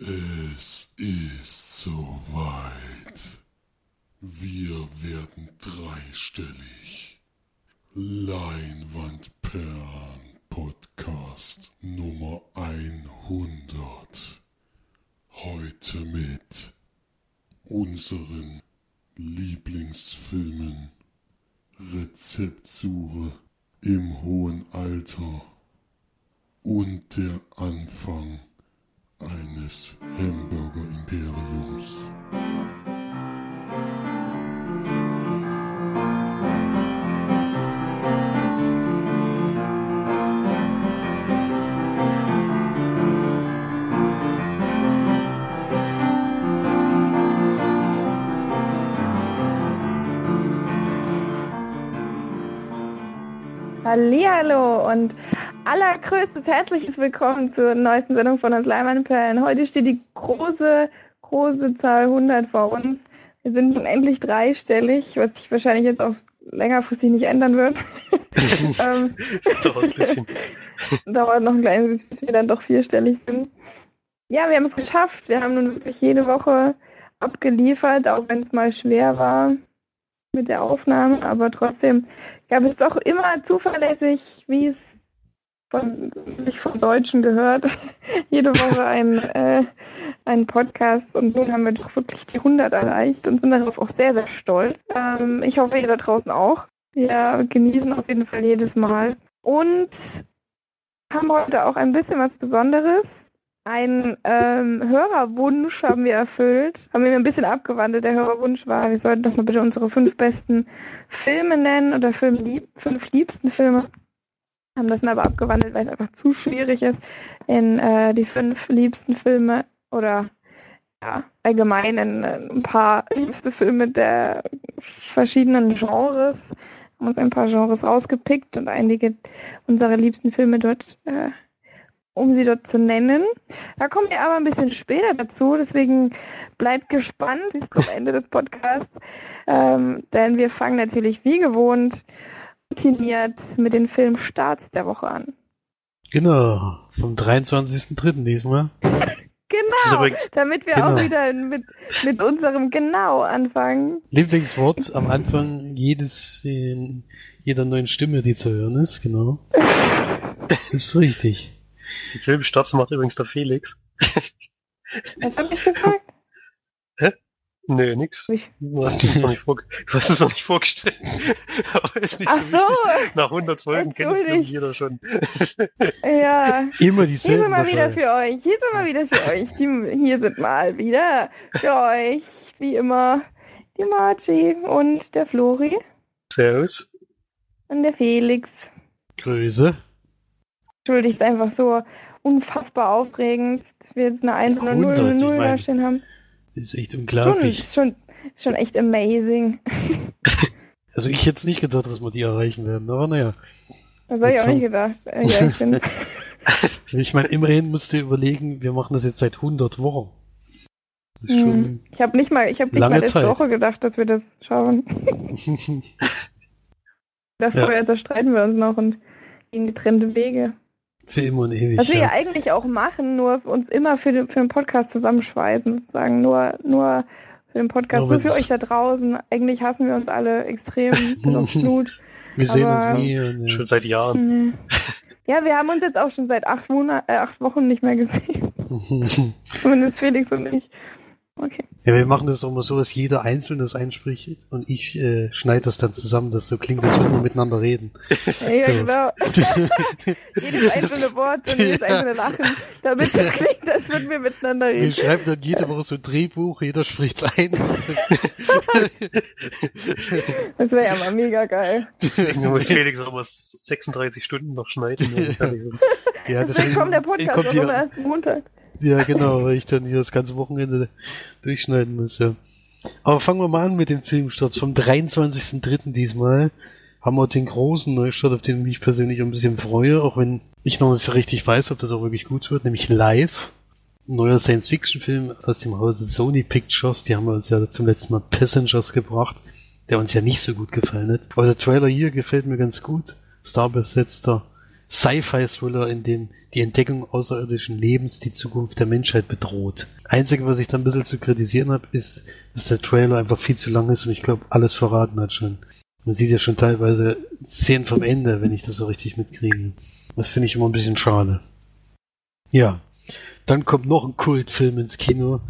Es ist soweit. Wir werden dreistellig. Leinwandperlen Podcast Nummer 100. Heute mit unseren Lieblingsfilmen. Rezeptsuche im hohen Alter und der Anfang eines Hamburger-Imperiums. Hallihallo allergrößtes herzliches Willkommen zur neuesten Sendung von uns Leimanperlen. Heute steht die große, große Zahl 100 vor uns. Wir sind nun endlich dreistellig, was sich wahrscheinlich jetzt auch längerfristig nicht ändern wird. ähm, dauert ein bisschen. dauert noch ein kleines bisschen, bis wir dann doch vierstellig sind. Ja, wir haben es geschafft. Wir haben nun wirklich jede Woche abgeliefert, auch wenn es mal schwer war mit der Aufnahme, aber trotzdem gab es doch immer zuverlässig, wie es von, sich von Deutschen gehört, jede Woche ein, äh, ein Podcast und nun haben wir doch wirklich die 100 erreicht und sind darauf auch sehr, sehr stolz. Ähm, ich hoffe, ihr da draußen auch. Wir genießen auf jeden Fall jedes Mal und haben heute auch ein bisschen was Besonderes. Ein ähm, Hörerwunsch haben wir erfüllt, haben wir ein bisschen abgewandelt. Der Hörerwunsch war, wir sollten doch mal bitte unsere fünf besten Filme nennen oder fünf, lieb fünf liebsten Filme. Haben das dann aber abgewandelt, weil es einfach zu schwierig ist, in äh, die fünf liebsten Filme oder ja, allgemein in ein paar liebste Filme der verschiedenen Genres. Haben uns ein paar Genres rausgepickt und einige unserer liebsten Filme dort äh, um sie dort zu nennen. Da kommen wir aber ein bisschen später dazu, deswegen bleibt gespannt bis zum Ende des Podcasts, ähm, denn wir fangen natürlich wie gewohnt routiniert mit den Filmstarts der Woche an. Genau, vom 23.03. diesmal. Genau, übrigens, damit wir genau. auch wieder mit, mit unserem Genau anfangen. Lieblingswort am Anfang jedes, jeder neuen Stimme, die zu hören ist, genau. Das ist richtig. Die Filmstarts macht übrigens der Felix. Was hab ich gesagt? Nee, nix. Du hast es noch nicht, vor, du hast es noch nicht vorgestellt. Aber ist nicht Ach so, wichtig. Nach 100 Folgen kennt es jeder schon. ja. Immer dieselben. Hier sind wir wieder für euch. Hier sind wir wieder für euch. Die, hier sind mal wieder für euch. Wie immer. Die Margie und der Flori. Servus. Und der Felix. Grüße. Entschuldigt, ist einfach so unfassbar aufregend, dass wir jetzt eine 1 und eine 0 und 0 da stehen haben. Das ist echt unglaublich. Schon, schon, schon echt amazing. Also ich hätte nicht gedacht, dass wir die erreichen werden, aber naja. Das habe ich auch nicht gedacht. Ja, ich, meine, immerhin musst du überlegen, wir machen das jetzt seit 100 Wochen. Hm. Ich habe nicht mal, ich habe nicht mal letzte Woche gedacht, dass wir das schauen. Davor ja. zerstreiten wir uns noch und gehen getrennte Wege. Für immer und ewig. Was wir ja eigentlich auch machen, nur uns immer für den, für den Podcast zusammenschweißen, sozusagen. Nur, nur für den Podcast, nur, nur für euch da draußen. Eigentlich hassen wir uns alle extrem auf Blut. Wir sehen uns nie. Nee. Schon seit Jahren. Nee. Ja, wir haben uns jetzt auch schon seit acht, Monat, äh, acht Wochen nicht mehr gesehen. Zumindest Felix und ich. Okay. Ja, wir machen das auch immer so, dass jeder einzeln das einspricht und ich äh, schneide das dann zusammen, dass so klingt, als würden wir miteinander reden. Ja, so. genau. jedes einzelne Wort und jedes einzelne Lachen, damit es klingt, als würden wir miteinander reden. Wir schreiben dann jede Woche so ein Drehbuch, jeder spricht's ein. das wäre ja mal mega geil. Deswegen muss Felix auch mal 36 Stunden noch schneiden. ja, deswegen kommt der Podcast auch am ersten Montag. Ja, genau, weil ich dann hier das ganze Wochenende durchschneiden muss, ja. Aber fangen wir mal an mit dem Filmstarts. Vom 23.03. diesmal haben wir den großen Neustart, auf den ich mich persönlich ein bisschen freue, auch wenn ich noch nicht so richtig weiß, ob das auch wirklich gut wird, nämlich Live. Ein neuer Science-Fiction-Film aus dem Hause Sony Pictures. Die haben wir uns ja zum letzten Mal Passengers gebracht, der uns ja nicht so gut gefallen hat. Aber der Trailer hier gefällt mir ganz gut. Star besetzter Sci-Fi-Thriller, in dem die Entdeckung außerirdischen Lebens die Zukunft der Menschheit bedroht. Einzige, was ich da ein bisschen zu kritisieren habe, ist, dass der Trailer einfach viel zu lang ist und ich glaube, alles verraten hat schon. Man sieht ja schon teilweise Szenen vom Ende, wenn ich das so richtig mitkriege. Das finde ich immer ein bisschen schade. Ja. Dann kommt noch ein Kultfilm ins Kino.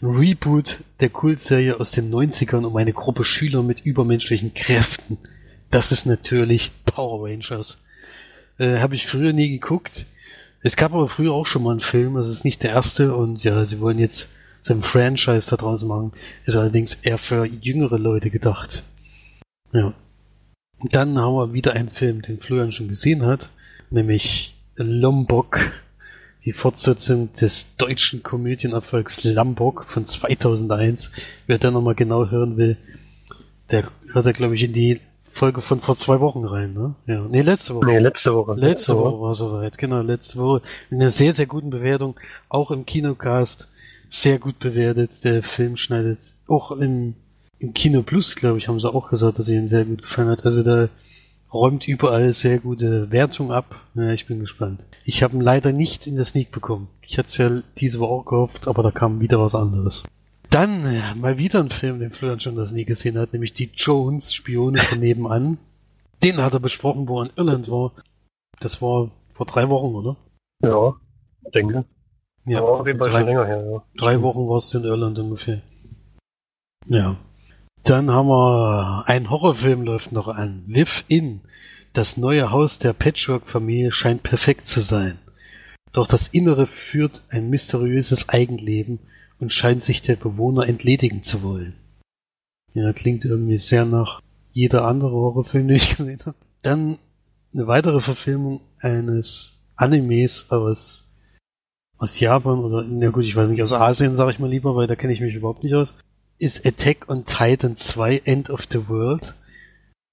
Ein Reboot der Kultserie aus den 90ern um eine Gruppe Schüler mit übermenschlichen Kräften. Das ist natürlich Power Rangers. Äh, Habe ich früher nie geguckt. Es gab aber früher auch schon mal einen Film, das ist nicht der erste und ja, sie wollen jetzt so ein Franchise da draußen machen. Ist allerdings eher für jüngere Leute gedacht. Ja. Und dann haben wir wieder einen Film, den Florian schon gesehen hat, nämlich Lombok, die Fortsetzung des deutschen Komödienerfolgs Lombok von 2001. Wer da nochmal genau hören will, der hört da glaube ich in die Folge von vor zwei Wochen rein, ne? Ja. Nee, letzte Woche. Nee, letzte Woche. Letzte, letzte Woche, Woche war soweit, genau, letzte Woche. Mit einer sehr, sehr guten Bewertung, auch im Kinocast, sehr gut bewertet. Der Film schneidet auch im im Kino Plus, glaube ich, haben sie auch gesagt, dass ihnen sehr gut gefallen hat. Also da räumt überall sehr gute Wertung ab. Ja, ich bin gespannt. Ich habe ihn leider nicht in der Sneak bekommen. Ich hatte es ja diese Woche auch gehofft, aber da kam wieder was anderes. Dann ja, mal wieder ein Film, den Florian schon das nie gesehen hat, nämlich die Jones Spione von nebenan. Den hat er besprochen, wo er in Irland war. Das war vor drei Wochen, oder? Ja, denke. Ja, auf jeden Fall drei, schon länger her, ja. Drei Wochen warst du in Irland ungefähr. Ja. Dann haben wir ein Horrorfilm läuft noch an. Live In. Das neue Haus der Patchwork-Familie scheint perfekt zu sein. Doch das Innere führt ein mysteriöses Eigenleben und scheint sich der Bewohner entledigen zu wollen. Ja, klingt irgendwie sehr nach jeder andere Horrorfilm, den ich gesehen habe. Dann eine weitere Verfilmung eines Animes aus aus Japan oder na gut, ich weiß nicht, aus Asien sage ich mal lieber, weil da kenne ich mich überhaupt nicht aus ist Attack on Titan 2 End of the World.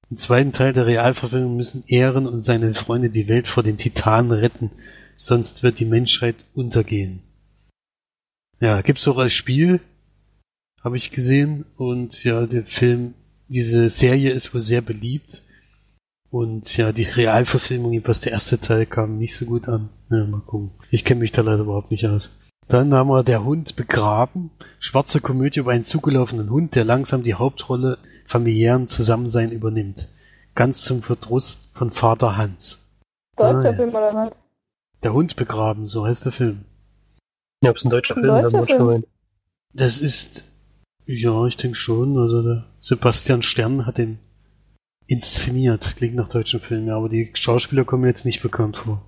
Im zweiten Teil der Realverfilmung müssen Ehren und seine Freunde die Welt vor den Titanen retten, sonst wird die Menschheit untergehen. Ja, gibt's auch als Spiel, habe ich gesehen. Und ja, der Film, diese Serie ist wohl sehr beliebt. Und ja, die Realverfilmung, was der erste Teil kam, nicht so gut an. Ja, mal gucken. Ich kenne mich da leider überhaupt nicht aus. Dann haben wir Der Hund begraben. Schwarze Komödie über einen zugelaufenen Hund, der langsam die Hauptrolle familiären Zusammensein übernimmt. Ganz zum Verdruss von Vater Hans. Deutscher ah, Film oder was? Der Hund begraben, so heißt der Film. Ja, ob es ein deutscher ein Film deutscher Film. Schon Das ist, ja, ich denke schon. Also der Sebastian Stern hat den inszeniert. Klingt nach deutschen Film, ja, aber die Schauspieler kommen mir jetzt nicht bekannt vor.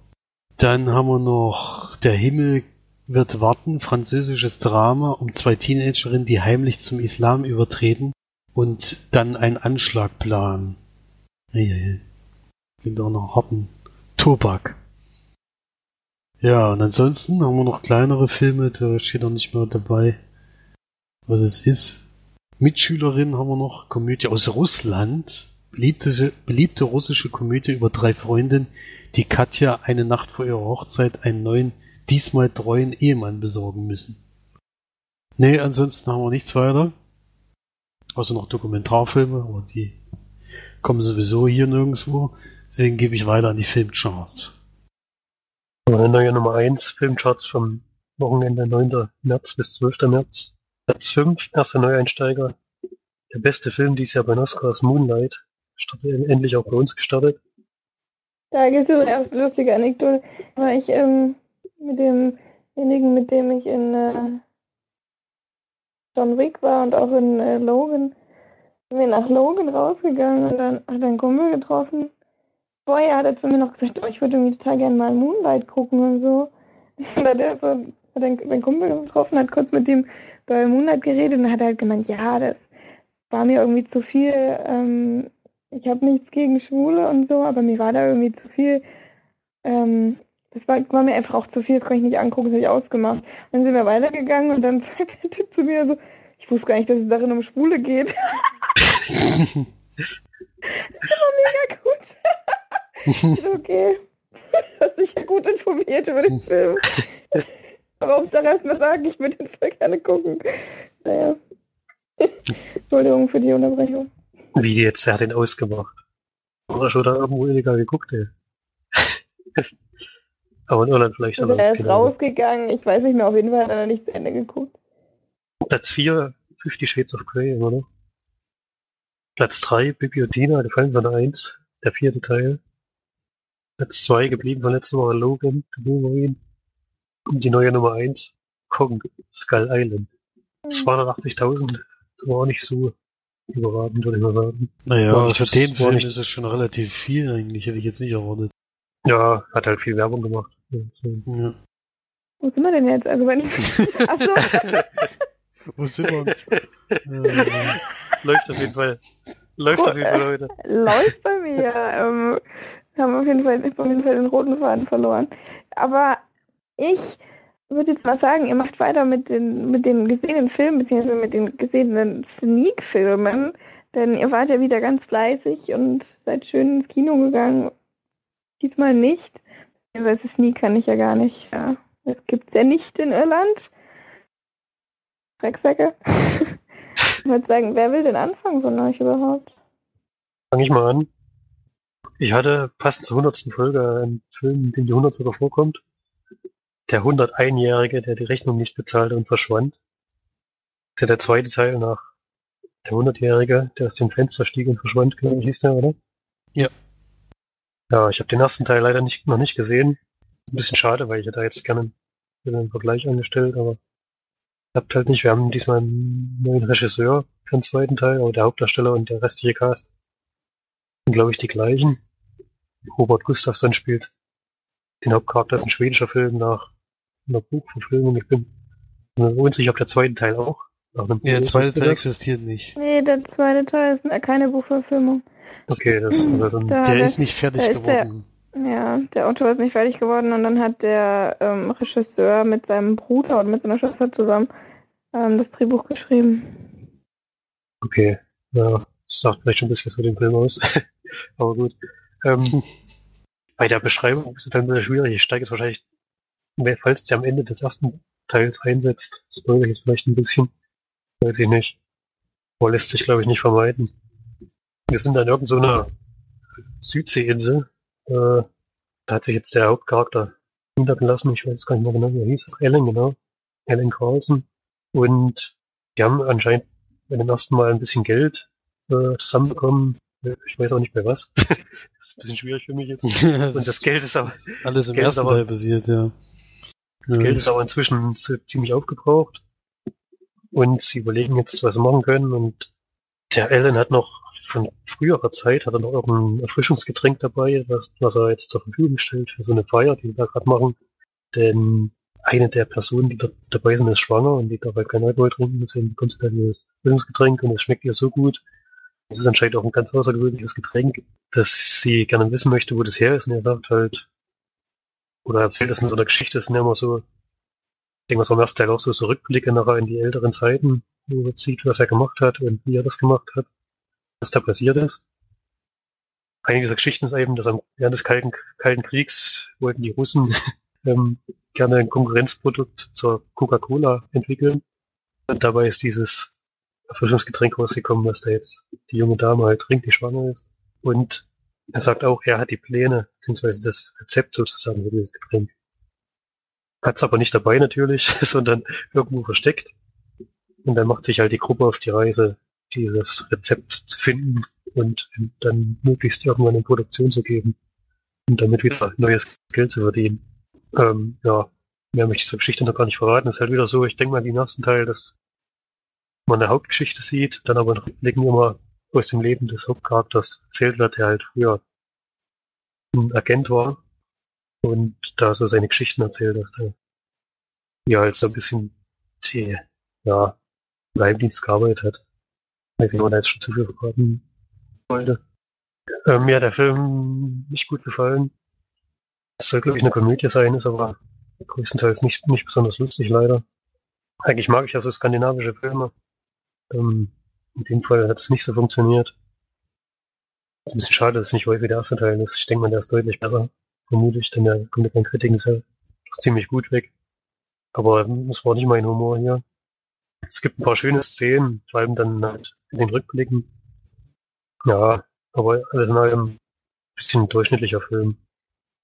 Dann haben wir noch Der Himmel wird warten, französisches Drama um zwei Teenagerinnen, die heimlich zum Islam übertreten und dann einen Anschlag planen. Klingt auch noch harten Tobak. Ja, und ansonsten haben wir noch kleinere Filme, da steht noch nicht mehr dabei, was es ist. Mitschülerinnen haben wir noch, Komödie aus Russland, beliebte, beliebte russische Komödie über drei Freundinnen, die Katja eine Nacht vor ihrer Hochzeit einen neuen diesmal treuen Ehemann besorgen müssen. Nee, ansonsten haben wir nichts weiter. Außer noch Dokumentarfilme, aber die kommen sowieso hier nirgendwo. Deswegen gebe ich weiter an die Filmcharts. Neue Nummer 1 Filmcharts vom Wochenende 9. März bis 12. März. Platz 5, erster Neueinsteiger. Der beste Film dieses Jahr bei Oscars Moonlight. Endlich auch bei uns gestartet. Da gibt es eine lustige Anekdote, weil ich ähm, mit demjenigen, mit dem ich in äh, John Wick war und auch in äh, Logan. Sind wir nach Logan rausgegangen und dann hat einen Kumpel getroffen. Vorher hat er zu mir noch gesagt, oh, ich würde irgendwie total gerne mal Moonlight gucken und so. Und dann hat er so hat den Kumpel getroffen, hat kurz mit ihm bei Moonlight geredet und hat halt gemeint, ja, das war mir irgendwie zu viel. Ähm, ich habe nichts gegen Schwule und so, aber mir war da irgendwie zu viel ähm, das war, war, mir einfach auch zu viel, das konnte ich nicht angucken, das habe ich ausgemacht. Dann sind wir weitergegangen und dann sagt der Typ zu mir so, ich wusste gar nicht, dass es darin um Schwule geht. das war mega gut. okay. Du hast dich ja gut informiert über den Film. Aber Hauptsache erstmal sagen, ich würde den voll gerne gucken. Naja. Entschuldigung für die Unterbrechung. Wie jetzt? Er hat den ausgemacht. Oder schon da irgendwo illegal geguckt, ey. Aber in Irland vielleicht. Aber er ist Ahnung. rausgegangen. Ich weiß nicht mehr, auf jeden Fall hat er nicht zu Ende geguckt. Platz 4, Fifty Shades of Grey, oder? Platz 3, Bibliothina, der Fall von der 1, der vierte Teil. Platz 2, geblieben von letzter Woche Logan, Wolverine. Und die neue Nummer 1, Kong, Skull Island. 280.000, das war auch nicht so überragend, würde ich mal sagen. Naja, War für den Film nicht- ist es schon relativ viel eigentlich, hätte ich jetzt nicht erwartet. Ja, hat halt viel Werbung gemacht. Ja. Wo sind wir denn jetzt? Also wenn Achso, Wo sind wir? äh, Läuft auf jeden Fall. Läuft auf jeden Fall heute. läuft bei mir. Ähm, haben auf jeden, Fall, auf jeden Fall den roten Faden verloren. Aber ich würde jetzt mal sagen, ihr macht weiter mit den, mit den gesehenen Filmen, beziehungsweise mit den gesehenen Sneak-Filmen, denn ihr wart ja wieder ganz fleißig und seid schön ins Kino gegangen. Diesmal nicht. Beziehungsweise Sneak kann ich ja gar nicht. Ja. Das gibt's ja nicht in Irland. Drecksäcke. ich würde sagen, wer will denn anfangen von euch überhaupt? Fange ich mal an. Ich hatte passend zur 100. Folge einen Film, in dem die 100 sogar vorkommt. Der 101-Jährige, der die Rechnung nicht bezahlte und verschwand. Das ist ja der zweite Teil nach der 100-Jährige, der aus dem Fenster stieg und verschwand, glaube ich, hieß der, oder? Ja. Ja, ich habe den ersten Teil leider nicht, noch nicht gesehen. Ein bisschen schade, weil ich hätte da jetzt gerne einen Vergleich angestellt, aber klappt halt nicht. Wir haben diesmal einen neuen Regisseur für den zweiten Teil, aber der Hauptdarsteller und der restliche Cast sind, glaube ich, die gleichen. Robert Gustafsson spielt den Hauptcharakter. Ist ein schwedischer Film nach einer Buchverfilmung. Ich bin mir unsicher, ob der zweite Teil auch. Nach einem Ja, der zweite. Teil existiert nicht. Nee, der zweite Teil ist keine Buchverfilmung. Okay, das ist also ein, Da Der ist nicht fertig ist der- geworden. Ja, der Autor ist nicht fertig geworden und dann hat der ähm, Regisseur mit seinem Bruder und mit seiner Schwester zusammen ähm, das Drehbuch geschrieben. okay. Ja, das sagt vielleicht schon ein bisschen was für den Film aus. aber gut. Ähm, bei der Beschreibung ist es dann wieder schwierig. Ich steige jetzt wahrscheinlich, falls der am Ende des ersten Teils einsetzt, spoilere ich jetzt vielleicht ein bisschen. Weiß ich nicht. Aber lässt sich, glaube ich, nicht vermeiden. Wir sind an irgendeiner Südseeinsel. Äh, da hat sich jetzt der Hauptcharakter niedergelassen. Ich weiß gar nicht mehr genau, wie er hieß. Ellen, genau. Ellen Carlson. Und die haben anscheinend bei dem ersten Mal ein bisschen Geld äh, zusammenbekommen. Ich weiß auch nicht mehr was. das ist ein bisschen schwierig für mich jetzt. Und das Geld ist aber, alles im Geld ersten aber- Teil passiert, ja. das ja. Geld ist aber inzwischen ziemlich aufgebraucht. Und sie überlegen jetzt, was sie machen können. Und der Alan hat noch von früherer Zeit, hat er noch irgendein Erfrischungsgetränk dabei, was, was er jetzt zur Verfügung stellt für so eine Feier, die sie da gerade machen. Denn eine der Personen, die dort dabei sind, ist schwanger und die darf halt kein Alkohol trinken. Deswegen bekommt sie dann dieses Erfrischungsgetränk und es schmeckt ihr so gut. Es ist anscheinend auch ein ganz außergewöhnliches Getränk, dass sie gerne wissen möchte, wo das her ist. Und er sagt halt, oder erzählt es in so einer Geschichte, es sind ja immer so, ich denke mal, vom ersten Teil auch so, so Rückblicke nachher in die älteren Zeiten, wo man sieht, was er gemacht hat und wie er das gemacht hat, was da passiert ist. Eine dieser Geschichten ist eben, dass am während des Kalten, Kalten Kriegs wollten die Russen ähm, gerne ein Konkurrenzprodukt zur Coca-Cola entwickeln. Und dabei ist dieses Erfrischungsgetränk rausgekommen, was da jetzt die junge Dame halt trinkt, die schwanger ist. Und er sagt auch, er hat die Pläne, beziehungsweise das Rezept sozusagen für dieses Getränk. Hat's aber nicht dabei natürlich, sondern irgendwo versteckt. Und dann macht sich halt die Gruppe auf die Reise, dieses Rezept zu finden und dann möglichst irgendwann in Produktion zu geben. Und damit wieder neues Geld zu verdienen. Ähm, ja, mehr möchte ich zur Geschichte noch gar nicht verraten. Es ist halt wieder so, ich denke mal, den ersten Teil, dass man eine Hauptgeschichte sieht, dann aber Rückblicken immer aus dem Leben des Hauptcharakters erzählt wird, der halt früher ein Agent war und da so seine Geschichten erzählt, dass der ja halt so ein bisschen die, ja, im Geheimdienst gearbeitet hat. Weiß nicht, ob man da jetzt schon zu viel verraten wollte. Ähm, mir hat der Film nicht gut gefallen. Es soll, glaube ich, eine Komödie sein, ist aber größtenteils nicht, nicht besonders lustig, leider. Eigentlich mag ich ja so skandinavische Filme. Ähm, in dem Fall hat es nicht so funktioniert. Ist ein bisschen schade, dass es nicht häufig der erste Teil ist. Ich denke mal, der ist deutlich besser. Vermutlich, denn der kommt mit den Kritiken ist ziemlich gut weg. Aber das war nicht mein Humor hier. Es gibt ein paar schöne Szenen, vor allem dann halt in den Rückblicken. Ja, aber alles in allem ein bisschen durchschnittlicher Film.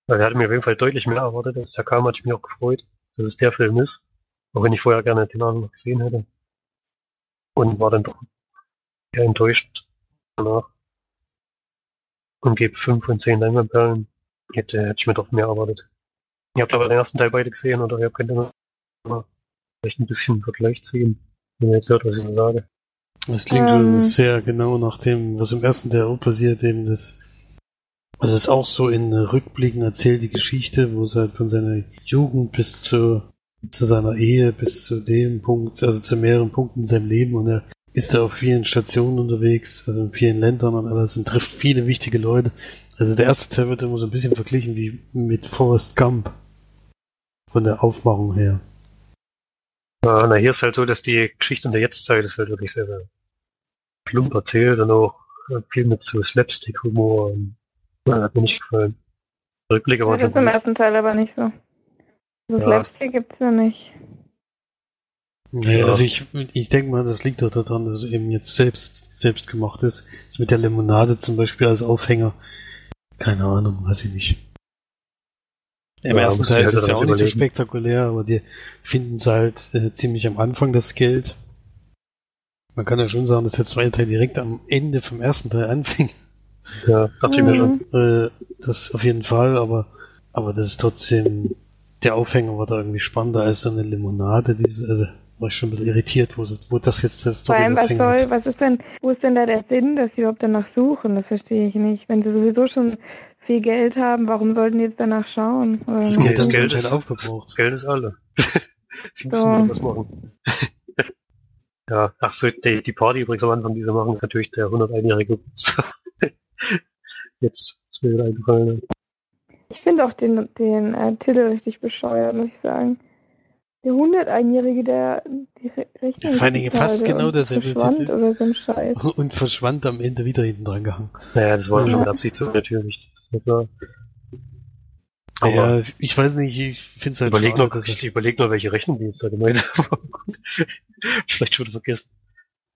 Weil er hat mir auf jeden Fall deutlich mehr erwartet. Als der kam, hatte ich mich auch gefreut, dass es der Film ist. Auch wenn ich vorher gerne den anderen noch gesehen hätte. Und war dann doch eher enttäuscht danach. Und gebe 5 von 10 Leinwandperlen. Hätte, hätte ich mir doch mehr erwartet. Ihr habt aber den ersten Teil beide gesehen, oder ihr könnt immer vielleicht ein bisschen Vergleich ziehen, wenn ihr jetzt hört, was ich so sage. Das klingt Ähm. schon sehr genau nach dem, was im ersten Teil auch passiert, eben das. Also es ist auch so in Rückblicken erzählt die Geschichte, wo es halt von seiner Jugend bis zu, zu seiner Ehe, bis zu dem Punkt, also zu mehreren Punkten in seinem Leben und er ist da auf vielen Stationen unterwegs, also in vielen Ländern und alles und trifft viele wichtige Leute. Also der erste Teil wird immer so ein bisschen verglichen wie mit Forrest Gump. Von der Aufmachung her. Ja, na, hier ist halt so, dass die Geschichte in der Jetztzeit ist halt wirklich sehr, sehr plump erzählt und auch viel mit so Slapstick-Humor. und, Ja, hat mir nicht gefallen. Rückblick aber Das ist im ersten Teil aber nicht so. Das Ja. Slapstick gibt's ja nicht. Naja, Ja. also ich, ich denke mal, das liegt doch daran, dass es eben jetzt selbst, selbst gemacht ist. Das mit der Limonade zum Beispiel als Aufhänger. Keine Ahnung, weiß ich nicht. Im Ja, ersten Teil ist halt es ja dann auch nicht so überlegen. spektakulär, aber die finden es halt äh, ziemlich am Anfang das Geld. Man kann ja schon sagen, dass der zweite Teil direkt am Ende vom ersten Teil anfing. Ja, dachte ich mir schon. Mhm. Äh, das auf jeden Fall, aber, aber das ist trotzdem, der Aufhänger war da irgendwie spannender als so eine Limonade. Diese, also war ich schon ein bisschen irritiert, wo, es, wo das jetzt das Vor allem, was soll, ist. was ist denn, wo ist denn da der Sinn, dass sie überhaupt danach suchen? Das verstehe ich nicht. Wenn sie sowieso schon viel Geld haben, warum sollten die jetzt danach schauen? Oder Das Geld das Geld ist- aufgebraucht. Das Geld ist alle. Sie müssen So. etwas machen. ja, ach so, die, die Party übrigens am Anfang, die sie machen, ist natürlich der 101-jährige Geburtstag. Jetzt ist mir wieder eingefallen. Ich finde auch den, den äh, Titel richtig bescheuert, muss ich sagen. Der 101-Jährige, der die Re Rechnung Vor allen Dingen fast genau derselbe verschwand Titel. oder so ein Scheiß. Und verschwand am Ende wieder hinten dran gehangen. Naja, das war ja Ja. schon mit Absicht so natürlich. Das ist ja klar. Aber ja, ich weiß nicht, ich finde es halt überleg schade, noch, dass ich überleg noch, welche Rechnung die jetzt da gemeint haben. Aber gut. Vielleicht schon vergessen.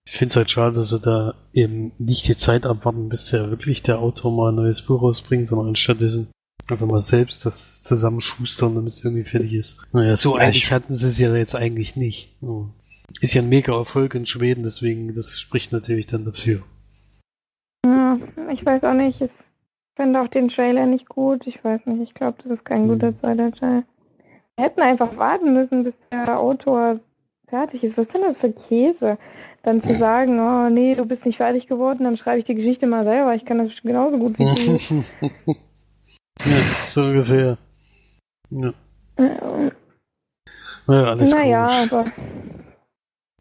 Ich finde es halt schade, dass sie da eben nicht die Zeit abwarten, bis der wirklich der Autor mal ein neues Buch rausbringt, sondern anstattdessen einfach mal selbst das zusammenschustern, damit es irgendwie fertig ist. Naja, so Ja, eilig hatten sie es ja jetzt eigentlich nicht. Ist ja ein mega Erfolg in Schweden, deswegen, das spricht natürlich dann dafür. Ja, ich weiß auch nicht. Ich finde auch den Trailer nicht gut. Ich weiß nicht. Ich glaube, das ist kein Hm. guter zweiter Teil. Wir hätten einfach warten müssen, bis der Autor fertig ist. Was ist denn das für Käse? Dann zu sagen, oh nee, du bist nicht fertig geworden, dann schreibe ich die Geschichte mal selber. Ich kann das genauso gut wie du. ja, so ungefähr. Ja. Naja, alles naja, komisch. aber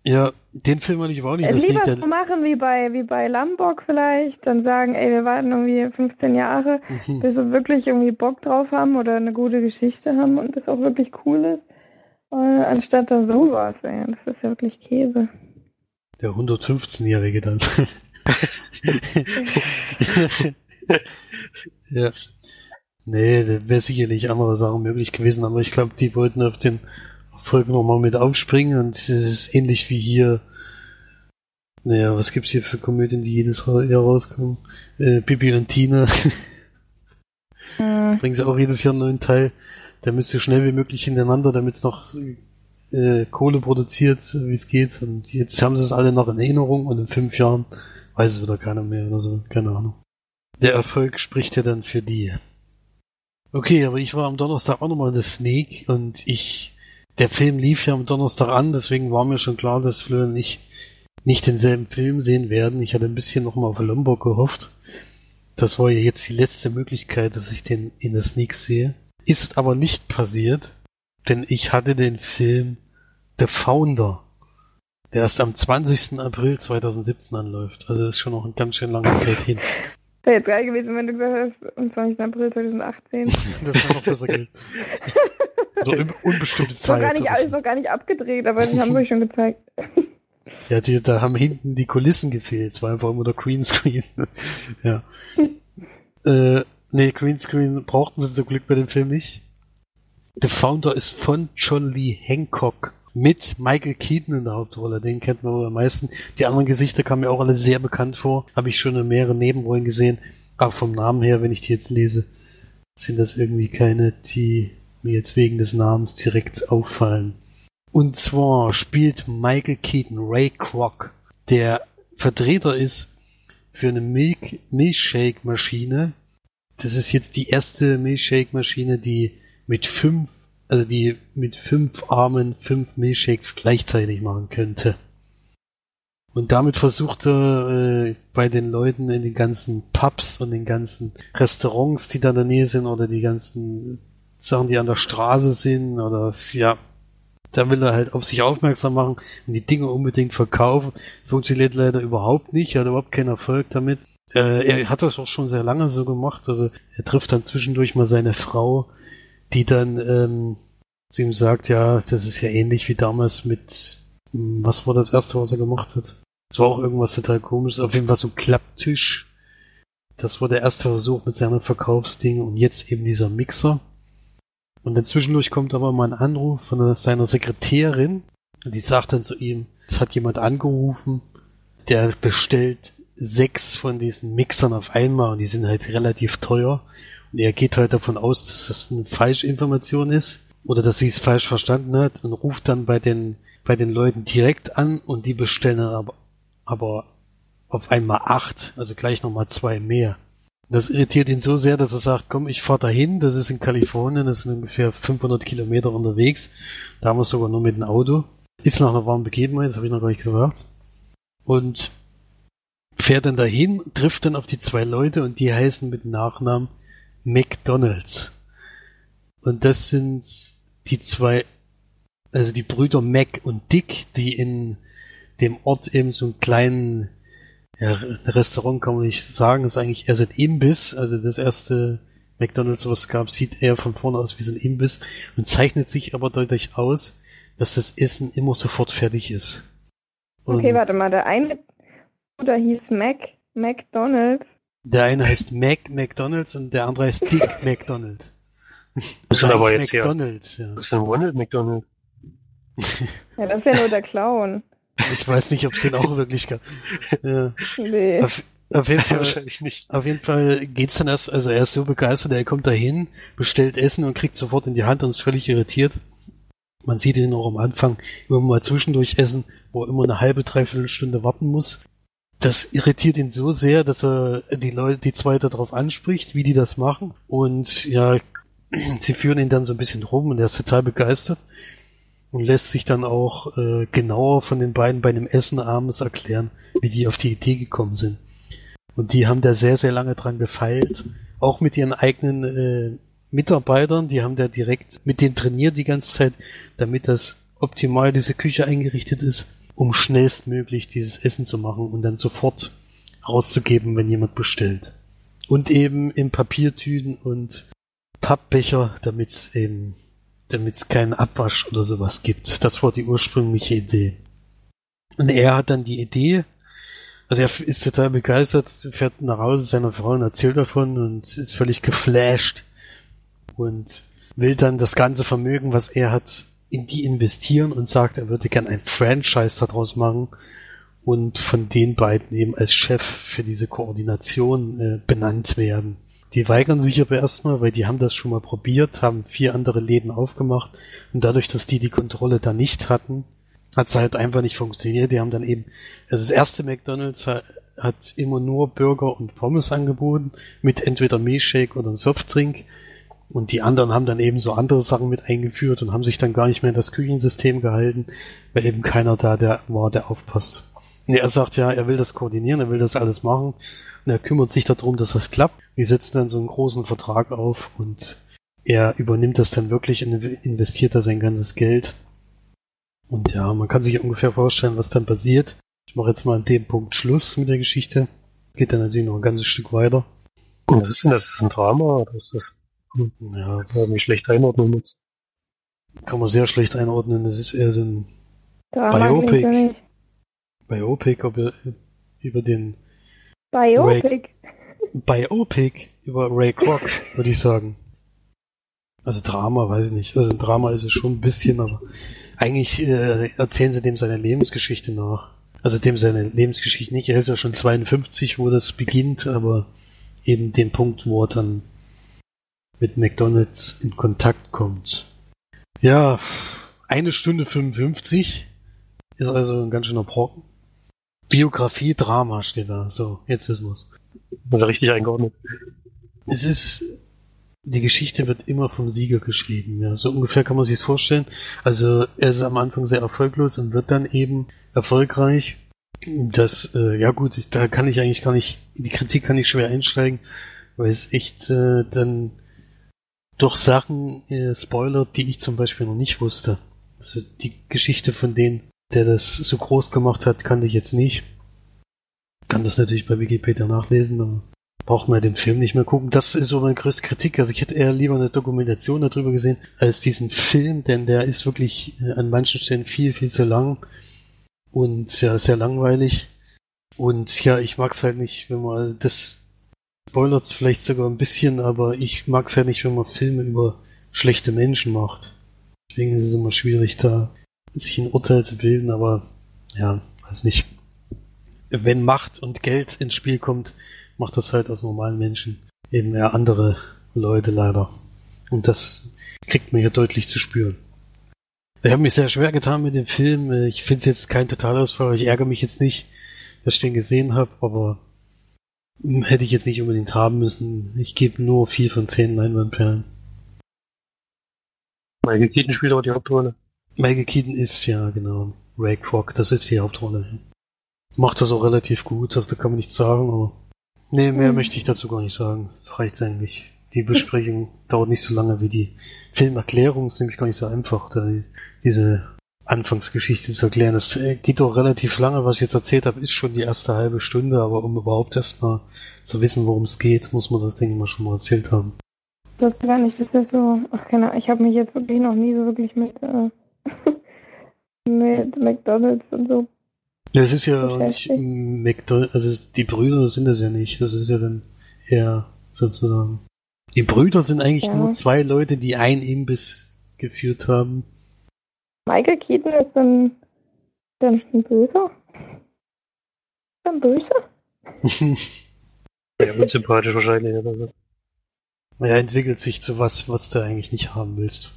Ja, den Film hatte ich auch nicht. Das lieber liegt so machen wie bei, wie bei Lombok vielleicht. Dann sagen, ey, wir warten irgendwie 15 Jahre, Mhm. bis wir wirklich irgendwie Bock drauf haben oder eine gute Geschichte haben und das auch wirklich cool ist. Äh, anstatt da sowas, ey. Das ist ja wirklich Käse. Der 115-Jährige dann. ja. Nee, da wäre sicherlich andere Sachen möglich gewesen, aber ich glaube, die wollten auf den Erfolg nochmal mit aufspringen und es ist ähnlich wie hier. Naja, was gibt's hier für Komödien, die jedes Jahr rauskommen? Äh, Bibi und Tina. Hm. bringen sie auch jedes Jahr einen neuen Teil, damit so schnell wie möglich hintereinander, damit es noch äh, Kohle produziert, wie es geht. Und jetzt haben sie es alle noch in Erinnerung und in fünf Jahren weiß es wieder keiner mehr oder so, keine Ahnung. Der Erfolg spricht ja dann für die. Okay, aber ich war am Donnerstag auch nochmal in der Snake und ich, der Film lief ja am Donnerstag an, deswegen war mir schon klar, dass Fleur und ich nicht denselben Film sehen werden. Ich hatte ein bisschen nochmal auf Lombok gehofft. Das war ja jetzt die letzte Möglichkeit, dass ich den in der Sneak sehe. Ist aber nicht passiert, denn ich hatte den Film The Founder, der erst am 20. April 2017 anläuft. Also ist schon noch eine ganz schön lange Zeit hin. Wäre jetzt geil gewesen, wenn du gesagt hast, am 20. April 2018. Das wäre noch besser gewesen. Oder un unbestimmte Ist noch Zeit. gar nicht, alles so. noch gar nicht abgedreht, aber die haben euch schon gezeigt. Ja, die, da haben hinten die Kulissen gefehlt. Es war einfach immer der Greenscreen. ja. äh, nee, Greenscreen brauchten sie zum Glück bei dem Film nicht. The Founder ist von John Lee Hancock mit Michael Keaton in der Hauptrolle. Den kennt man wohl am meisten. Die anderen Gesichter kamen mir auch alle sehr bekannt vor. Habe ich schon in mehreren Nebenrollen gesehen. Aber vom Namen her, wenn ich die jetzt lese, sind das irgendwie keine, die mir jetzt wegen des Namens direkt auffallen. Und zwar spielt Michael Keaton Ray Kroc, der Vertreter ist für eine Milk Milchshake-Maschine. Das ist jetzt die erste Milchshake-Maschine, die mit fünf, also die mit fünf Armen fünf Milchshakes gleichzeitig machen könnte. Und damit versucht er äh, bei den Leuten in den ganzen Pubs und den ganzen Restaurants, die da in der Nähe sind, oder die ganzen Sachen, die an der Straße sind, oder ja, da will er halt auf sich aufmerksam machen und die Dinge unbedingt verkaufen. Funktioniert leider überhaupt nicht, er hat überhaupt keinen Erfolg damit. Äh, er hat das auch schon sehr lange so gemacht. Also er trifft dann zwischendurch mal seine Frau, die dann ähm, zu ihm sagt, ja, das ist ja ähnlich wie damals mit, hm, was war das erste, was er gemacht hat? Das war auch irgendwas total komisches. Auf jeden Fall so ein Klapptisch. Das war der erste Versuch mit seinem Verkaufsding und jetzt eben dieser Mixer. Und dann zwischendurch kommt aber mal ein Anruf von seiner Sekretärin und die sagt dann zu ihm, es hat jemand angerufen, der bestellt sechs von diesen Mixern auf einmal und die sind halt relativ teuer. Er geht halt davon aus, dass das eine Falschinformation ist oder dass sie es falsch verstanden hat und ruft dann bei den, bei den Leuten direkt an und die bestellen dann aber, aber auf einmal acht, also gleich nochmal zwei mehr. Das irritiert ihn so sehr, dass er sagt, komm, ich fahr dahin, das ist in Kalifornien, das sind ungefähr 500 Kilometer unterwegs. Da haben wir sogar nur mit dem Auto. Ist nach einer warmen Begebenheit, das habe ich noch gar nicht gesagt. Und fährt dann dahin, trifft dann auf die zwei Leute und die heißen mit Nachnamen McDonalds. Und das sind die zwei, also die Brüder Mac und Dick, die in dem Ort eben so einen kleinen ja, Restaurant kann man nicht sagen, ist eigentlich eher so ein Imbiss. Also das erste McDonalds, was es gab, sieht eher von vorne aus wie so ein Imbiss und zeichnet sich aber deutlich aus, dass das Essen immer sofort fertig ist. Und okay, warte mal, der eine Bruder hieß Mac, McDonalds. Der eine heißt Mac McDonalds und der andere heißt Dick McDonald. Das sind aber jetzt McDonald's, ja. Das ist ein Ronald McDonald. ja, das ist ja nur der Clown. Ich weiß nicht, ob es den auch wirklich gab. Ja. Nee. Auf, auf jeden Fall, Wahrscheinlich nicht. auf jeden Fall geht's dann erst, also er ist so begeistert, er kommt dahin, bestellt Essen und kriegt sofort in die Hand und ist völlig irritiert. Man sieht ihn auch am Anfang immer mal zwischendurch essen, wo er immer eine halbe, dreiviertel Stunde warten muss. Das irritiert ihn so sehr, dass er die Leute, die zwei darauf anspricht, wie die das machen. Und ja, sie führen ihn dann so ein bisschen rum und er ist total begeistert und lässt sich dann auch äh, genauer von den beiden bei dem Essen abends erklären, wie die auf die Idee gekommen sind. Und die haben da sehr, sehr lange dran gefeilt, auch mit ihren eigenen äh, Mitarbeitern, die haben da direkt mit denen trainiert die ganze Zeit, damit das optimal diese Küche eingerichtet ist, um schnellstmöglich dieses Essen zu machen und dann sofort rauszugeben, wenn jemand bestellt. Und eben in Papiertüten und Pappbecher, damit es eben damit es keinen Abwasch oder sowas gibt. Das war die ursprüngliche Idee. Und er hat dann die Idee, also er ist total begeistert, fährt nach Hause seiner Frau und erzählt davon und ist völlig geflasht und will dann das ganze Vermögen, was er hat, in die investieren und sagt, er würde gern ein Franchise daraus machen und von den beiden eben als Chef für diese Koordination äh, benannt werden. Die weigern sich aber erstmal, weil die haben das schon mal probiert, haben vier andere Läden aufgemacht und dadurch, dass die die Kontrolle da nicht hatten, hat es halt einfach nicht funktioniert. Die haben dann eben, also das erste McDonald's hat, hat immer nur Burger und Pommes angeboten mit entweder Milchshake oder Softdrink und die anderen haben dann eben so andere Sachen mit eingeführt und haben sich dann gar nicht mehr in das Küchensystem gehalten, weil eben keiner da der war, der aufpasst. Und er sagt ja, er will das koordinieren, er will das alles machen und er kümmert sich darum, dass das klappt. Die setzen dann so einen großen Vertrag auf und er übernimmt das dann wirklich und investiert da sein ganzes Geld. Und ja, man kann sich ungefähr vorstellen, was dann passiert. Ich mache jetzt mal an dem Punkt Schluss mit der Geschichte. Geht dann natürlich noch ein ganzes Stück weiter. Was ist denn das? Ist ein Drama oder ist das? Ja, kann mich schlecht einordnen jetzt. Kann man sehr schlecht einordnen. Das ist eher so ein Drama Biopic. Biopic über, über den Biopic. Ray, Biopic über Ray Kroc, würde ich sagen. Also Drama, weiß ich nicht. Also ein Drama ist es schon ein bisschen, aber eigentlich äh, erzählen sie dem seine Lebensgeschichte nach. Also dem seine Lebensgeschichte nicht. Er ist ja schon 52, wo das beginnt, aber eben den Punkt, wo er dann mit McDonalds in Kontakt kommt. Ja, eine Stunde 55 ist also ein ganz schöner Brocken. Biografie, Drama steht da. So, jetzt wissen wir's. Also richtig eingeordnet. Es ist, die Geschichte wird immer vom Sieger geschrieben. Ja, so ungefähr kann man sich's vorstellen. Also er ist am Anfang sehr erfolglos und wird dann eben erfolgreich. Das, äh, ja gut, da kann ich eigentlich gar nicht, die Kritik kann ich schwer einsteigen, weil es echt äh, dann durch Sachen äh, spoilert, die ich zum Beispiel noch nicht wusste. Also die Geschichte von denen, der das so groß gemacht hat, kannte ich jetzt nicht. Kann das natürlich bei Wikipedia nachlesen, aber braucht man den Film nicht mehr gucken. Das ist so meine größte Kritik. Also ich hätte eher lieber eine Dokumentation darüber gesehen, als diesen Film, denn der ist wirklich äh, an manchen Stellen viel, viel zu lang und ja, sehr langweilig. Und ja, ich mag's halt nicht, wenn man das spoilert's vielleicht sogar ein bisschen, aber ich mag's halt nicht, wenn man Filme über schlechte Menschen macht. Deswegen ist es immer schwierig, da sich ein Urteil zu bilden, aber ja, weiß nicht. Wenn Macht und Geld ins Spiel kommt, macht das halt aus normalen Menschen eben eher andere Leute leider. Und das kriegt man hier deutlich zu spüren. Ich habe mich sehr schwer getan mit dem Film. Ich finde es jetzt kein Totalausfall. Ich ärgere mich jetzt nicht, dass ich den gesehen habe, aber hätte ich jetzt nicht unbedingt haben müssen. Ich gebe nur vier von zehn Leinwandperlen. Michael Keaton spielt aber die Hauptrolle. Michael Keaton ist ja, genau. Ray Kroc, das ist die Hauptrolle. Macht das auch relativ gut, also da kann man nichts sagen, aber. Nee, mehr Hm. möchte ich dazu gar nicht sagen. Das reicht eigentlich. Die Besprechung dauert nicht so lange wie die Filmerklärung, ist nämlich gar nicht so einfach, da diese Anfangsgeschichte zu erklären. Das äh, geht doch relativ lange, was ich jetzt erzählt habe, ist schon die erste halbe Stunde, aber um überhaupt erstmal zu wissen, worum es geht, muss man das, ich mal, schon mal erzählt haben. Das gar nicht, das ist so, ach keine Ahnung, ich habe mich jetzt wirklich noch nie so wirklich mit, äh, mit McDonalds und so. Ja, es ist ja nicht. McDonald's, also die Brüder sind das ja nicht, das ist ja dann eher sozusagen. Die Brüder sind eigentlich Ja. nur zwei Leute, die einen Imbiss geführt haben. Michael Keaton ist dann, dann ein Böser? Ein Böser? Ja, unsympathisch wahrscheinlich. Oder naja, entwickelt sich zu was, was du eigentlich nicht haben willst.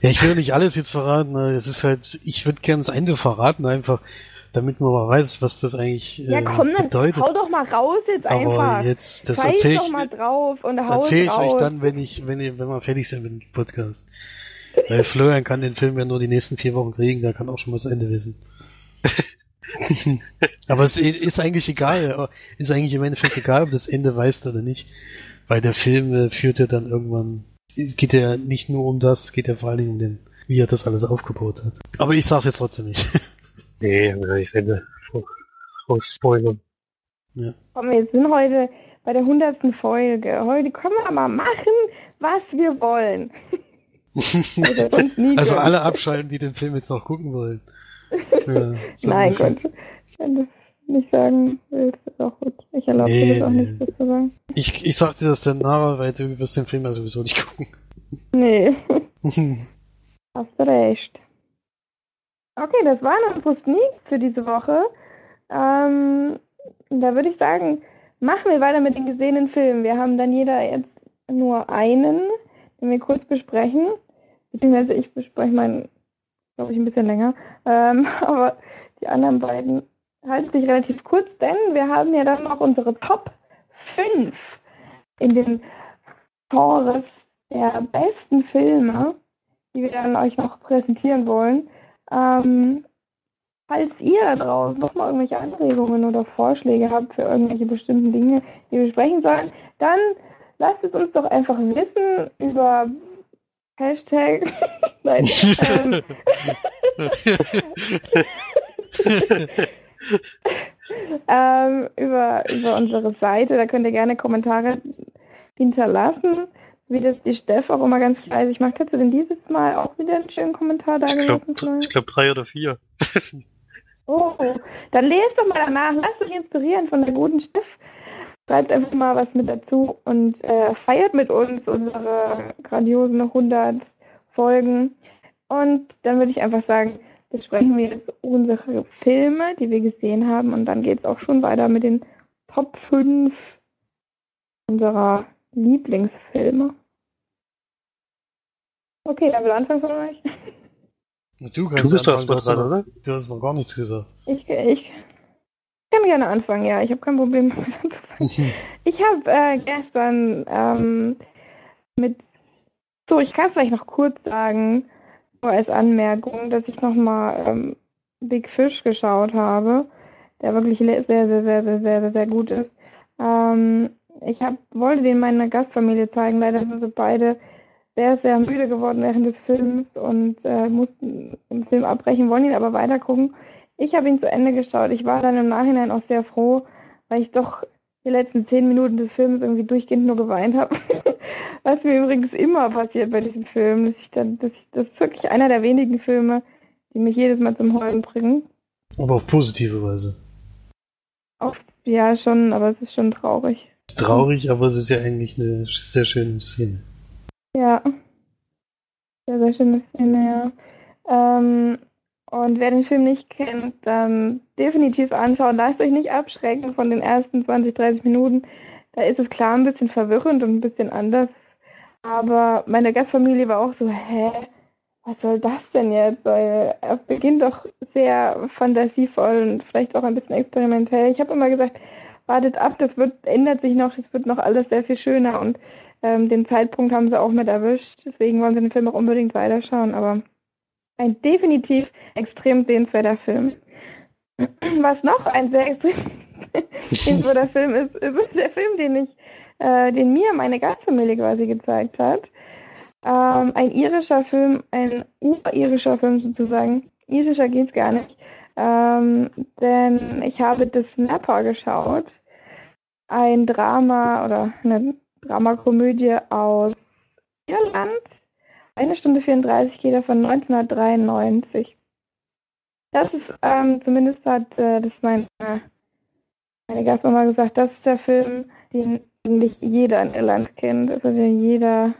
Ja, ich will nicht alles jetzt verraten, es ist halt, ich würde gerne das Ende verraten, einfach, damit man mal weiß, was das eigentlich äh, Ja komm, dann bedeutet. hau doch mal raus jetzt Aber einfach. jetzt, das erzähle doch ich, mal drauf und hau erzähl ich raus. euch dann, wenn ich, wenn, ich, wenn wir fertig sind mit dem Podcast. Weil Florian kann den Film ja nur die nächsten vier Wochen kriegen, der kann auch schon mal das Ende wissen. Aber es ist eigentlich egal, ist eigentlich im Endeffekt egal, ob das Ende weißt oder nicht, weil der Film äh, führt ja dann irgendwann, es geht ja nicht nur um das, es geht ja vor allen Dingen um den, wie er das alles aufgebaut hat. Aber ich sag's jetzt trotzdem nicht. Nee, will ich Ende rausspoilern. Komm, wir sind heute bei der hundertsten Folge. Heute können wir mal machen, was wir wollen. Also alle abschalten, die den Film jetzt noch gucken wollen. Ja, so Nein. Gott. Wenn du das nicht sagen willst, ist auch gut. Ich erlaube Nee, dir das auch nicht, das zu sagen. Ich, ich sag dir das dann nachher, weil du wirst den Film ja sowieso nicht gucken. Nee, hast du recht. Okay, das waren unsere Sneaks für diese Woche. Ähm, da würde ich sagen, machen wir weiter mit den gesehenen Filmen. Wir haben dann jeder jetzt nur einen, wir kurz besprechen. Beziehungsweise ich bespreche meinen, glaube ich, ein bisschen länger. Ähm, aber die anderen beiden halten sich relativ kurz, denn wir haben ja dann noch unsere Top 5 in den Genres der besten Filme, die wir dann euch noch präsentieren wollen. Ähm, falls ihr da draußen noch mal irgendwelche Anregungen oder Vorschläge habt für irgendwelche bestimmten Dinge, die wir besprechen sollen, dann lasst es uns doch einfach wissen über Hashtag. Nein. ähm, ähm, über, über unsere Seite. Da könnt ihr gerne Kommentare hinterlassen, wie das die Steff auch immer ganz fleißig macht. Hast du denn dieses Mal auch wieder einen schönen Kommentar da Ich glaube gelassen? Ich glaub drei oder vier. Oh, dann lest doch mal danach. Lasst euch inspirieren von der guten Steff. Schreibt einfach mal was mit dazu und äh, feiert mit uns unsere grandiosen 100 Folgen. Und dann würde ich einfach sagen, besprechen wir jetzt unsere Filme, die wir gesehen haben. Und dann geht es auch schon weiter mit den Top 5 unserer Lieblingsfilme. Okay, dann will anfangen von euch. Du Du bist doch noch, oder? du hast noch gar nichts gesagt. Ich, ich kann gerne anfangen, ja. Ich habe kein Problem damit anzufangen. Ich habe äh, gestern ähm, mit. So, ich kann vielleicht noch kurz sagen, nur als Anmerkung, dass ich nochmal ähm, Big Fish geschaut habe, der wirklich sehr, sehr, sehr, sehr, sehr, sehr, sehr gut ist. Ähm, ich hab, wollte den meiner Gastfamilie zeigen, leider sind sie beide sehr, sehr müde geworden während des Films und äh, mussten den Film abbrechen, wollen ihn aber weitergucken. Ich habe ihn zu Ende geschaut. Ich war dann im Nachhinein auch sehr froh, weil ich doch die letzten zehn Minuten des Films irgendwie durchgehend nur geweint habe. Was mir übrigens immer passiert bei diesem Film. Dass ich dann, dass ich, das ist wirklich einer der wenigen Filme, die mich jedes Mal zum Heulen bringen. Aber auf positive Weise. Auch, ja, schon, aber es ist schon traurig. Ist traurig, aber es ist ja eigentlich eine sehr schöne Szene. Ja. Sehr, sehr schöne Szene, ja. Ähm, und wer den Film nicht kennt, dann definitiv anschauen. Lasst euch nicht abschrecken von den ersten 20, 30 Minuten. Da ist es klar ein bisschen verwirrend und ein bisschen anders. Aber meine Gastfamilie war auch so, hä, was soll das denn jetzt? Weil er beginnt doch sehr fantasievoll und vielleicht auch ein bisschen experimentell. Ich habe immer gesagt, wartet ab, das wird, ändert sich noch, das wird noch alles sehr viel schöner und ähm, den Zeitpunkt haben sie auch mit erwischt. Deswegen wollen sie den Film auch unbedingt weiterschauen. Aber ein definitiv extrem sehenswerter Film. Was noch ein sehr extrem sehenswerter Film ist, ist der Film, den ich, äh, den mir meine Gastfamilie quasi gezeigt hat. Ähm, ein irischer Film, ein uririscher Film sozusagen. Irischer geht's gar nicht. Ähm, denn ich habe The Snapper geschaut. Ein Drama oder eine Dramakomödie aus Irland. Eine Stunde 34 geht er von 1993. Das ist, ähm, zumindest hat äh, das meine, meine Gastmama gesagt, das ist der Film, den eigentlich jeder in Irland kennt. Also den jeder,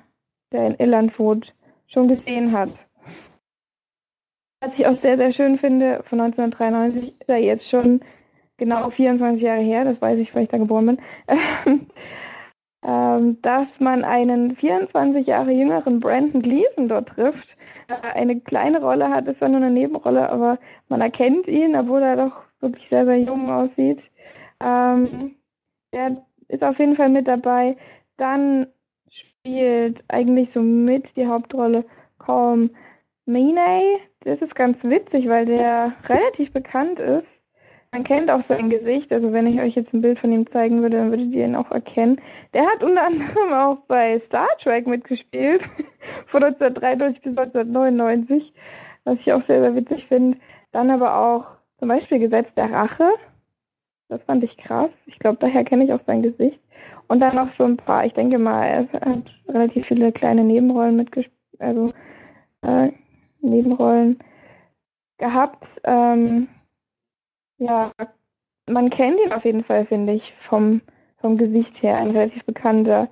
der in Irland wohnt, schon gesehen hat. Was ich auch sehr, sehr schön finde, von 1993 ist er jetzt schon genau 24 Jahre her, das weiß ich, weil ich da geboren bin, dass man einen 24 Jahre jüngeren Brandon Gleason dort trifft. der Eine kleine Rolle hat, ist zwar nur eine Nebenrolle, aber man erkennt ihn, obwohl er doch wirklich sehr, sehr jung aussieht. Ähm, der ist auf jeden Fall mit dabei. Dann spielt eigentlich so mit die Hauptrolle Colm Meaney. Das ist ganz witzig, weil der relativ bekannt ist. Man kennt auch sein Gesicht, also wenn ich euch jetzt ein Bild von ihm zeigen würde, dann würdet ihr ihn auch erkennen. Der hat unter anderem auch bei Star Trek mitgespielt, von 1993 bis 1999, was ich auch sehr, sehr witzig finde. Dann aber auch zum Beispiel Gesetz der Rache. Das fand ich krass. Ich glaube, daher kenne ich auch sein Gesicht. Und dann noch so ein paar, ich denke mal, er hat relativ viele kleine Nebenrollen mitgespielt, also äh, Nebenrollen gehabt. Ähm, ja, man kennt ihn auf jeden Fall, finde ich, vom, vom Gesicht her. Ein relativ bekannter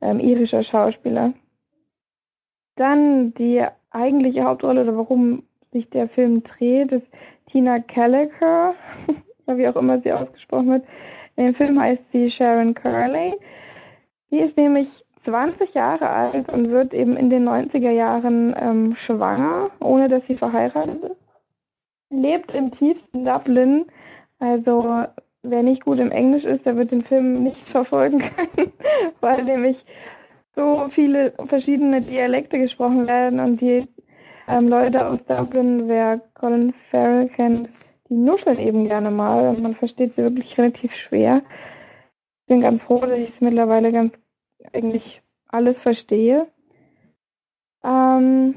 ähm, irischer Schauspieler. Dann die eigentliche Hauptrolle oder warum sich der Film dreht, ist Tina Gallagher, oder wie auch immer sie ausgesprochen wird. In dem Film heißt sie Sharon Curley. Die ist nämlich 20 Jahre alt und wird eben in den 90er Jahren ähm, schwanger, ohne dass sie verheiratet ist. Lebt im tiefsten Dublin. Also wer nicht gut im Englisch ist, der wird den Film nicht verfolgen können, weil nämlich so viele verschiedene Dialekte gesprochen werden und die ähm, Leute aus Dublin, wer Colin Farrell kennt, die nuscheln eben gerne mal und man versteht sie wirklich relativ schwer. Ich bin ganz froh, dass ich es mittlerweile ganz eigentlich alles verstehe. Ähm,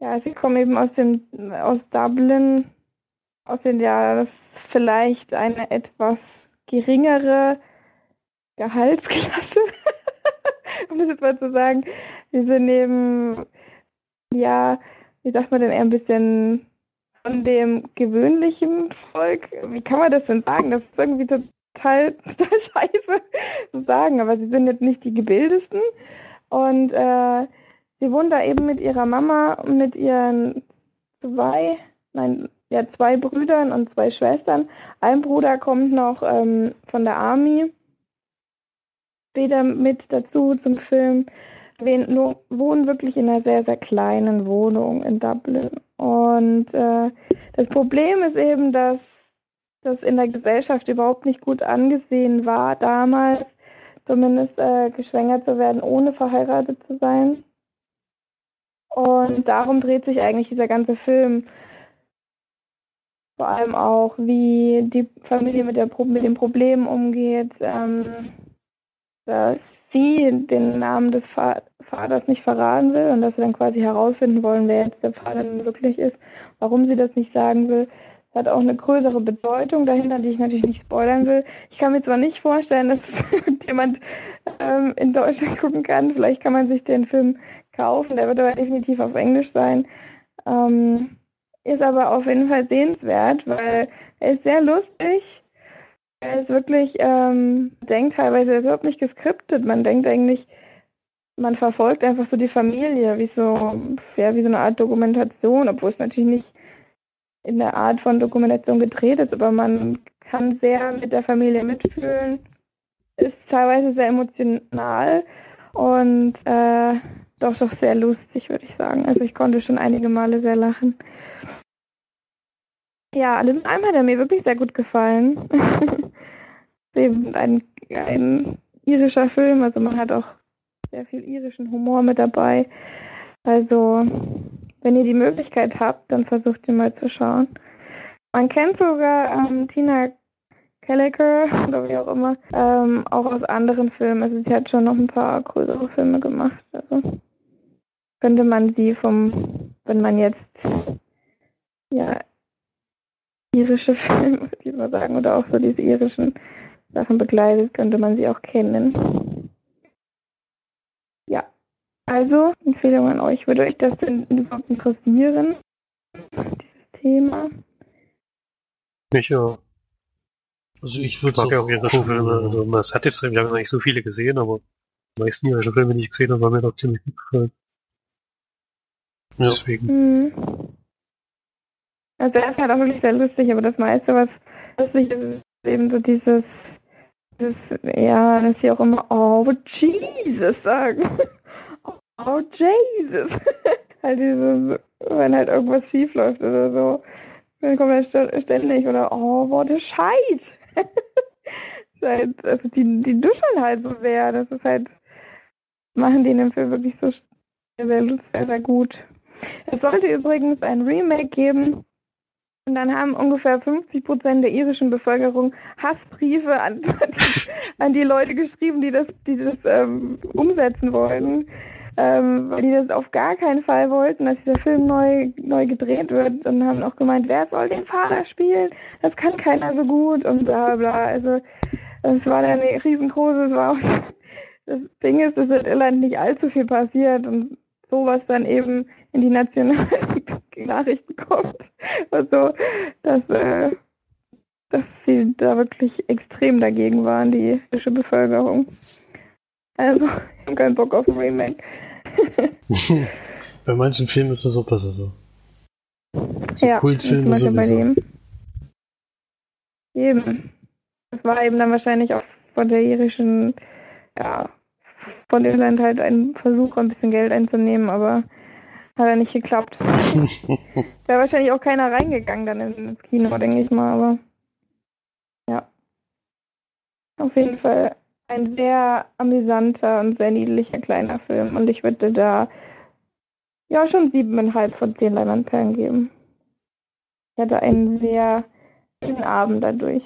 ja, sie kommen eben aus dem aus Dublin, aus den ja, das vielleicht eine etwas geringere Gehaltsklasse, um das jetzt mal zu sagen. Sie sind eben, ja, wie sagt man denn, eher ein bisschen von dem gewöhnlichen Volk. Wie kann man das denn sagen? Das ist irgendwie total, total scheiße zu sagen, aber sie sind jetzt nicht die gebildetsten. Und äh, sie wohnt da eben mit ihrer Mama und mit ihren zwei, nein, ja, zwei Brüdern und zwei Schwestern. Ein Bruder kommt noch ähm, von der Army später mit dazu zum Film. wir wohnen wirklich in einer sehr, sehr kleinen Wohnung in Dublin. Und äh, das Problem ist eben, dass das in der Gesellschaft überhaupt nicht gut angesehen war, damals zumindest äh, geschwängert zu werden, ohne verheiratet zu sein. Und darum dreht sich eigentlich dieser ganze Film. Vor allem auch, wie die Familie mit, der, mit dem Problem umgeht, ähm, dass sie den Namen des Vaters nicht verraten will und dass sie dann quasi herausfinden wollen, wer jetzt der Vater denn wirklich ist, warum sie das nicht sagen will. Das hat auch eine größere Bedeutung dahinter, die ich natürlich nicht spoilern will. Ich kann mir zwar nicht vorstellen, dass jemand ähm, in Deutschland gucken kann. Vielleicht kann man sich den Film kaufen. Der wird aber definitiv auf Englisch sein. Ähm, ist aber auf jeden Fall sehenswert, weil er ist sehr lustig er ist wirklich, ähm, denkt teilweise, er ist überhaupt nicht geskriptet. Man denkt eigentlich, man verfolgt einfach so die Familie, wie so, ja, wie so eine Art Dokumentation, obwohl es natürlich nicht in der Art von Dokumentation gedreht ist, aber man kann sehr mit der Familie mitfühlen, ist teilweise sehr emotional und äh, doch doch sehr lustig, würde ich sagen. Also ich konnte schon einige Male sehr lachen. Ja, alles in allem hat er mir wirklich sehr gut gefallen. eben ein, ein irischer Film, also man hat auch sehr viel irischen Humor mit dabei. Also, wenn ihr die Möglichkeit habt, dann versucht ihr mal zu schauen. Man kennt sogar ähm, Tina Kellecker oder wie auch immer, ähm, auch aus anderen Filmen. Also sie hat schon noch ein paar größere Filme gemacht. Also könnte man sie vom, wenn man jetzt ja irische Filme, würde ich mal sagen, oder auch so diese irischen Sachen begleitet, könnte man sie auch kennen. Ja, also Empfehlung an euch. Würde euch das denn überhaupt interessieren, dieses Thema? Mich ja. Also ich würde mag ja auch irische Filme. Also man hat jetzt ich habe noch nicht so viele gesehen, aber die meisten irische Filme, die ich gesehen habe, haben mir doch ziemlich gut gefallen. Ja. Deswegen. Mhm. Also er ist halt auch wirklich sehr lustig, aber das meiste, was lustig ist, ist eben so dieses, dieses ja, dass sie auch immer Oh Jesus sagen. Oh Jesus. halt dieses, wenn halt irgendwas schief läuft oder so. Dann kommt er ständig oder Oh, what a Scheit. halt, also die, die duschen halt so sehr. Das ist halt, machen die in dem Film wirklich so sehr, sehr, sehr gut. Es sollte übrigens ein Remake geben und dann haben ungefähr 50 Prozent der irischen Bevölkerung Hassbriefe an, an die Leute geschrieben, die das, die das ähm, umsetzen wollten. Ähm, weil die das auf gar keinen Fall wollten, dass dieser Film neu, neu gedreht wird und haben auch gemeint, wer soll den Vater spielen? Das kann keiner so gut und bla bla. Also es war dann eine riesengroße, auch, das Ding ist, dass in Irland nicht allzu viel passiert und sowas dann eben in die nationalen Nachrichten kommt. Also, dass, äh, dass sie da wirklich extrem dagegen waren, die irische Bevölkerung. Also, ich habe keinen Bock auf ein Remake. bei manchen Filmen ist das auch besser so. so ja, Kultfilme sowieso. Bei dem. Eben. Das war eben dann wahrscheinlich auch von der irischen, ja, von Irland halt ein Versuch, ein bisschen Geld einzunehmen, aber hat ja nicht geklappt. Wäre wahrscheinlich auch keiner reingegangen dann ins Kino, denke ich mal, aber ja. Auf jeden Fall ein sehr amüsanter und sehr niedlicher kleiner Film und ich würde da ja schon siebeneinhalb von zehn Leinwandperlen geben. Ich hatte einen sehr schönen Abend dadurch.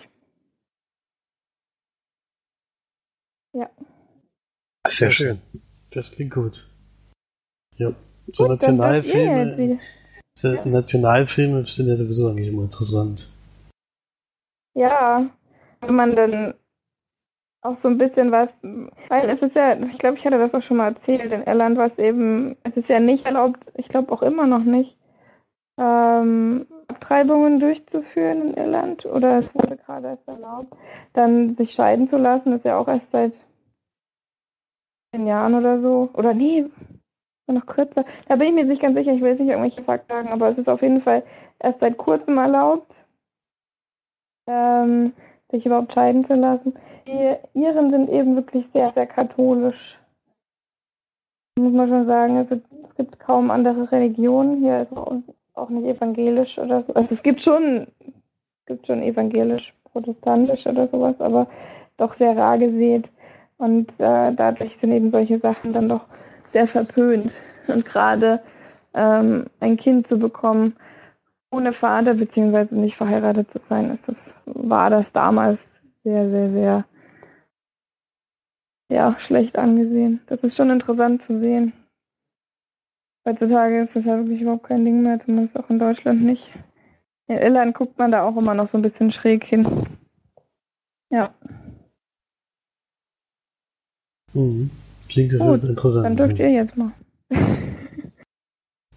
Ja. Sehr schön. Das klingt gut. Ja. So Gut, Nationalfilme. Ja. Nationalfilme sind ja sowieso eigentlich immer interessant. Ja, wenn man dann auch so ein bisschen was, weil es ist ja, ich glaube, ich hatte das auch schon mal erzählt, in Irland was eben, es ist ja nicht erlaubt, ich glaube auch immer noch nicht, ähm, Abtreibungen durchzuführen in Irland oder es wurde gerade erst erlaubt, dann sich scheiden zu lassen, ist ja auch erst seit zehn Jahren oder so, oder nee, noch kürzer. Da bin ich mir nicht ganz sicher, ich will jetzt nicht irgendwelche Fakten sagen, aber es ist auf jeden Fall erst seit kurzem erlaubt, ähm, sich überhaupt scheiden zu lassen. Die Iren sind eben wirklich sehr, sehr katholisch. muss man schon sagen, es, es gibt kaum andere Religionen. Hier ist auch, auch nicht evangelisch oder so. Also es gibt schon, gibt schon evangelisch, protestantisch oder sowas, aber doch sehr rar gesät. Und äh, dadurch sind eben solche Sachen dann doch sehr verpönt. Und gerade ähm, ein Kind zu bekommen, ohne Vater beziehungsweise nicht verheiratet zu sein, ist das, war das damals sehr, sehr, sehr ja, schlecht angesehen. Das ist schon interessant zu sehen. Heutzutage ist das ja wirklich überhaupt kein Ding mehr, zumindest auch in Deutschland nicht. In Irland guckt man da auch immer noch so ein bisschen schräg hin. Ja. Mhm. Klingt Gut, interessant. Dann dürft ihr jetzt mal.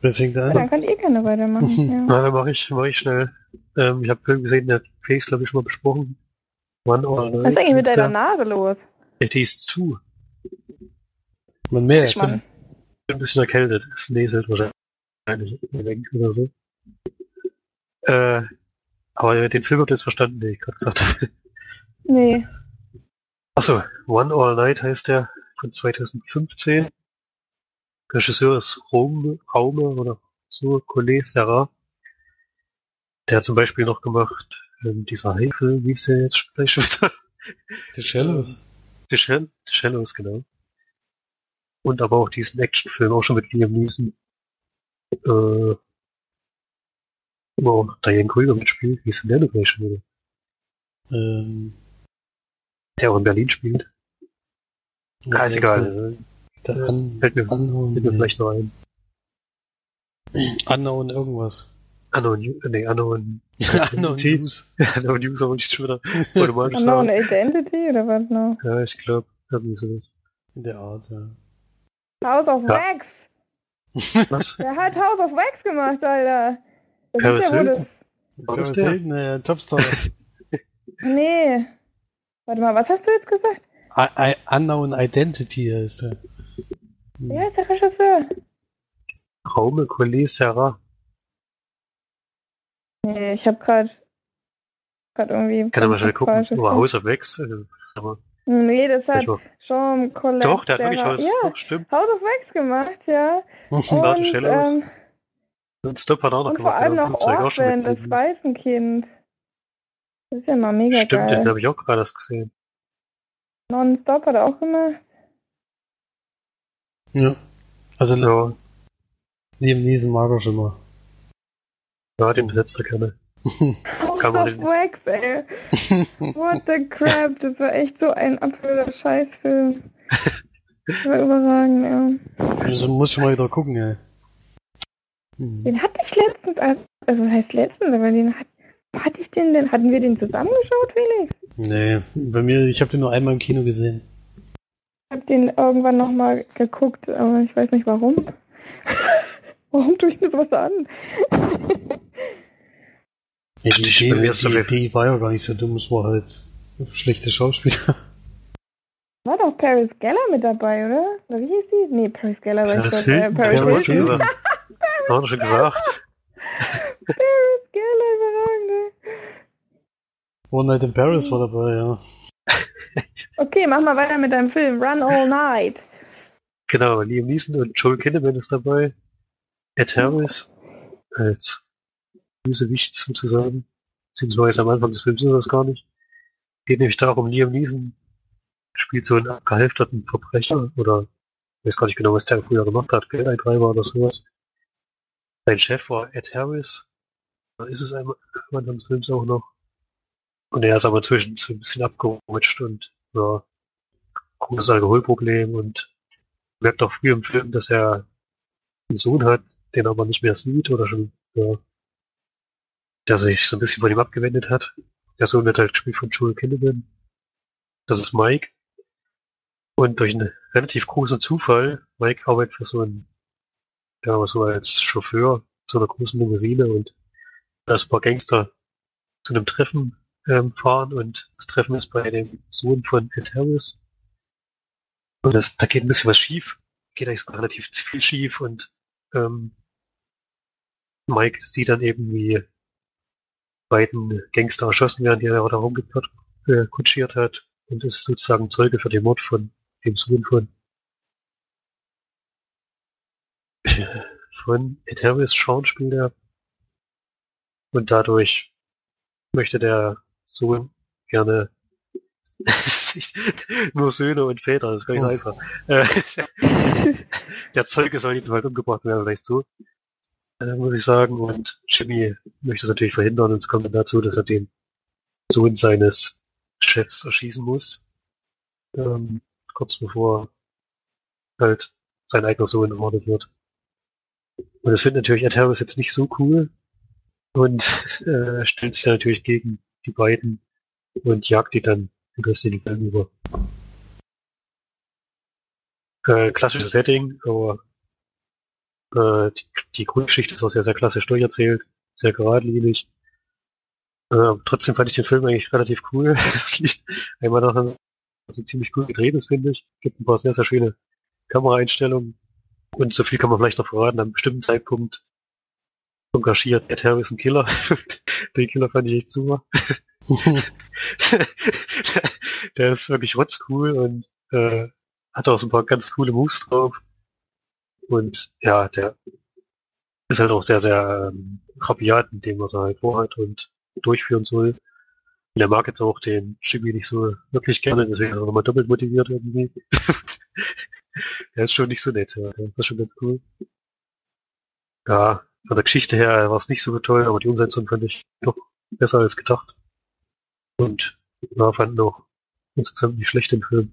Wer fängt Ja, an? dann könnt ihr gerne weitermachen. Ja. Na, dann mache ich, mach ich schnell. Ähm, ich habe Film gesehen, der Face, glaube ich, schon mal besprochen. One or Night. Was ist eigentlich mit deiner. Nase los? Ja, die ist zu. Man merkt. Mann. Bin ein bisschen erkältet. Es näselt wahrscheinlich weg oder so. Äh, aber den Film habt ihr jetzt verstanden, den ich gerade gesagt habe. Nee. Achso, One All Night heißt der von 2015. Regisseur ist Raume, Raume oder so, Collet Serra. Der hat zum Beispiel noch gemacht, ähm, dieser Haifel, wie ist der jetzt gleich schon wieder? The, The Shallows, genau. Und aber auch diesen Actionfilm, auch schon mit Liam Neeson. Äh, wo auch Diane Krüger mitspielt. Wie ist denn der noch gleich schon wieder? Ähm, Der auch in Berlin spielt. Ah, ist egal. Äh, Der An Fällt mir, Unknown, fällt mir nee. vielleicht noch ein. Unknown irgendwas. Unknown, nee, Unknown, Unknown. News. Unknown News, aber ich schon wieder automatisch Unknown. Identity oder was noch? Ja, ich glaube, irgendwie sowas. In der Art, ja. House of Ja. Wax. Was? Der hat House of Wax gemacht, Alter. Das Paris ist ja Hilton? Paris? Hilton, äh, Topstar. Nee. Warte mal, was hast du jetzt gesagt? I, I, Unknown Identity heißt er. Wer ist der Regisseur? Raume Collet Serra. Nee, ich hab grad grad irgendwie. Kann er mal schnell gucken. Falsches Oh. House of Wax. äh, Aber Nee, das hat. Jean Colette. Doch, der hat wirklich Haus. Ja, Doch, stimmt. House of Wax gemacht, ja. Und, ähm, Und Stop hat auch noch und vor gemacht. allem ja, noch Flugzeug auch schon Orphan, das. Waisenkind. Das ist ja mal mega Stimmt, den geil. habe ich auch gerade erst gesehen. Non-Stop hat er auch gemacht. Ja. Also Ja, Liam Neeson mag er schon mal. ja den besetzt er gerne. Kann man den- Wax, ey. What the crap, das war echt so ein absoluter Scheißfilm. Das war überragend, ja. Also muss ich mal wieder gucken, ey. Den hatte ich letztens, als, also was heißt letztens, aber den hat, wo hatte ich den denn? Hatten wir den zusammengeschaut, Felix? Nee, bei mir, ich habe den nur einmal im Kino gesehen. Ich hab den irgendwann nochmal geguckt, aber ich weiß nicht warum. warum tue ich mir sowas an? Ja, Ach, die, Idee, die Idee war ja gar nicht so dumm, es war halt schlechte Schauspieler. War doch Paris Geller mit dabei, oder? Oder wie hieß die? Nee, Paris Geller war Paris ich schon. Äh, Hilton, Paris ja, Paris Hilton. Haben wir schon gesagt. Paris Geller, überragend. ey. One Night in Paris war dabei, ja. Okay, mach mal weiter mit deinem Film. Run All Night. Genau, Liam Neeson und Joel Kinnaman ist dabei. Ed Harris als Bösewicht sozusagen. Beziehungsweise am Anfang des Films ist das gar nicht. Geht nämlich darum, Liam Neeson spielt so einen abgehalfterten Verbrecher oder ich weiß gar nicht genau, was der früher gemacht hat, Geldeintreiber oder sowas. Sein Chef war Ed Harris. Da ist es einmal am Anfang des Films auch noch. Und er ist aber zwischen so ein bisschen abgerutscht und ja, großes Alkoholproblem und merkt auch früh im Film, dass er einen Sohn hat, den er aber nicht mehr sieht oder schon, ja, der sich so ein bisschen von ihm abgewendet hat. Der Sohn wird halt gespielt von Joel Kinnaman. Das ist Mike. Und durch einen relativ großen Zufall, Mike arbeitet für so einen, ja, so als Chauffeur zu einer großen Limousine und da ist ein paar Gangster zu einem Treffen ähm, fahren und das Treffen ist bei dem Sohn von Ed Harris. Und das, da geht ein bisschen was schief. Geht eigentlich relativ viel schief und ähm, Mike sieht dann eben, wie beiden Gangster erschossen werden, die er da rumgekutschiert hat und ist sozusagen Zeuge für den Mord von dem Sohn von von Ed Harris Sean spielt er. Und dadurch möchte der Sohn gerne nur Söhne und Väter, das ist gar nicht Oh. einfach. Äh, der Zeuge soll jedenfalls umgebracht werden, vielleicht so. Äh, muss ich sagen. Und Jimmy möchte es natürlich verhindern und es kommt dann dazu, dass er den Sohn seines Chefs erschießen muss. Ähm, kurz bevor halt sein eigener Sohn ermordet wird. Und das findet natürlich Ed Harris jetzt nicht so cool und äh, stellt sich dann natürlich gegen die beiden und jagt die dann den restlichen Film über. Äh, klassisches Setting, aber äh, die, die Grundgeschichte ist auch sehr, sehr klassisch durcherzählt, sehr geradlinig. Äh, trotzdem fand ich den Film eigentlich relativ cool. Das liegt einmal daran, dass er ziemlich cool gedreht ist, finde ich. Gibt ein paar sehr, sehr schöne Kameraeinstellungen. Und so viel kann man vielleicht noch verraten. An einem bestimmten Zeitpunkt engagiert Ed Harris einen Killer. Den Killer fand ich echt super. der ist wirklich rotzcool und äh, hat auch so ein paar ganz coole Moves drauf. Und ja, der ist halt auch sehr, sehr ähm, rabiat in dem, was er halt vorhat und durchführen soll. Und er mag jetzt auch den Jimmy nicht so wirklich gerne, deswegen ist er nochmal doppelt motiviert irgendwie. der ist schon nicht so nett, ja. Der ist schon ganz cool. Ja, von der Geschichte her war es nicht so toll, aber die Umsetzung fand ich doch besser als gedacht. Und ja, fand auch insgesamt nicht schlecht den Film.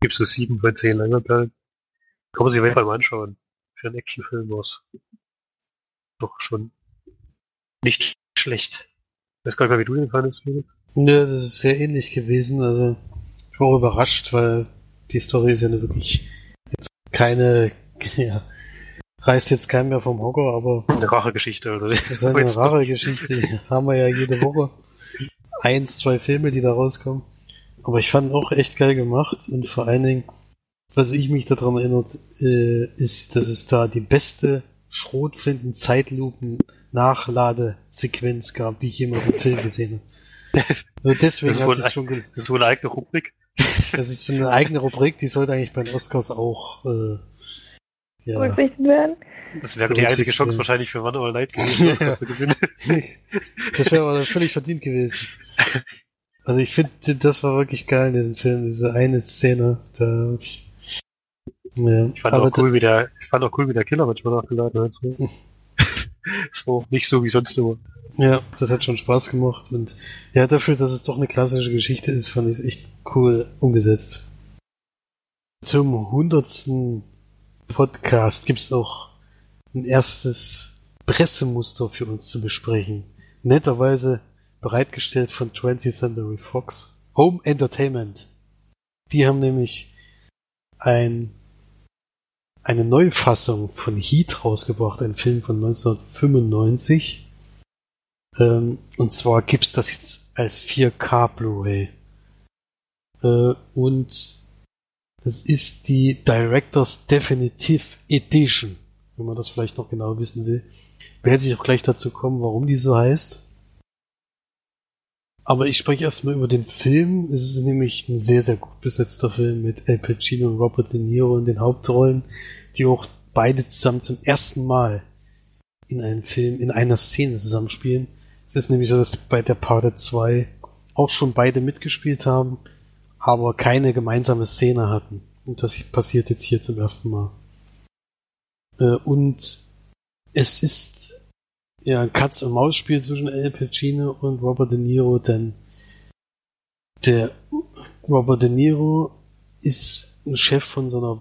Gibt so sieben von zehn Leinwandperlen. Kann man sich auf jeden Fall mal anschauen. Für einen Actionfilm war es doch schon nicht schlecht. Ich weiß gar nicht mehr, wie du den fandest, Felix. Ja, das ist sehr ähnlich gewesen. Also ich war auch überrascht, weil die Story ist ja wirklich jetzt keine, ja, reißt jetzt keinen mehr vom Hocker, aber Eine Rachegeschichte, oder? das ist eine rare Geschichte. Die haben wir ja jede Woche. Eins, zwei Filme, die da rauskommen. Aber ich fand auch echt geil gemacht und vor allen Dingen, was ich mich daran erinnert, äh, ist, dass es da die beste Schrotflinten-Zeitlupen-Nachladesequenz gab, die ich jemals im Film gesehen habe. Nur deswegen hat es schon ge Das ist wohl eine eigene Rubrik. Das ist so eine eigene Rubrik, die sollte eigentlich bei den Oscars auch äh, ja, berücksichtigt werden. Das wäre die einzige Chance wahrscheinlich für One All Night gewesen, Ja. Zu gewinnen. Das wäre aber völlig verdient gewesen. Also ich finde, das war wirklich geil in diesem Film, diese eine Szene. Da, ja, Ich fand aber auch cool, wie der, ich fand auch cool, wie der Killer manchmal nachgeladen hat. So. Das war auch nicht so wie sonst immer. ja, das hat schon Spaß gemacht und ja, dafür, dass es doch eine klassische Geschichte ist, fand ich es echt cool umgesetzt. Zum hundertsten Podcast gibt's auch ein erstes Pressemuster für uns zu besprechen. Netterweise bereitgestellt von 20th Century Fox. Home Entertainment. Die haben nämlich ein, eine Neufassung von Heat rausgebracht, ein Film von 1995. Ähm, und zwar gibt's das jetzt als 4K Blu-ray. Äh, und das ist die Directors Definitive Edition, wenn man das vielleicht noch genau wissen will. Werde ich auch gleich dazu kommen, warum die so heißt. Aber ich spreche erstmal über den Film. Es ist nämlich ein sehr, sehr gut besetzter Film mit Al Pacino und Robert De Niro in den Hauptrollen, die auch beide zusammen zum ersten Mal in einem Film, in einer Szene zusammenspielen. Es ist nämlich so, dass bei der Parte 2 auch schon beide mitgespielt haben, aber keine gemeinsame Szene hatten. Und das passiert jetzt hier zum ersten Mal. Äh, und es ist ja ein Katz-und-Maus-Spiel zwischen Al Pacino und Robert De Niro, denn der Robert De Niro ist ein Chef von so einer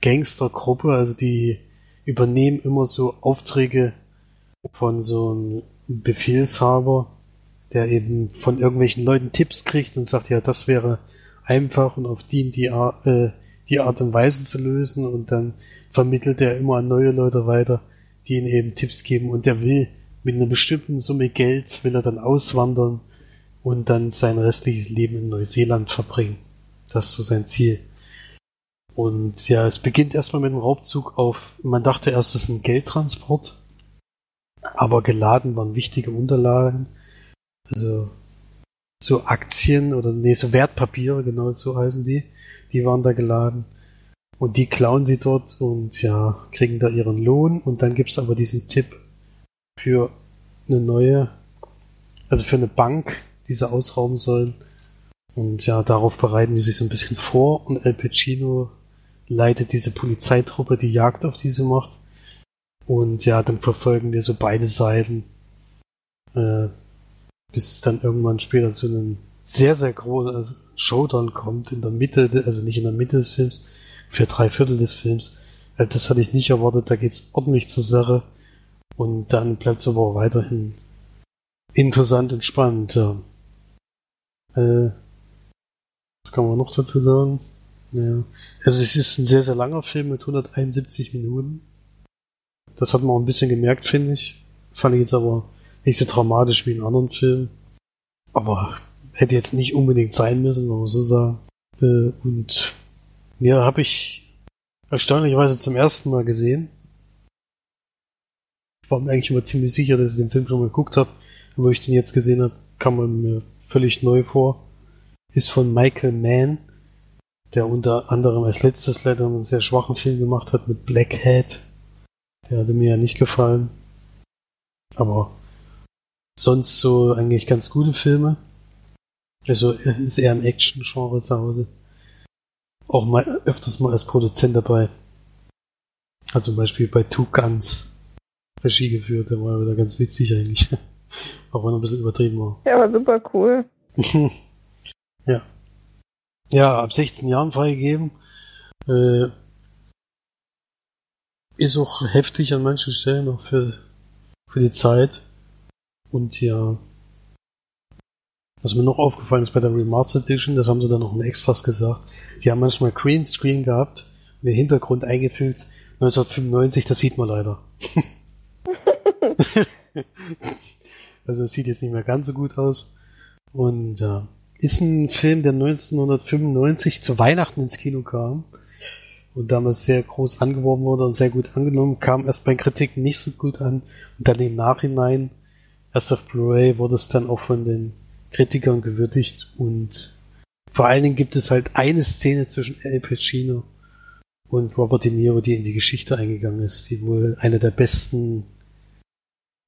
Gangstergruppe, also die übernehmen immer so Aufträge von so einem Befehlshaber, der eben von irgendwelchen Leuten Tipps kriegt und sagt, ja, das wäre einfach und auf die, die, Ar äh, die Art und Weise zu lösen und dann vermittelt er immer an neue Leute weiter, die ihm eben Tipps geben und der will mit einer bestimmten Summe Geld will er dann auswandern und dann sein restliches Leben in Neuseeland verbringen. Das ist so sein Ziel. Und ja, es beginnt erstmal mit einem Raubzug auf, man dachte erst, es ist ein Geldtransport, aber geladen waren wichtige Unterlagen, also so Aktien oder nee, so Wertpapiere, genau so heißen die, die waren da geladen. Und die klauen sie dort und ja, kriegen da ihren Lohn. Und dann gibt's aber diesen Tipp für eine neue, also für eine Bank, die sie ausrauben sollen. Und ja, darauf bereiten die sich so ein bisschen vor. Und El Pacino leitet diese Polizeitruppe, die Jagd auf diese macht. Und ja, dann verfolgen wir so beide Seiten, äh, bis es dann irgendwann später zu einem sehr, sehr großen also Showdown kommt, in der Mitte, also nicht in der Mitte des Films, für drei Viertel des Films. Äh, das hatte ich nicht erwartet, da geht's ordentlich zur Sache. Und dann bleibt es aber weiterhin interessant und spannend. Ja. Äh, was kann man noch dazu sagen? Ja. Also es ist ein sehr, sehr langer Film mit 171 Minuten. Das hat man auch ein bisschen gemerkt, finde ich. Fand ich jetzt aber nicht so dramatisch wie in anderen Filmen. Aber hätte jetzt nicht unbedingt sein müssen, wenn man so sagen. Äh, und ja, habe ich erstaunlicherweise zum ersten Mal gesehen. Ich war mir eigentlich immer ziemlich sicher, dass ich den Film schon mal geguckt habe. Wo ich den jetzt gesehen habe, kam man mir völlig neu vor. Ist von Michael Mann, der unter anderem als letztes leider einen sehr schwachen Film gemacht hat mit Black Hat. Der hatte mir ja nicht gefallen. Aber sonst so eigentlich ganz gute Filme. Also ist eher im Action-Genre zu Hause. Auch mal öfters mal als Produzent dabei. Also zum Beispiel bei Two Guns Regie geführt, der war wieder ganz witzig eigentlich. Auch wenn er ein bisschen übertrieben war. Ja, aber super cool. ja. Ja, ab 16 Jahren freigegeben. Äh, ist auch heftig an manchen Stellen, auch für, für die Zeit. Und ja, was mir noch aufgefallen ist bei der Remastered Edition, das haben sie dann noch in Extras gesagt, die haben manchmal Greenscreen gehabt und den Hintergrund eingefügt. 1995, das sieht man leider. also es sieht jetzt nicht mehr ganz so gut aus. Und ja, ist ein Film, der 1995 zu Weihnachten ins Kino kam und damals sehr groß angeworben wurde und sehr gut angenommen, kam erst bei Kritiken nicht so gut an und dann im Nachhinein, erst auf Blu-ray, wurde es dann auch von den Kritikern gewürdigt und vor allen Dingen gibt es halt eine Szene zwischen El Pacino und Robert De Niro, die in die Geschichte eingegangen ist, die wohl eine der besten,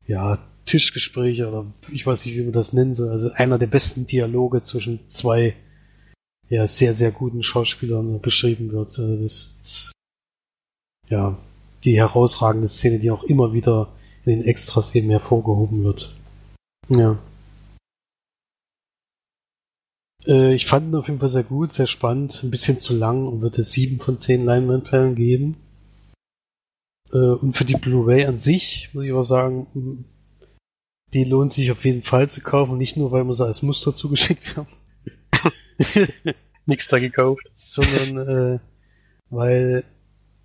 ja, Tischgespräche oder ich weiß nicht, wie man das nennen soll, also einer der besten Dialoge zwischen zwei ja, sehr, sehr guten Schauspielern beschrieben wird. Also das ist ja die herausragende Szene, die auch immer wieder in den Extras eben hervorgehoben wird. Ja. Äh, ich fand ihn auf jeden Fall sehr gut, sehr spannend, ein bisschen zu lang und würde sieben von zehn Leinwandperlen geben. Äh, und für die Blu-ray an sich muss ich aber sagen, die lohnt sich auf jeden Fall zu kaufen, nicht nur, weil wir sie als Muster zugeschickt haben. Nichts da gekauft. Sondern äh, weil,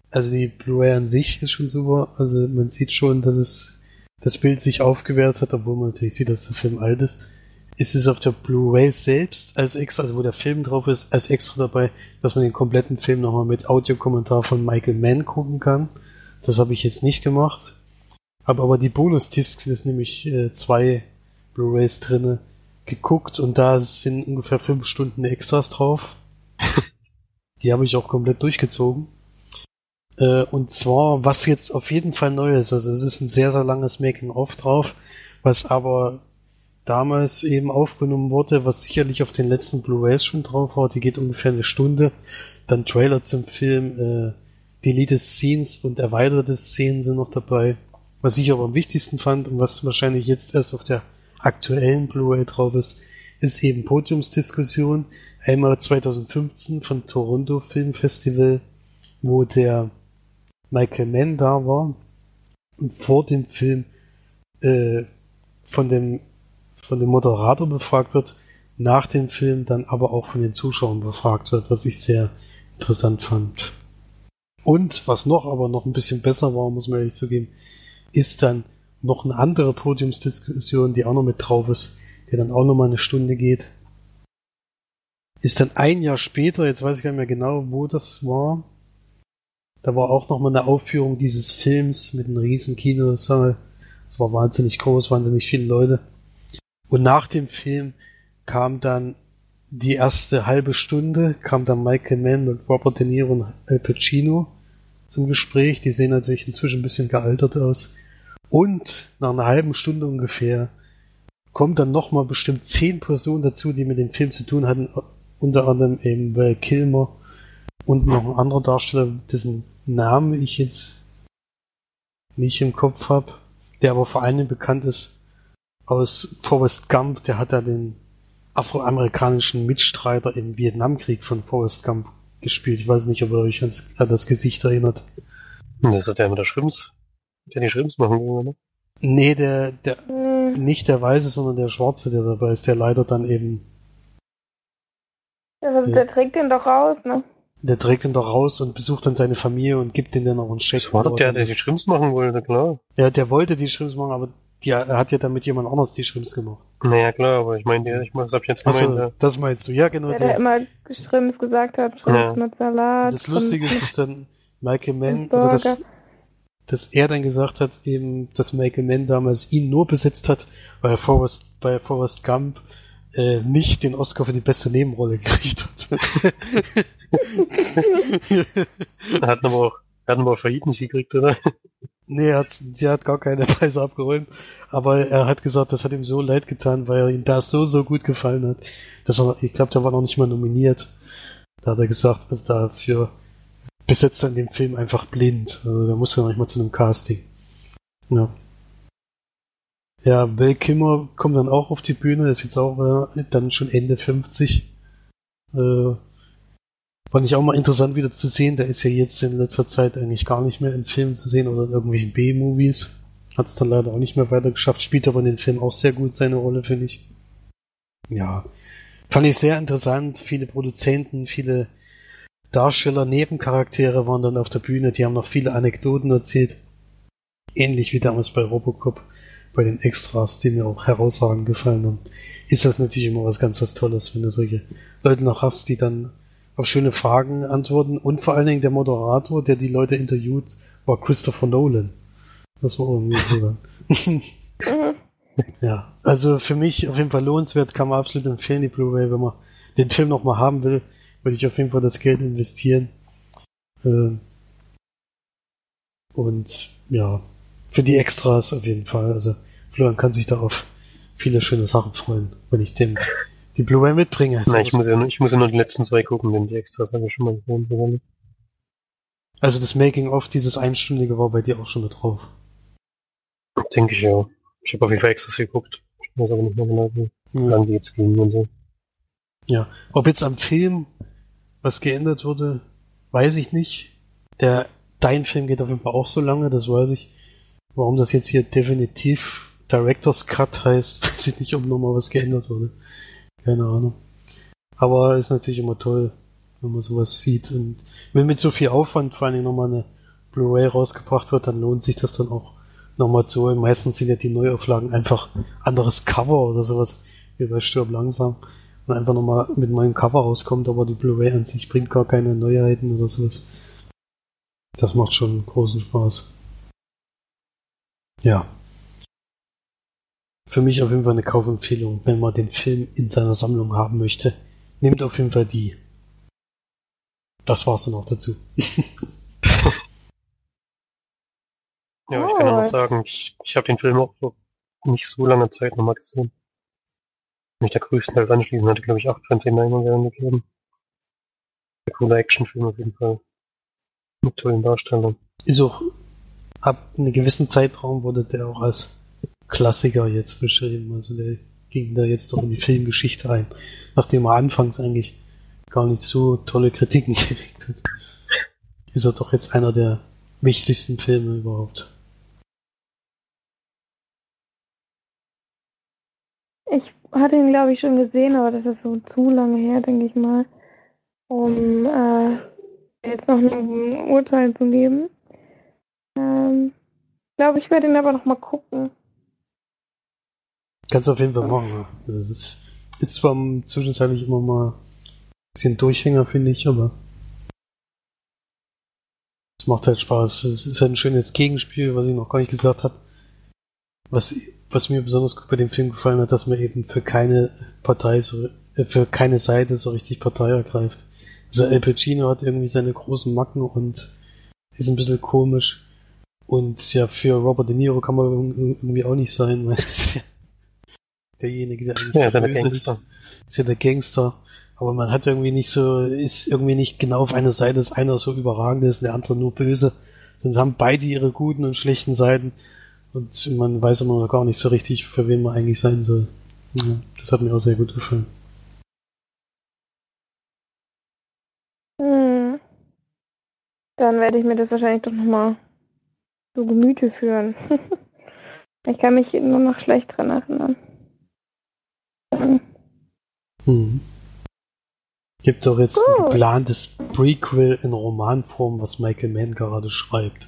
also die Blu-ray an sich ist schon super. Also man sieht schon, dass es das Bild sich aufgewertet hat, obwohl man natürlich sieht, dass der Film alt ist. Ist es auf der Blu-ray selbst als extra, also wo der Film drauf ist, als extra dabei, dass man den kompletten Film nochmal mit Audiokommentar von Michael Mann gucken kann. Das habe ich jetzt nicht gemacht. Habe aber die Bonus-Discs, das nämlich äh, zwei Blu-rays drinne, geguckt und da sind ungefähr fünf Stunden Extras drauf. die habe ich auch komplett durchgezogen. Äh, und zwar, was jetzt auf jeden Fall neu ist, also es ist ein sehr, sehr langes Making-of drauf, was aber damals eben aufgenommen wurde, was sicherlich auf den letzten Blu-rays schon drauf war, die geht ungefähr eine Stunde. Dann Trailer zum Film, äh, Deleted Scenes und erweiterte Szenen sind noch dabei. Was ich aber am wichtigsten fand und was wahrscheinlich jetzt erst auf der aktuellen Blu-ray drauf ist, ist eben Podiumsdiskussion. Einmal 2015 von Toronto Film Festival, wo der Michael Mann da war und vor dem Film äh, von dem von dem Moderator befragt wird, nach dem Film dann aber auch von den Zuschauern befragt wird, was ich sehr interessant fand. Und was noch aber noch ein bisschen besser war, muss man ehrlich zugeben, ist dann noch eine andere Podiumsdiskussion, die auch noch mit drauf ist, die dann auch noch mal eine Stunde geht. Ist dann ein Jahr später, jetzt weiß ich gar nicht mehr genau, wo das war. Da war auch noch mal eine Aufführung dieses Films mit einem riesen Kinosaal. Es war wahnsinnig groß, wahnsinnig viele Leute. Und nach dem Film kam dann die erste halbe Stunde kam dann Michael Mann mit Robert De Niro und Al Pacino zum Gespräch. Die sehen natürlich inzwischen ein bisschen gealtert aus. Und nach einer halben Stunde ungefähr kommen dann nochmal bestimmt zehn Personen dazu, die mit dem Film zu tun hatten. Unter anderem eben Val Kilmer und noch ein anderer Darsteller, dessen Namen ich jetzt nicht im Kopf habe, der aber vor allem bekannt ist aus Forrest Gump. Der hat da den afroamerikanischen Mitstreiter im Vietnamkrieg von Forrest Gump gespielt. Ich weiß nicht, ob ihr euch an das Gesicht erinnert. Das ist der mit der Schrimps. Der die Schrimps machen will, ne? Nee, der, der, nicht der Weiße, sondern der Schwarze, der dabei ist, der leider dann eben, Also, Ja. Der trägt den doch raus, ne? Der trägt ihn doch raus und besucht dann seine Familie und gibt denen dann auch einen Scheck. Das war doch der, der die Schrimps machen wollte, klar. Ja, der wollte die Schrimps machen, aber die, er hat ja dann mit jemand anders die Schrimps gemacht. Naja, klar, aber ich meine, ich mein, das hab ich jetzt gemeint, Achso, das meinst du. Ja, genau. Der, der Der, immer Schrimps gesagt hat, Schrimps Ja. mit Salat. das Lustige ist, dass dann Michael Mann, und oder das, dass er dann gesagt hat, eben, dass Michael Mann damals ihn nur besetzt hat, weil Forrest, bei Forrest Gump äh, nicht den Oscar für die beste Nebenrolle gekriegt hat. Er hat aber auch, er hat aber auch Verhit nicht gekriegt, oder? nee, er hat, sie hat gar keine Preise abgeräumt, aber er hat gesagt, das hat ihm so leid getan, weil ihm das so, so gut gefallen hat, dass er, ich glaube, der war noch nicht mal nominiert. Da hat er gesagt, also dafür besetzt er in dem Film einfach blind. Also da muss er noch nicht mal zu einem Casting. Ja. Ja, Val Kimmer kommt dann auch auf die Bühne, ist jetzt auch äh, dann schon Ende 50. Äh, fand ich auch mal interessant wieder zu sehen. Der ist ja jetzt in letzter Zeit eigentlich gar nicht mehr in Filmen zu sehen oder in irgendwelchen B-Movies. Hat es dann leider auch nicht mehr weiter geschafft, spielt aber in den Film auch sehr gut seine Rolle, finde ich. Ja, fand ich sehr interessant. Viele Produzenten, viele Darsteller, Nebencharaktere waren dann auf der Bühne, die haben noch viele Anekdoten erzählt. Ähnlich wie damals bei Robocop, bei den Extras, die mir auch herausragend gefallen haben. Ist das natürlich immer was ganz was Tolles, wenn du solche Leute noch hast, die dann auf schöne Fragen antworten. Und vor allen Dingen der Moderator, der die Leute interviewt, war Christopher Nolan. Das war irgendwie interessant. Mhm. Ja, also für mich auf jeden Fall lohnenswert, kann man absolut empfehlen, die Blu-ray, wenn man den Film nochmal haben will, würde ich auf jeden Fall das Geld investieren. Ähm, Und ja, für die Extras auf jeden Fall. Also Florian kann sich da auf viele schöne Sachen freuen, wenn ich dem die Blu-ray mitbringe. Na, ich muss ja nur, ich muss ja nur die letzten zwei gucken, denn die Extras habe ich schon mal gesehen. Also das Making-of, dieses einstündige war bei dir auch schon mit drauf. Denke ich ja. Ich habe auf jeden Fall Extras geguckt. Ich weiß aber nicht mehr genau, wie Ja. lang die jetzt gingen und so. Ja, ob jetzt am Film was geändert wurde, weiß ich nicht. Der dein Film geht auf jeden Fall auch so lange, das weiß ich. Warum das jetzt hier definitiv Director's Cut heißt, weiß ich nicht, ob nochmal was geändert wurde. Keine Ahnung. Aber ist natürlich immer toll, wenn man sowas sieht. Und wenn mit so viel Aufwand vor Dingen nochmal eine Blu-ray rausgebracht wird, dann lohnt sich das dann auch nochmal zu holen. Meistens sind ja die Neuauflagen einfach anderes Cover oder sowas, wie bei Stirb langsam und einfach nochmal mit meinem Cover rauskommt, aber die Blu-ray an sich bringt gar keine Neuheiten oder sowas. Das macht schon großen Spaß. Ja. Für mich auf jeden Fall eine Kaufempfehlung, wenn man den Film in seiner Sammlung haben möchte. Nehmt auf jeden Fall die. Das war's dann auch dazu. Ja, ich kann Oh. noch sagen, ich, ich habe den Film auch vor nicht so langer Zeit nochmal gesehen. Mich der größtenteils anschließen, hatte glaube ich 8 von 10 Leinwandperlen gegeben. Ein cooler Actionfilm auf jeden Fall. Mit tollen Darstellern. Ist auch ab einem gewissen Zeitraum wurde der auch als Klassiker jetzt beschrieben. Also der ging da jetzt doch in die Filmgeschichte ein. Nachdem er anfangs eigentlich gar nicht so tolle Kritiken gekriegt hat. Ist er doch jetzt einer der wichtigsten Filme überhaupt. Ich hatte ihn, glaube ich, schon gesehen, aber das ist so zu lange her, denke ich mal, um äh, jetzt noch ein Urteil zu geben. Ähm, glaube, ich werde ihn aber noch mal gucken. Kannst auf jeden Fall machen. Also Das ist zwar zwischenzeitlich immer mal ein bisschen Durchhänger, finde ich, aber es macht halt Spaß. Es ist halt ein schönes Gegenspiel, was ich noch gar nicht gesagt habe. Was, was mir besonders gut bei dem Film gefallen hat, dass man eben für keine Partei so äh, für keine Seite so richtig Partei ergreift. Also Al Pacino hat irgendwie seine großen Macken und ist ein bisschen komisch. Und ja, für Robert De Niro kann man irgendwie auch nicht sein, weil das ist ja derjenige, der eigentlich ja der böse Gangster. ist. Ist ja der Gangster. Aber man hat irgendwie nicht so, ist irgendwie nicht genau auf einer Seite, dass einer so überragend ist und der andere nur böse. Sonst haben beide ihre guten und schlechten Seiten. Und man weiß immer noch gar nicht so richtig, für wen man eigentlich sein soll. Ja, das hat mir auch sehr gut gefallen. Hm. Dann werde ich mir das wahrscheinlich doch nochmal zu Gemüte führen. ich kann mich nur noch schlecht dran erinnern. Hm. Mhm. Gibt doch jetzt ein Gut. geplantes Prequel in Romanform, was Michael Mann gerade schreibt.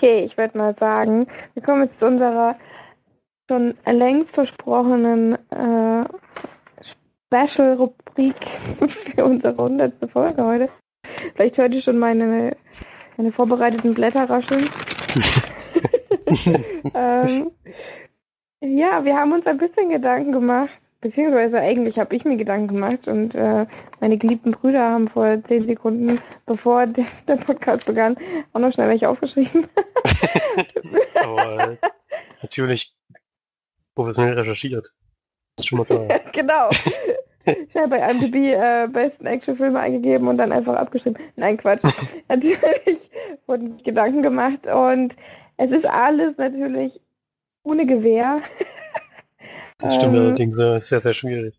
Okay, ich würde mal sagen, wir kommen jetzt zu unserer schon längst versprochenen äh, Special-Rubrik für unsere hundertste Folge heute. Vielleicht hört ihr schon meine, meine vorbereiteten Blätter rascheln. Ähm, ja, wir haben uns ein bisschen Gedanken gemacht, beziehungsweise eigentlich habe ich mir Gedanken gemacht und äh, meine geliebten Brüder haben vor zehn Sekunden, bevor der, der Podcast begann, auch noch schnell welche aufgeschrieben. Aber natürlich professionell recherchiert. ist schon mal klar. genau. Ich habe bei IMDb äh, besten Actionfilme eingegeben und dann einfach abgeschrieben. Nein, Quatsch. natürlich wurden Gedanken gemacht und es ist alles natürlich ohne Gewehr. Das stimmt Ähm, allerdings, äh, ist sehr, sehr schwierig.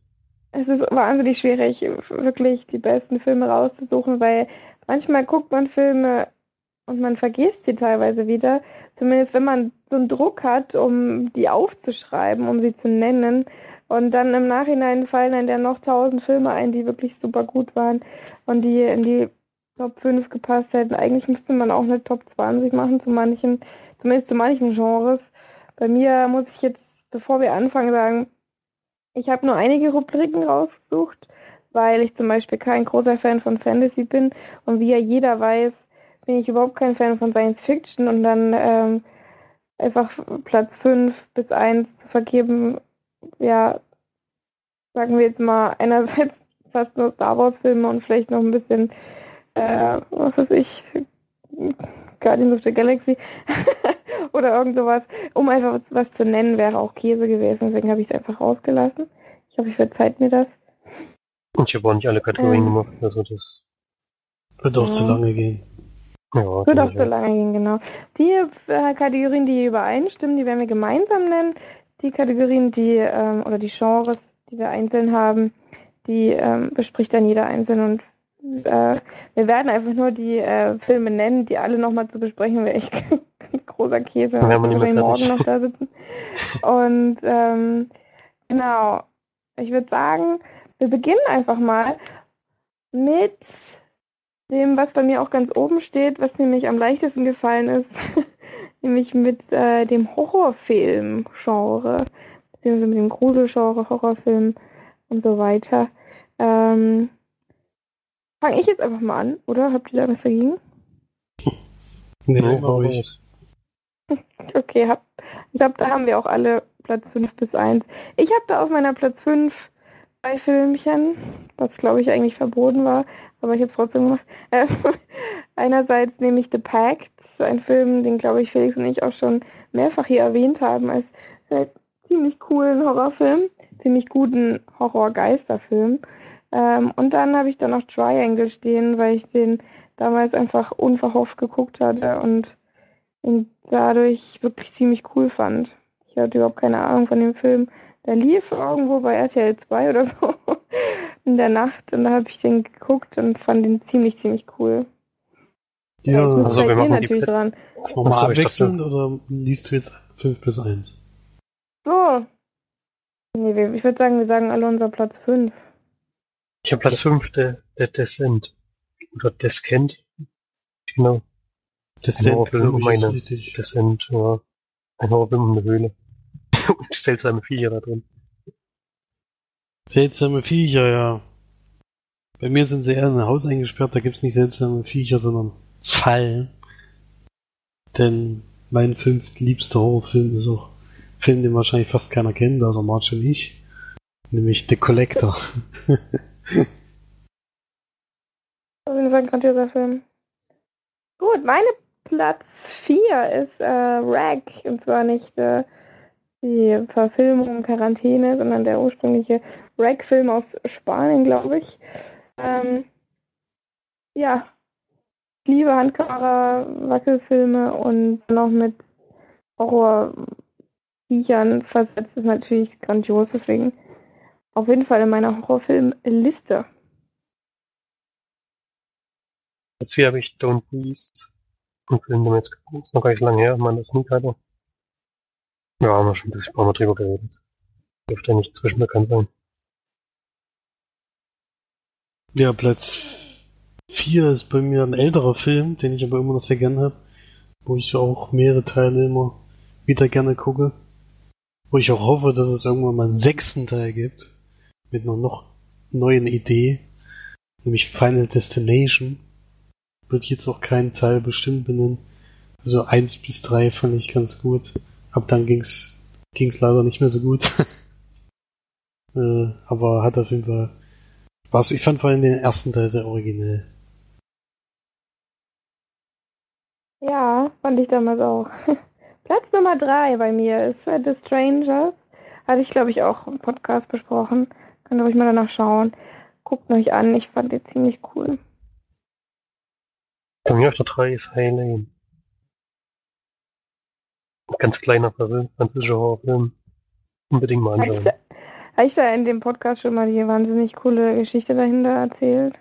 Es ist wahnsinnig schwierig, wirklich die besten Filme rauszusuchen, weil manchmal guckt man Filme und man vergisst sie teilweise wieder. Zumindest wenn man so einen Druck hat, um die aufzuschreiben, um sie zu nennen. Und dann im Nachhinein fallen dann noch tausend Filme ein, die wirklich super gut waren und die in die Top 5 gepasst hätten. Eigentlich müsste man auch eine Top 20 machen zu manchen, zumindest zu manchen Genres. Bei mir muss ich jetzt, bevor wir anfangen, sagen, ich habe nur einige Rubriken rausgesucht, weil ich zum Beispiel kein großer Fan von Fantasy bin und wie ja jeder weiß, bin ich überhaupt kein Fan von Science Fiction und dann ähm, einfach Platz 5 bis 1 zu vergeben, ja, sagen wir jetzt mal, einerseits fast nur Star Wars Filme und vielleicht noch ein bisschen, äh, was weiß ich, Guardians of the Galaxy oder irgend sowas, um einfach was, zu nennen, wäre auch Käse gewesen, deswegen habe ich es einfach rausgelassen. Ich hoffe, ich verzeiht mir das. Und ich habe auch nicht alle Kategorien Ähm. gemacht, also das, Wird auch Ja. zu lange gehen. ja. Wird auch ich zu lange gehen, genau. Die äh, Kategorien, die übereinstimmen, die werden wir gemeinsam nennen. Die Kategorien, die, ähm, oder die Genres, die wir einzeln haben, die ähm, bespricht dann jeder einzeln und äh, wir werden einfach nur die äh, Filme nennen, die alle nochmal zu besprechen, wäre echt großer Käse, wenn wir morgen noch da sitzen. Und ähm, genau, ich würde sagen, wir beginnen einfach mal mit dem, was bei mir auch ganz oben steht, was nämlich am leichtesten gefallen ist, nämlich mit äh, dem Horrorfilm-Genre, beziehungsweise mit dem Gruselgenre, Horrorfilm und so weiter. Ähm, Fange ich jetzt einfach mal an, oder? Habt ihr da was dagegen? Nee, Nee, mach. Okay, hab, ich glaube, da haben wir auch alle Platz 5 bis 1. Ich habe da auf meiner Platz 5 zwei Filmchen, was glaube ich eigentlich verboten war, aber ich habe es trotzdem gemacht. Äh, einerseits nämlich The Pact, ein Film, den glaube ich Felix und ich auch schon mehrfach hier erwähnt haben, als äh, ziemlich coolen Horrorfilm, ziemlich guten Horror-Geisterfilm. Ähm, und dann habe ich da noch Triangle stehen, weil ich den damals einfach unverhofft geguckt hatte und ihn dadurch wirklich ziemlich cool fand. Ich hatte überhaupt keine Ahnung von dem Film. Der lief irgendwo bei RTL 2 oder so in der Nacht und da habe ich den geguckt und fand den ziemlich, ziemlich cool. Ja, muss also wir machen die natürlich Plätze. dran. nochmal Achso, ich abwechselnd oder liest du jetzt 5 bis 1? So. Nee, ich würde sagen, wir sagen alle unser Platz 5. Ich habe Platz 5, der, der Descent. Oder Descent. Genau, glaube um richtig. Descent, ja. Ein Horrorfilm um eine Höhle. Und seltsame Viecher da drin. Seltsame Viecher, ja. Bei mir sind sie eher in ein Haus eingesperrt, da gibt's nicht seltsame Viecher, sondern Fallen. Denn mein fünftliebster Horrorfilm ist auch ein Film, den wahrscheinlich fast keiner kennt, also Marge und ich. nämlich The Collector. Auf jeden Fall ein grandioser Film. Gut, meine Platz 4 ist äh, Rag. Und zwar nicht äh, die Verfilmung Quarantäne, sondern der ursprüngliche Rag-Film aus Spanien, glaube ich. Ähm, ja, ich liebe Handkamera, Wackelfilme und noch mit Horror-Viechern versetzt ist natürlich grandios, deswegen auf jeden Fall in meiner Horrorfilm-Liste. Jetzt hier habe ich Don't Breathe. Ein Film, mir jetzt ist noch gar nicht so lange her, man das nie hatte. Ja, haben wir schon ein bisschen mal drüber geredet. Dürfte ja nicht zwischen bekannt sein. Ja, Platz 4 ist bei mir ein älterer Film, den ich aber immer noch sehr gern habe, wo ich auch mehrere Teile immer wieder gerne gucke. Wo ich auch hoffe, dass es irgendwann mal einen sechsten Teil gibt. Mit einer noch neuen Idee. Nämlich Final Destination. Wird jetzt auch keinen Teil bestimmt benennen. Also eins bis drei fand ich ganz gut. Ab dann ging's, ging's leider nicht mehr so gut. äh, aber hat auf jeden Fall Spaß. Ich fand vor allem den ersten Teil sehr originell. Ja, fand ich damals auch. Platz Nummer drei bei mir ist äh, The Strangers. Hatte ich, glaube ich, auch im Podcast besprochen. Könnt ihr euch mal danach schauen. Guckt euch an, ich fand den ziemlich cool. Bei mir auf der 3 ist High Lane. Ein ganz kleiner französischer Horrorfilm. Unbedingt mal Habe anschauen. da, hab ich da in dem Podcast schon mal die wahnsinnig coole Geschichte dahinter erzählt?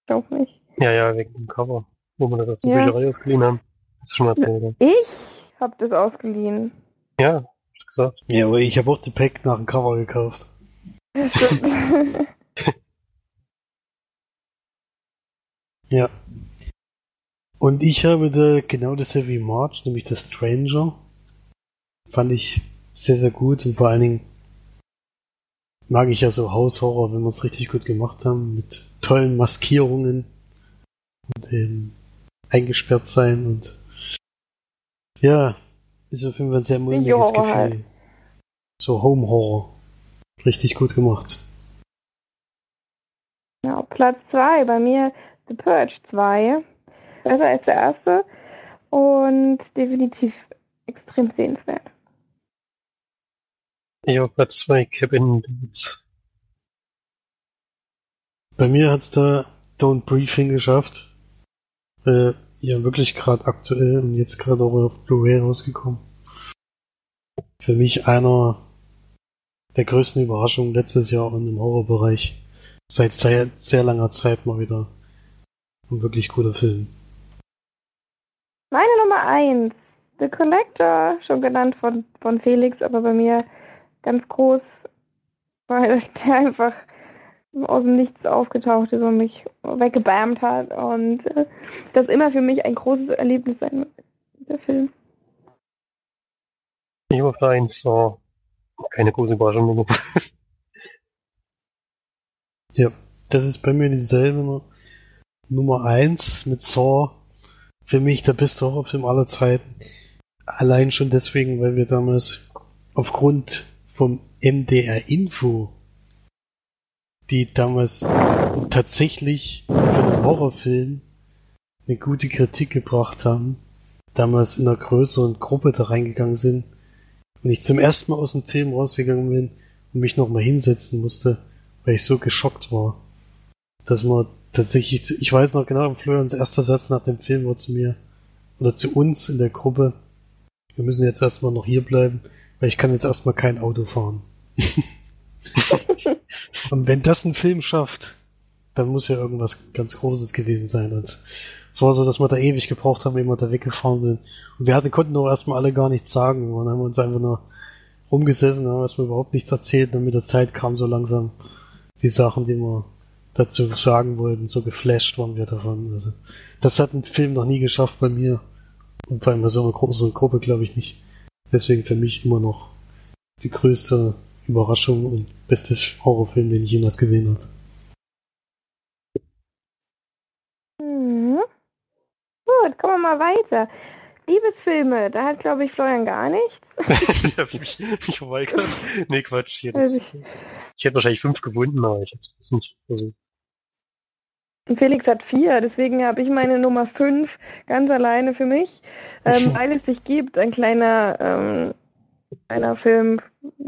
Ich glaube nicht. Ja, ja, wegen dem Cover. Wo wir das aus der Ja. Bücherei ausgeliehen haben. Hast du schon mal erzählt? Ich habe das ausgeliehen. Ja, hab ich gesagt. Ja, aber ich habe auch The Pack nach dem Cover gekauft. Das stimmt. Ja. Und ich habe da genau dasselbe wie March, nämlich The Stranger. Fand ich sehr, sehr gut und vor allen Dingen mag ich ja so Haushorror, wenn wir es richtig gut gemacht haben, mit tollen Maskierungen und eben eingesperrt sein und ja, ist auf jeden Fall ein sehr mulmiges Gefühl. halt. So Home Horror. Richtig gut gemacht. ja, auf Platz 2 bei mir The Purge 2. Besser als der erste. Und definitiv extrem sehenswert. Ich habe Platz 2 Cabin Woods. Bei mir hat's da Don't Briefing geschafft. Äh, ja, wirklich gerade aktuell und jetzt gerade auch auf Blu-ray rausgekommen. Für mich einer der größten Überraschungen letztes Jahr und im Horrorbereich. Seit sehr, sehr langer Zeit mal wieder. Ein wirklich guter Film. Meine Nummer 1. The Collector, schon genannt von, von Felix, aber bei mir ganz groß, weil der einfach aus dem Nichts aufgetaucht ist und mich weggebammt hat. Und äh, das immer für mich ein großes Erlebnis sein wird, der Film. Ich habe auf der 1 so keine große Überraschung. Ja, das ist bei mir dieselbe Nu- Nummer eins mit Saw. Für mich der beste Horrorfilm aller Zeiten. Allein schon deswegen, weil wir damals aufgrund vom MDR Info, die damals tatsächlich für einen Horrorfilm eine gute Kritik gebracht haben, damals in einer größeren Gruppe da reingegangen sind und ich zum ersten Mal aus dem Film rausgegangen bin und mich nochmal hinsetzen musste, weil ich so geschockt war, dass man tatsächlich, ich weiß noch genau, Florians erster Satz nach dem Film war zu mir oder zu uns in der Gruppe, wir müssen jetzt erstmal noch hier bleiben, weil ich kann jetzt erstmal kein Auto fahren. und wenn das ein Film schafft, dann muss ja irgendwas ganz Großes gewesen sein. Und es war so, dass wir da ewig gebraucht haben, ehe wir da weggefahren sind. Und wir hatten, konnten auch erstmal alle gar nichts sagen. Und dann haben wir uns einfach nur rumgesessen, haben erstmal überhaupt nichts erzählt. Und mit der Zeit kamen so langsam die Sachen, die wir dazu sagen wollten. So geflasht waren wir davon. Also, das hat ein Film noch nie geschafft bei mir. Und bei so einer großen Gruppe, glaube ich nicht. Deswegen für mich immer noch die größte Überraschung und beste Horrorfilm, den ich jemals gesehen habe. Mhm. Gut, kommen wir mal weiter. Liebesfilme, da hat, glaube ich, Florian gar nichts. ich mich, mich verweigert. Nee, Quatsch. Ich hätte, Also ich hätte wahrscheinlich fünf gefunden, aber ich habe es jetzt nicht versucht. Und Felix hat vier, deswegen habe ich meine Nummer fünf ganz alleine für mich, ähm, weil es sich gibt. Ein kleiner, ähm, kleiner Film,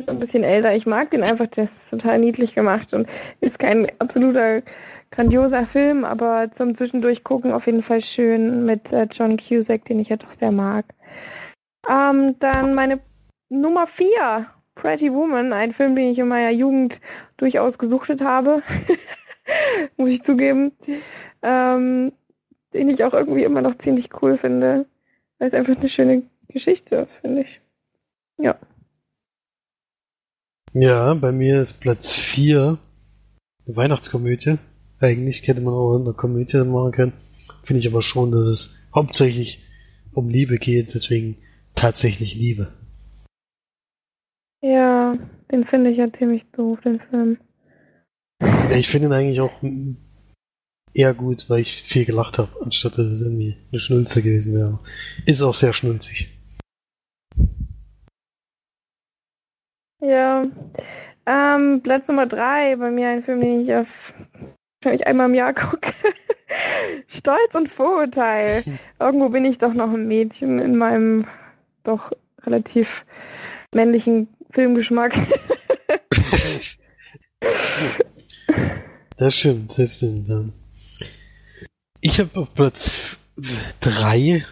ein bisschen älter. Ich mag den einfach, der ist total niedlich gemacht und ist kein absoluter grandioser Film, aber zum Zwischendurch gucken auf jeden Fall schön mit äh, John Cusack, den ich ja doch sehr mag. Ähm, dann meine Nummer vier, Pretty Woman, ein Film, den ich in meiner Jugend durchaus gesuchtet habe. Muss ich zugeben. Ähm, den ich auch irgendwie immer noch ziemlich cool finde. Weil es einfach eine schöne Geschichte ist, finde ich. Ja. Ja, bei mir ist Platz 4 eine Weihnachtskomödie. Eigentlich hätte man auch eine Komödie machen können. Finde ich aber schon, dass es hauptsächlich um Liebe geht, deswegen tatsächlich Liebe. Ja, den finde ich ja ziemlich doof, den Film. Ich finde ihn eigentlich auch eher gut, weil ich viel gelacht habe, anstatt dass es irgendwie eine Schnulze gewesen wäre. Ist auch sehr schnulzig. Ja. Ähm, Platz Nummer drei bei mir ein Film, den ich auf, wahrscheinlich einmal im Jahr gucke. Stolz und Vorurteil. Irgendwo bin ich doch noch ein Mädchen in meinem doch relativ männlichen Filmgeschmack. Das stimmt, das stimmt. ja. Ich habe auf Platz 3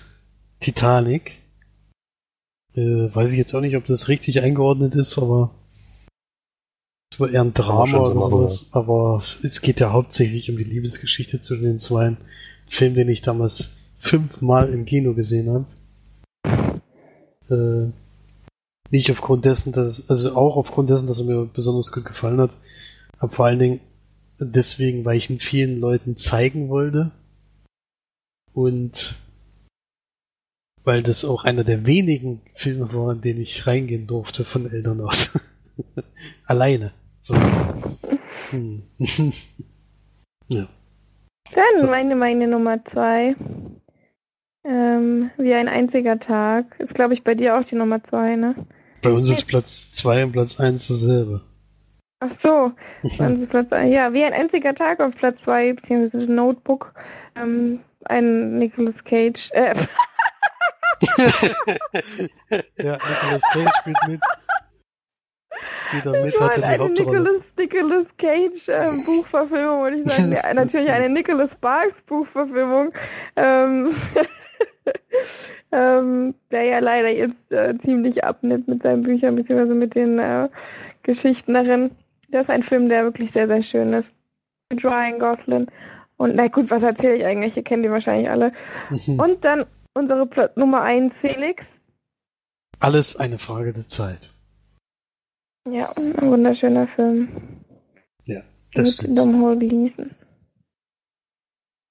Titanic. Äh, weiß ich jetzt auch nicht, ob das richtig eingeordnet ist, aber es war eher ein Drama oder sowas. Aber es geht ja hauptsächlich um die Liebesgeschichte zwischen den zwei. Ein Film, den ich damals fünfmal im Kino gesehen habe. Äh, nicht aufgrund dessen, dass, also auch aufgrund dessen, dass er mir besonders gut gefallen hat, aber vor allen Dingen deswegen, weil ich ihn vielen Leuten zeigen wollte und weil das auch einer der wenigen Filme war, in den ich reingehen durfte von Eltern aus. Alleine. So. Hm. ja. Dann So. meine, meine Nummer zwei. Ähm, wie ein einziger Tag. Ist, glaube ich, bei dir auch die Nummer zwei, ne? Bei uns ist Platz 2 und Platz 1 dasselbe. Ach so, ist Platz. Ja, wie ein einziger Tag auf Platz zwei, beziehungsweise Notebook. Ähm, ein Nicolas Cage. Äh, ja, Nicolas Cage spielt mit. Spielt mit, ich hat wollte er die eine Hauptrolle. Nicolas, Nicolas Cage ähm, Buchverfilmung, würde ich sagen. Ja, natürlich eine Nicholas Sparks Buchverfilmung. Ähm, ähm, der ja leider jetzt äh, ziemlich abnimmt mit seinen Büchern, beziehungsweise mit den äh, Geschichten darin. Das ist ein Film, der wirklich sehr, sehr schön ist. Mit Ryan Gosling. Und na gut, was erzähle ich eigentlich? Ihr kennt die wahrscheinlich alle. Mhm. Und dann unsere Pl Nummer 1, Felix. Alles eine Frage der Zeit. Ja, ein wunderschöner Film. Das mit Gleeson.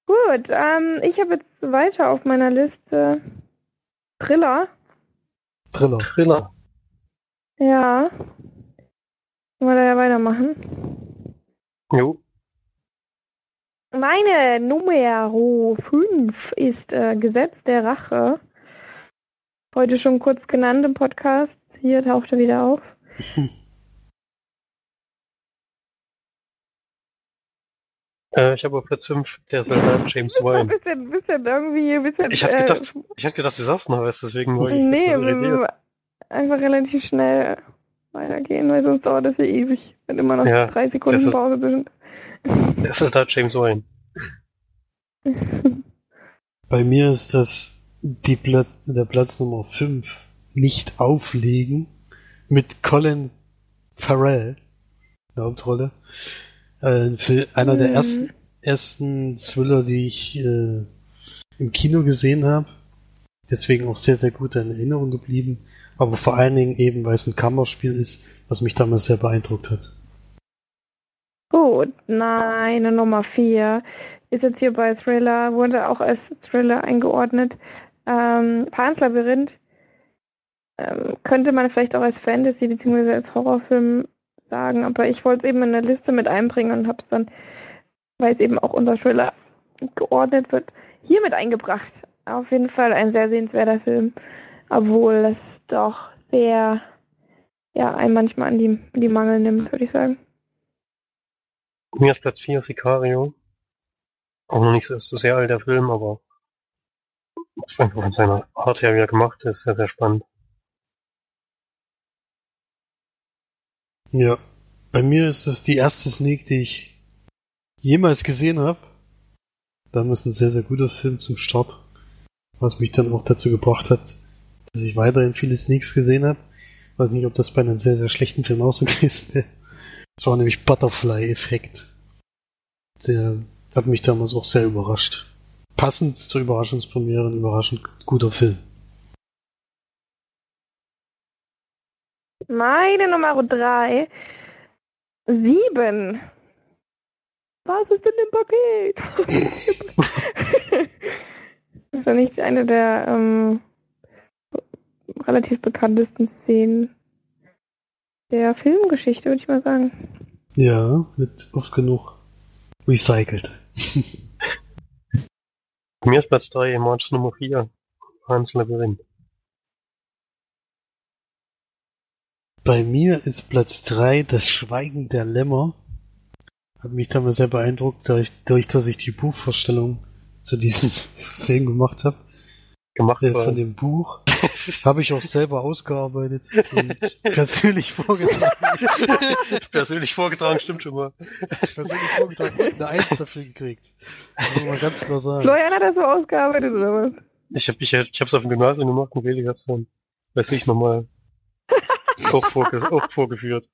Gut, ähm, ich habe jetzt weiter auf meiner Liste Thriller. Thriller. Thriller. Ja. Wollen wir da ja weitermachen? Jo. Meine Nummer 5 ist äh, Gesetz der Rache. Heute schon kurz genannt im Podcast. Hier taucht er wieder auf. Äh, ich habe auf Platz 5 der Soldat James Ein Wine. bisschen, bisschen irgendwie, ein bisschen. Ich hab äh, gedacht, ich hab gedacht, du sagst noch was, deswegen war ich so Nee, irritiert. wir- einfach relativ schnell weitergehen, weil sonst dauert das hier ewig. Wenn immer noch Ja, drei Sekunden Pause zwischen. Der Soldat James Wine. Bei mir ist das die Pla der Platz Nummer 5 nicht auflegen mit Colin Farrell, der Hauptrolle. Äh, für einer der Mhm. ersten, ersten Thriller, die ich äh, im Kino gesehen habe. Deswegen auch sehr, sehr gut in Erinnerung geblieben. Aber vor allen Dingen eben, weil es ein Kammerspiel ist, was mich damals sehr beeindruckt hat. Gut, meine Nummer 4 ist jetzt hier bei Thriller, wurde auch als Thriller eingeordnet. Ähm, Pans Labyrinth ähm, könnte man vielleicht auch als Fantasy bzw. als Horrorfilm sagen, aber ich wollte es eben in eine Liste mit einbringen und habe es dann, weil es eben auch unter Thriller geordnet wird, hier mit eingebracht. auf jeden Fall ein sehr sehenswerter Film, obwohl es doch sehr, ja, einem manchmal an die, an die Mangel nimmt, würde ich sagen. Mir ist Platz 4 Sicario. Auch noch nicht so, so sehr alt der Film, aber von seiner Art her, wie er gemacht ist, sehr, sehr spannend. Ja. Bei mir ist das die erste Sneak, die ich jemals gesehen habe. Damals ein sehr, sehr guter Film zum Start. Was mich dann auch dazu gebracht hat, dass ich weiterhin viele Sneaks gesehen habe. Weiß nicht, ob das bei einem sehr, sehr schlechten Film auch so gewesen wäre. Das war nämlich Butterfly-Effekt. Der hat mich damals auch sehr überrascht. Passend zur Überraschungspremiere, ein überraschend guter Film. Meine Nummer drei. Sieben. Was ist in dem Paket? Wahrscheinlich eine der ähm, relativ bekanntesten Szenen der Filmgeschichte, würde ich mal sagen. Ja, wird oft genug recycelt. Mir ist Platz 3 March Nummer 4. Hans Labyrinth. Bei mir ist Platz 3 das Schweigen der Lämmer. Hat mich damals sehr beeindruckt, dadurch, dadurch dass ich die Buchvorstellung zu diesem Film gemacht habe. Gemacht Äh, von von dem Buch. Habe ich auch selber ausgearbeitet und persönlich vorgetragen. persönlich vorgetragen, stimmt schon mal. persönlich vorgetragen und eine Eins dafür gekriegt. Das muss man ganz klar sagen. Florian hat das so ausgearbeitet, oder was? Ich hab, ich, ich hab's auf dem Gymnasium gemacht und Felix hat's dann, weiß ich, nochmal auch, vorge auch vorgeführt.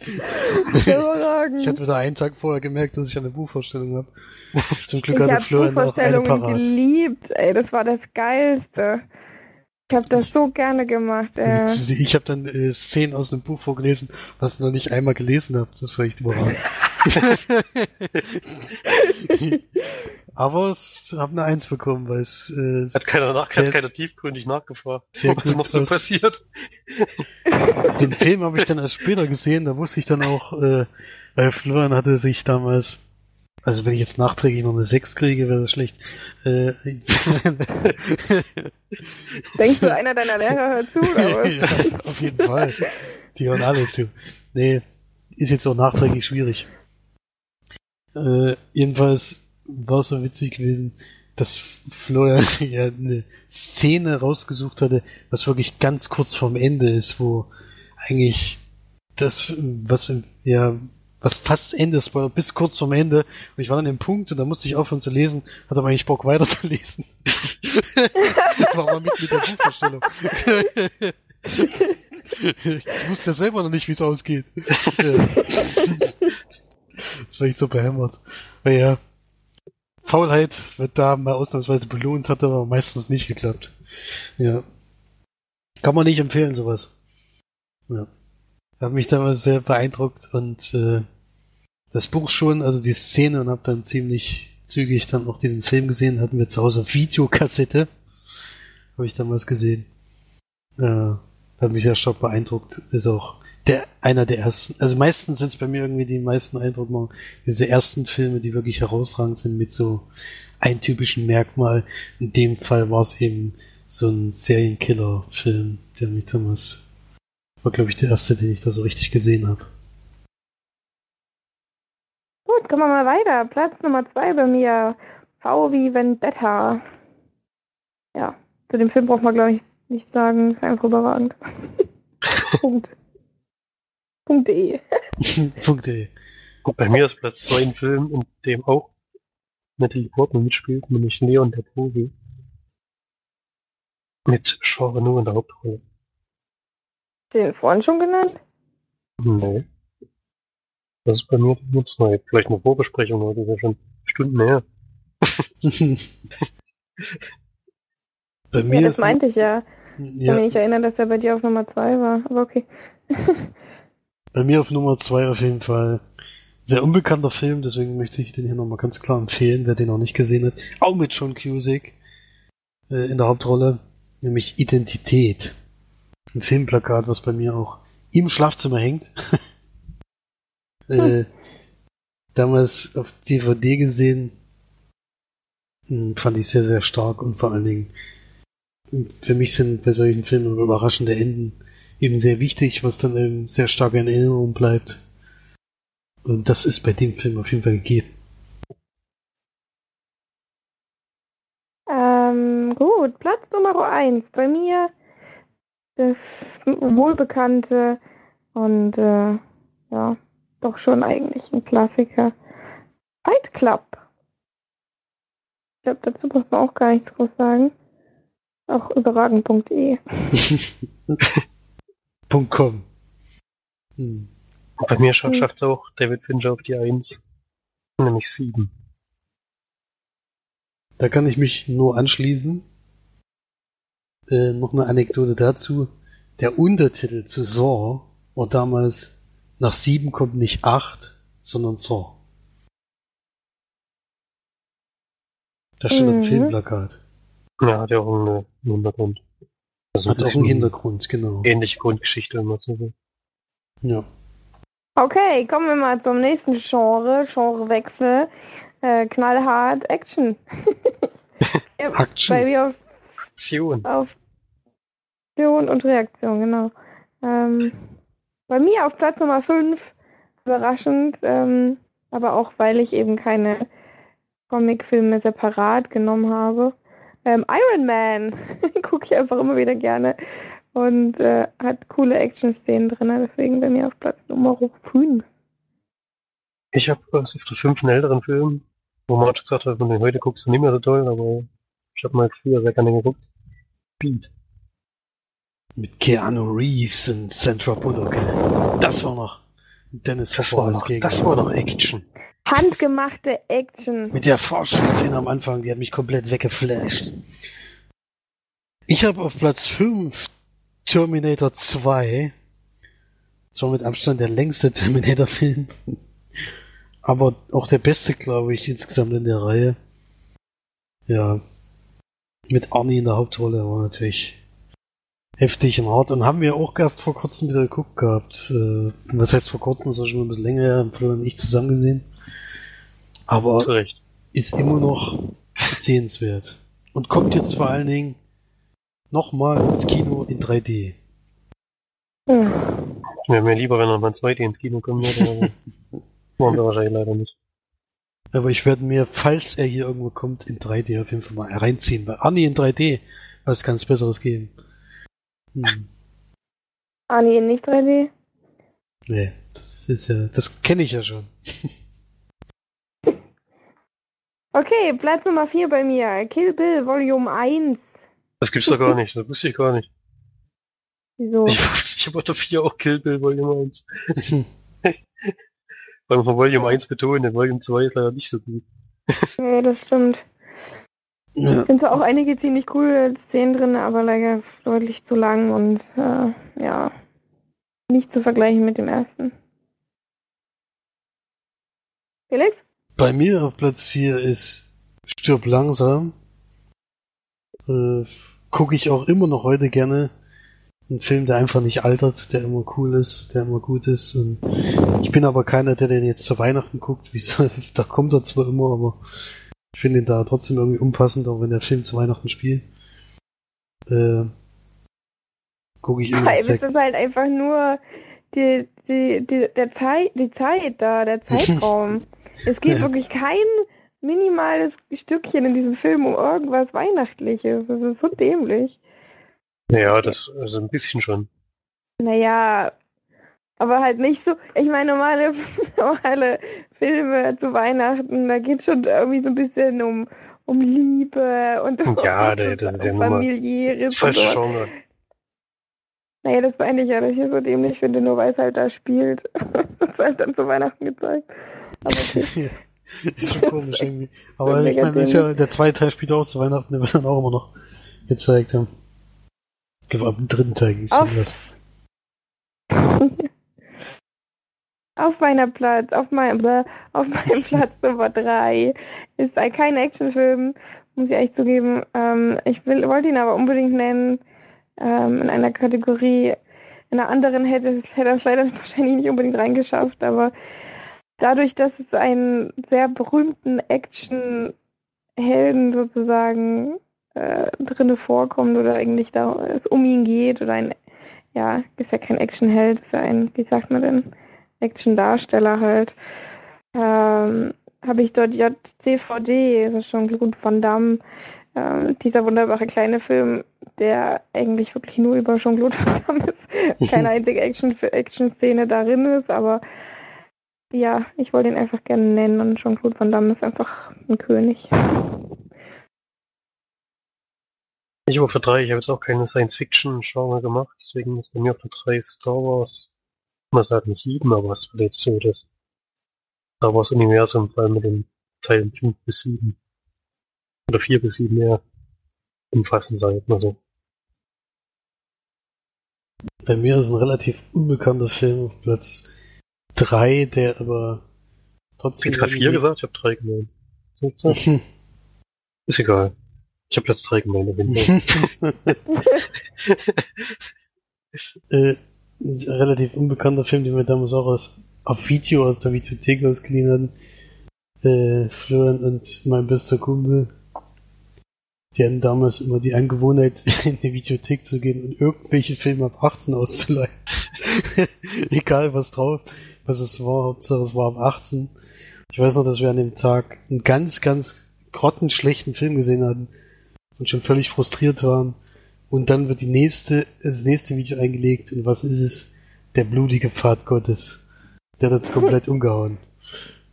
Hervorragend. Ich hatte wieder einen Tag vorher gemerkt, dass ich eine Buchvorstellung habe. Zum Glück Ich hatte Florian auch eine parat. geliebt. Ey, das war das Geilste. Ich habe das so gerne gemacht. Äh. Ich habe dann äh, Szenen aus einem Buch vorgelesen, was ich noch nicht einmal gelesen habe. Das war echt überragend. Aber es habe eine Eins bekommen, weil es äh, Hat keiner, nach, Sehr- hat keiner tiefgründig nachgefragt, was noch gut so aus- passiert. den Film habe ich dann erst später gesehen. Da wusste ich dann auch, äh, weil Florian hatte sich damals, also wenn ich jetzt nachträglich noch eine Sechs kriege, wäre das schlecht. Äh, Denkst du, einer deiner Lehrer hört zu, oder was? ja, auf jeden Fall. Die hören alle zu. Nee, ist jetzt auch nachträglich schwierig. Äh, jedenfalls war so witzig gewesen, dass Florian ja eine Szene rausgesucht hatte, was wirklich ganz kurz vorm Ende ist, wo eigentlich das, was im, ja, was fast Ende ist, bis kurz vorm Ende. Und ich war dann im Punkt und da musste ich aufhören zu lesen, hatte aber eigentlich Bock weiterzulesen. war mal mit mit der Buchvorstellung. ich wusste ja selber noch nicht, wie es ausgeht. Das war ich so behämmert. Aber ja, Faulheit wird da mal ausnahmsweise belohnt, hat aber meistens nicht geklappt. Ja. Kann man nicht empfehlen, sowas. Ja. Hat mich damals sehr beeindruckt und äh, das Buch schon, also die Szene und hab dann ziemlich zügig dann auch diesen Film gesehen, hatten wir zu Hause Videokassette. Habe ich damals gesehen. Äh, hat mich sehr stark beeindruckt. Ist auch der einer der ersten, also meistens sind es bei mir irgendwie die meisten Eindruck machen, diese ersten Filme, die wirklich herausragend sind mit so ein typischen Merkmal. In dem Fall war es eben so ein Serienkiller-Film, der mich damals war, glaube ich, der erste, den ich da so richtig gesehen habe. Gut, kommen wir mal weiter. Platz Nummer zwei bei mir. V wie Vendetta. Ja, zu dem Film braucht man, glaube ich, nicht sagen. Ist einfach überragend. Punkt. Punkt .de. Punkt.de. Gut, bei mir ist Platz 2 ein Film, in dem auch Natalie Portman mitspielt, nämlich Leon der Profi. Mit Jean Reno in der Hauptrolle. Den vorhin schon genannt? Nee. Das ist bei mir nur zwei. Vielleicht eine Vorbesprechung, aber das ist ja schon Stunden her. bei mir Ja, das meinte ich ja. Ich kann mich nicht erinnern, dass er bei dir auf Nummer zwei war. Aber okay. Bei mir auf Nummer zwei auf jeden Fall. Sehr unbekannter Film, deswegen möchte ich den hier nochmal ganz klar empfehlen, wer den noch nicht gesehen hat. Auch mit John Cusick äh, in der Hauptrolle, nämlich Identität. Ein Filmplakat, was bei mir auch im Schlafzimmer hängt. äh, damals auf DVD gesehen, Hm, Fand ich sehr, sehr stark und vor allen Dingen, für mich sind bei solchen Filmen überraschende Enden eben sehr wichtig, was dann eben sehr stark in Erinnerung bleibt. Und das ist bei dem Film auf jeden Fall gegeben. Ähm, gut, Platz Nummer 1 bei mir das wohlbekannte und äh, ja, doch schon eigentlich ein Klassiker. Fight Club. Ich glaube, dazu muss man auch gar nichts groß sagen. Auch überragend.de. .com. Hm. Bei mir schafft es auch David Fincher auf die 1. Nämlich 7. Da kann ich mich nur anschließen. Äh, noch eine Anekdote dazu. Der Untertitel zu Saw war damals nach 7 kommt nicht 8, sondern Saw. Da steht Mhm. ein Filmplakat. Ja, hat ja auch einen, einen Hintergrund. Also Hat auch einen Hintergrund, genau. Ähnliche Grundgeschichte, man so. Ja. Okay, kommen wir mal zum nächsten Genre, Genrewechsel. Äh, knallhart Action. ja, Action. bei mir auf Aktion. auf Aktion und Reaktion, genau. Ähm, bei mir auf Platz Nummer 5, überraschend, ähm, aber auch weil ich eben keine Comicfilme separat genommen habe. Ähm, Iron Man gucke ich einfach immer wieder gerne und äh, hat coole Action-Szenen drin, deswegen bei mir auf Platz Nummer 5. Ich habe auf der 5 einen älteren Film, wo man schon gesagt hat, wenn du den heute guckst, ist nicht mehr so toll, aber ich habe mal früher sehr gerne geguckt. Beat. Mit Keanu Reeves und Sandra Bullock. Das war noch Dennis Das war noch, Gegner. das war noch Action. Handgemachte Action. Mit der Forschungsszene am Anfang, die hat mich komplett weggeflasht. Ich habe auf Platz 5 Terminator 2. Zwar mit Abstand der längste Terminator-Film. Aber auch der beste, glaube ich, insgesamt in der Reihe. Ja. Mit Arnie in der Hauptrolle war natürlich heftig und hart. Und haben wir auch erst vor kurzem wieder geguckt gehabt. Äh, was heißt vor kurzem? Das war schon ein bisschen länger her. Haben Florian und ich zusammen gesehen. Aber Recht. ist immer noch sehenswert. Und kommt jetzt vor allen Dingen nochmal ins Kino in 3D. Hm. Wäre mir lieber, wenn er mal ein zweite ins Kino kommen würde, aber machen wir wahrscheinlich leider nicht. Aber ich werde mir, falls er hier irgendwo kommt, in 3D auf jeden Fall mal reinziehen. Bei Arnie in 3D, was kann es Besseres geben? Hm. Ah nee, nicht 3D. Nee, das ist ja, das kenne ich ja schon. Okay, Platz Nummer 4 bei mir. Kill Bill Volume 1. Das gibt's doch gar nicht, das wusste ich gar nicht. Wieso? Ich, ich habe unter 4 auch Kill Bill Volume 1. Weil man Volume 1 betont, denn Volume 2 ist leider nicht so gut. Nee, das stimmt. Ja. sind zwar auch einige ziemlich coole Szenen drin, aber leider deutlich zu lang und äh, ja, nicht zu vergleichen mit dem ersten. Felix? Bei mir auf Platz 4 ist Stirb langsam. Äh, Gucke ich auch immer noch heute gerne. Ein Film, der einfach nicht altert, der immer cool ist, der immer gut ist. Und ich bin aber keiner, der den jetzt zu Weihnachten guckt. Wie soll, da kommt er zwar immer, aber ich finde ihn da trotzdem irgendwie unpassend, auch wenn der Film zu Weihnachten spielt. Äh, Gucke ich immer Weil es ist halt einfach nur die, die, die, der Zeit, die Zeit da, der Zeitraum. Es geht Ja. wirklich kein minimales Stückchen in diesem Film um irgendwas Weihnachtliches. Das ist so dämlich. Ja, das, also ein bisschen schon. Naja, aber halt nicht so. Ich meine, normale, normale Filme zu Weihnachten, da geht schon irgendwie so ein bisschen um, um Liebe und um, Ja, das ist ja familiäres Das falsche so. Naja, das meine ich ja, dass ich es so dämlich finde, nur weil es halt da spielt. Das ist halt dann zu Weihnachten gezeigt. Aber okay. ist schon komisch irgendwie. Aber ich meine, ist ja, der zweite Teil spielt auch zu Weihnachten, der wird dann auch immer noch gezeigt haben. Ich glaube, dem dritten Teil es Auf- anders. Auf meiner Platz, auf meinem, auf meinem Platz Nummer drei ist ein- kein Actionfilm, muss ich echt zugeben. Ähm, ich will, wollte ihn aber unbedingt nennen, ähm, in einer Kategorie. In einer anderen hätte hätte er es leider wahrscheinlich nicht unbedingt reingeschafft, aber dadurch, dass es einen sehr berühmten Action Helden sozusagen äh, drinne vorkommt oder eigentlich da es um ihn geht oder ein, ja, ist ja kein Actionheld, ist ja ein, wie sagt man denn, Action-Darsteller halt. Ähm, habe ich dort JCVD, also schon Claude Van Damme, ähm, dieser wunderbare kleine Film, der eigentlich wirklich nur über Jean-Claude Van Damme ist. Keine einzige Action-Szene Action darin ist, aber ja, ich wollte ihn einfach gerne nennen und Jean-Claude Van Damme ist einfach ein König. Ich war für drei, ich habe jetzt auch keine Science-Fiction-Genre gemacht, deswegen ist bei mir auf der drei Star Wars, ich muss sagen sieben, aber es wird jetzt so das Star Wars-Universum, vor allem mit den Teilen 5 bis 7. Oder 4 bis 7 mehr umfassen, sage ich mal so. Bei mir ist ein relativ unbekannter Film auf Platz 3, der aber trotzdem. Ich habe 4 gesagt, ich habe 3 gemeint. ist egal. Ich habe Platz 3 gemeint. äh, ein relativ unbekannter Film, den wir damals auch aus, auf Video aus der Videothek ausgeliehen hatten. Äh, Florian und mein bester Kumpel. Die hatten damals immer die Angewohnheit, in die Videothek zu gehen und irgendwelche Filme ab 18 auszuleihen. Egal was drauf, was es war, Hauptsache es war ab 18. Ich weiß noch, dass wir an dem Tag einen ganz, ganz grottenschlechten Film gesehen hatten und schon völlig frustriert waren. Und dann wird die nächste, das nächste Video eingelegt und was ist es? Der blutige Pfad Gottes. Der hat uns komplett umgehauen.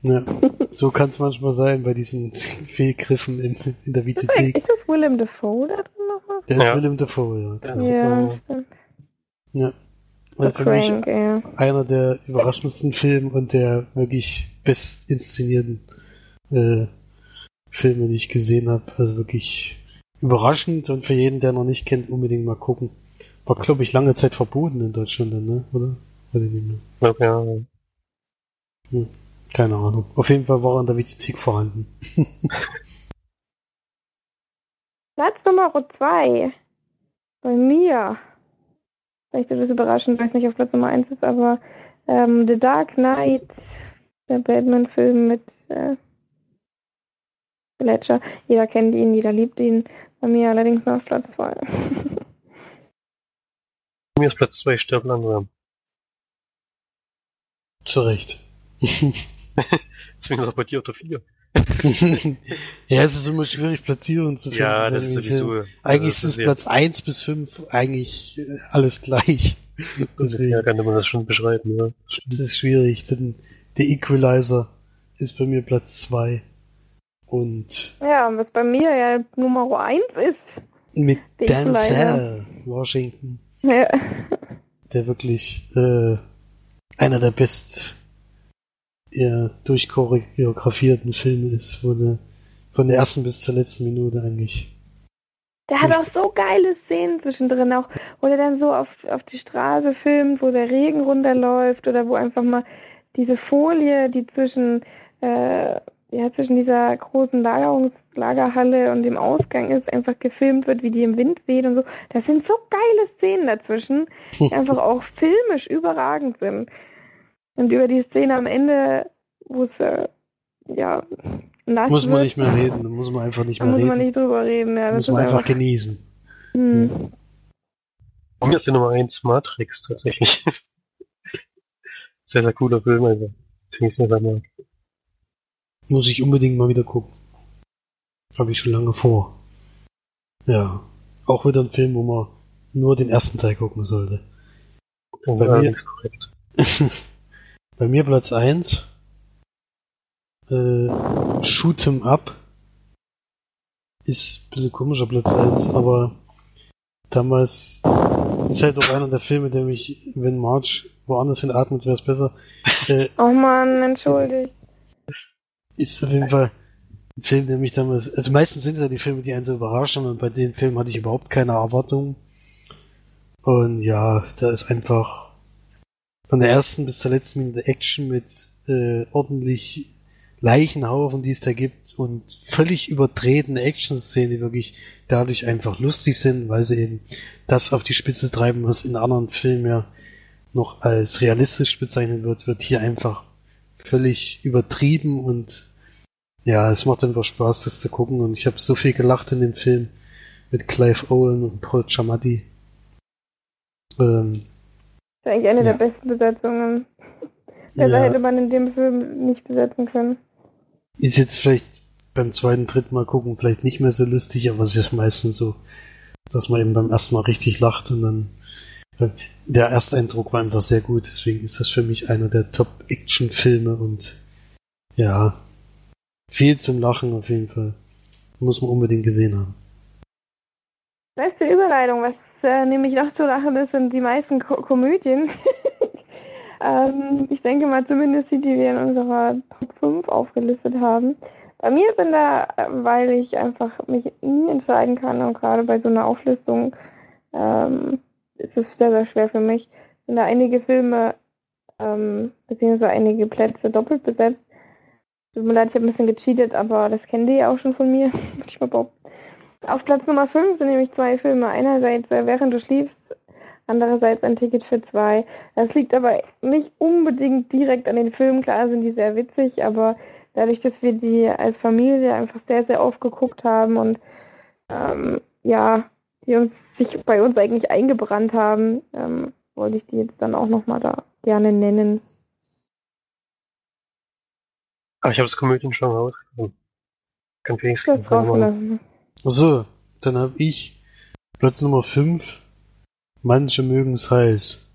Ja, so kann es manchmal sein bei diesen Fehlgriffen in, in der Videothek. Ist das Willem Dafoe da drin noch was? Der ist Ja. Willem Dafoe, ja. Ja, stimmt. ja. Und für mich Crank, ja. einer der überraschendsten Filme und der wirklich best inszenierten äh, Filme, die ich gesehen habe. Also wirklich überraschend und für jeden, der noch nicht kennt, unbedingt mal gucken. War, glaube ich, lange Zeit verboten in Deutschland dann, ne? Oder? Weiß ich nicht mehr. Glaub, ja. Keine Ahnung. Auf jeden Fall war er in der Videothek vorhanden. Platz Nummer 2. Bei mir. Vielleicht etwas überraschend, weil es nicht auf Platz Nummer 1 ist, aber ähm, The Dark Knight, der Batman-Film mit äh, Ledger. Jeder kennt ihn, jeder liebt ihn. Bei mir allerdings nur auf Platz 2. Bei mir ist Platz 2 stirb langsam. Zu Recht. Deswegen ist er bei dir auf der 4. ja, es ist immer schwierig, Platzierungen zu finden. Ja, das ist sowieso. Eigentlich ist es ja- Platz 1 bis 5 eigentlich äh, alles gleich. Deswegen. Ja, kann man das schon beschreiben, ja. Das ist schwierig, denn der Equalizer ist bei mir Platz 2. Und ja, und was bei mir ja Nummer 1 ist. mit Denzel Washington, Ja. der wirklich äh, einer der best ja, durchchoreografierten Filme ist, wurde von der ersten bis zur letzten Minute eigentlich. Der hat auch so geile Szenen zwischendrin, auch wo der dann so auf, auf die Straße filmt, wo der Regen runterläuft oder wo einfach mal diese Folie, die zwischen, äh, ja, zwischen dieser großen Lagerungs Lagerhalle und dem Ausgang ist, einfach gefilmt wird, wie die im Wind weht und so. Das sind so geile Szenen dazwischen, die einfach auch filmisch überragend sind. Und über die Szene am Ende, wo es, äh, ja, nass Muss man wird, nicht mehr reden, da muss man einfach nicht da mehr muss man reden. nicht drüber reden. Ja, das muss ist man einfach einfach, genießen. hm. Bei mir ist die Nummer 1 Matrix tatsächlich. sehr, sehr cooler Film, also. Den ich sehr, sehr mag. Muss ich unbedingt mal wieder gucken. Habe ich schon lange vor. Ja. Auch wieder ein Film, wo man nur den ersten Teil gucken sollte. Das ist Bei mir- allerdings korrekt. Bei mir Platz 1. Äh, Shoot 'em Up. Ist ein bisschen komischer Platz 1, aber damals ist halt auch einer der Filme, der mich, wenn March woanders hin atmet, wäre es besser. Äh, Oh Mann, entschuldigt. ist auf jeden Fall ein Film, der mich damals, also meistens sind es ja die Filme, die einen so überraschen und bei den Filmen hatte ich überhaupt keine Erwartungen. Und ja, da ist einfach von der ersten bis zur letzten Minute Action mit äh, ordentlich Leichenhaufen, die es da gibt und völlig übertretene Action-Szenen, die wirklich dadurch einfach lustig sind, weil sie eben das auf die Spitze treiben, was in anderen Filmen ja noch als realistisch bezeichnet wird, wird hier einfach völlig übertrieben und ja, es macht einfach Spaß, das zu gucken und ich habe so viel gelacht in dem Film mit Clive Owen und Paul Giamatti. Ähm, Das ist eigentlich eine Ja. der besten Besetzungen. Besser Ja. hätte man in dem Film nicht besetzen können. ist jetzt vielleicht beim zweiten, dritten Mal gucken vielleicht nicht mehr so lustig, aber es ist meistens so, dass man eben beim ersten Mal richtig lacht und dann der Ersteindruck war einfach sehr gut, deswegen ist das für mich einer der Top-Action-Filme und ja, viel zum Lachen auf jeden Fall. Muss man unbedingt gesehen haben. Beste Überleitung, was äh, nämlich noch zu lachen ist, sind die meisten Ko Komödien. ähm, ich denke mal zumindest die, die wir in unserer Top 5 aufgelistet haben. Bei mir sind da, weil ich einfach mich nie entscheiden kann und gerade bei so einer Auflistung ähm, ist es sehr, sehr schwer für mich, sind da einige Filme ähm, beziehungsweise einige Plätze doppelt besetzt. Tut mir leid, ich habe ein bisschen gecheatet, aber das kennen die ja auch schon von mir. ich mal. Auf Platz Nummer 5 sind nämlich zwei Filme. Einerseits äh, Während du schliefst, andererseits ein Ticket für zwei. Das liegt aber nicht unbedingt direkt an den Filmen. Klar sind die sehr witzig, aber dadurch, dass wir die als Familie einfach sehr, sehr oft geguckt haben und ähm, ja, die uns sich bei uns eigentlich eingebrannt haben, ähm, wollte ich die jetzt dann auch nochmal da gerne nennen. Aber ich habe das Komödien schon rausgefunden. Kann Felix So, dann habe ich Platz Nummer 5. Manche mögen's heiß.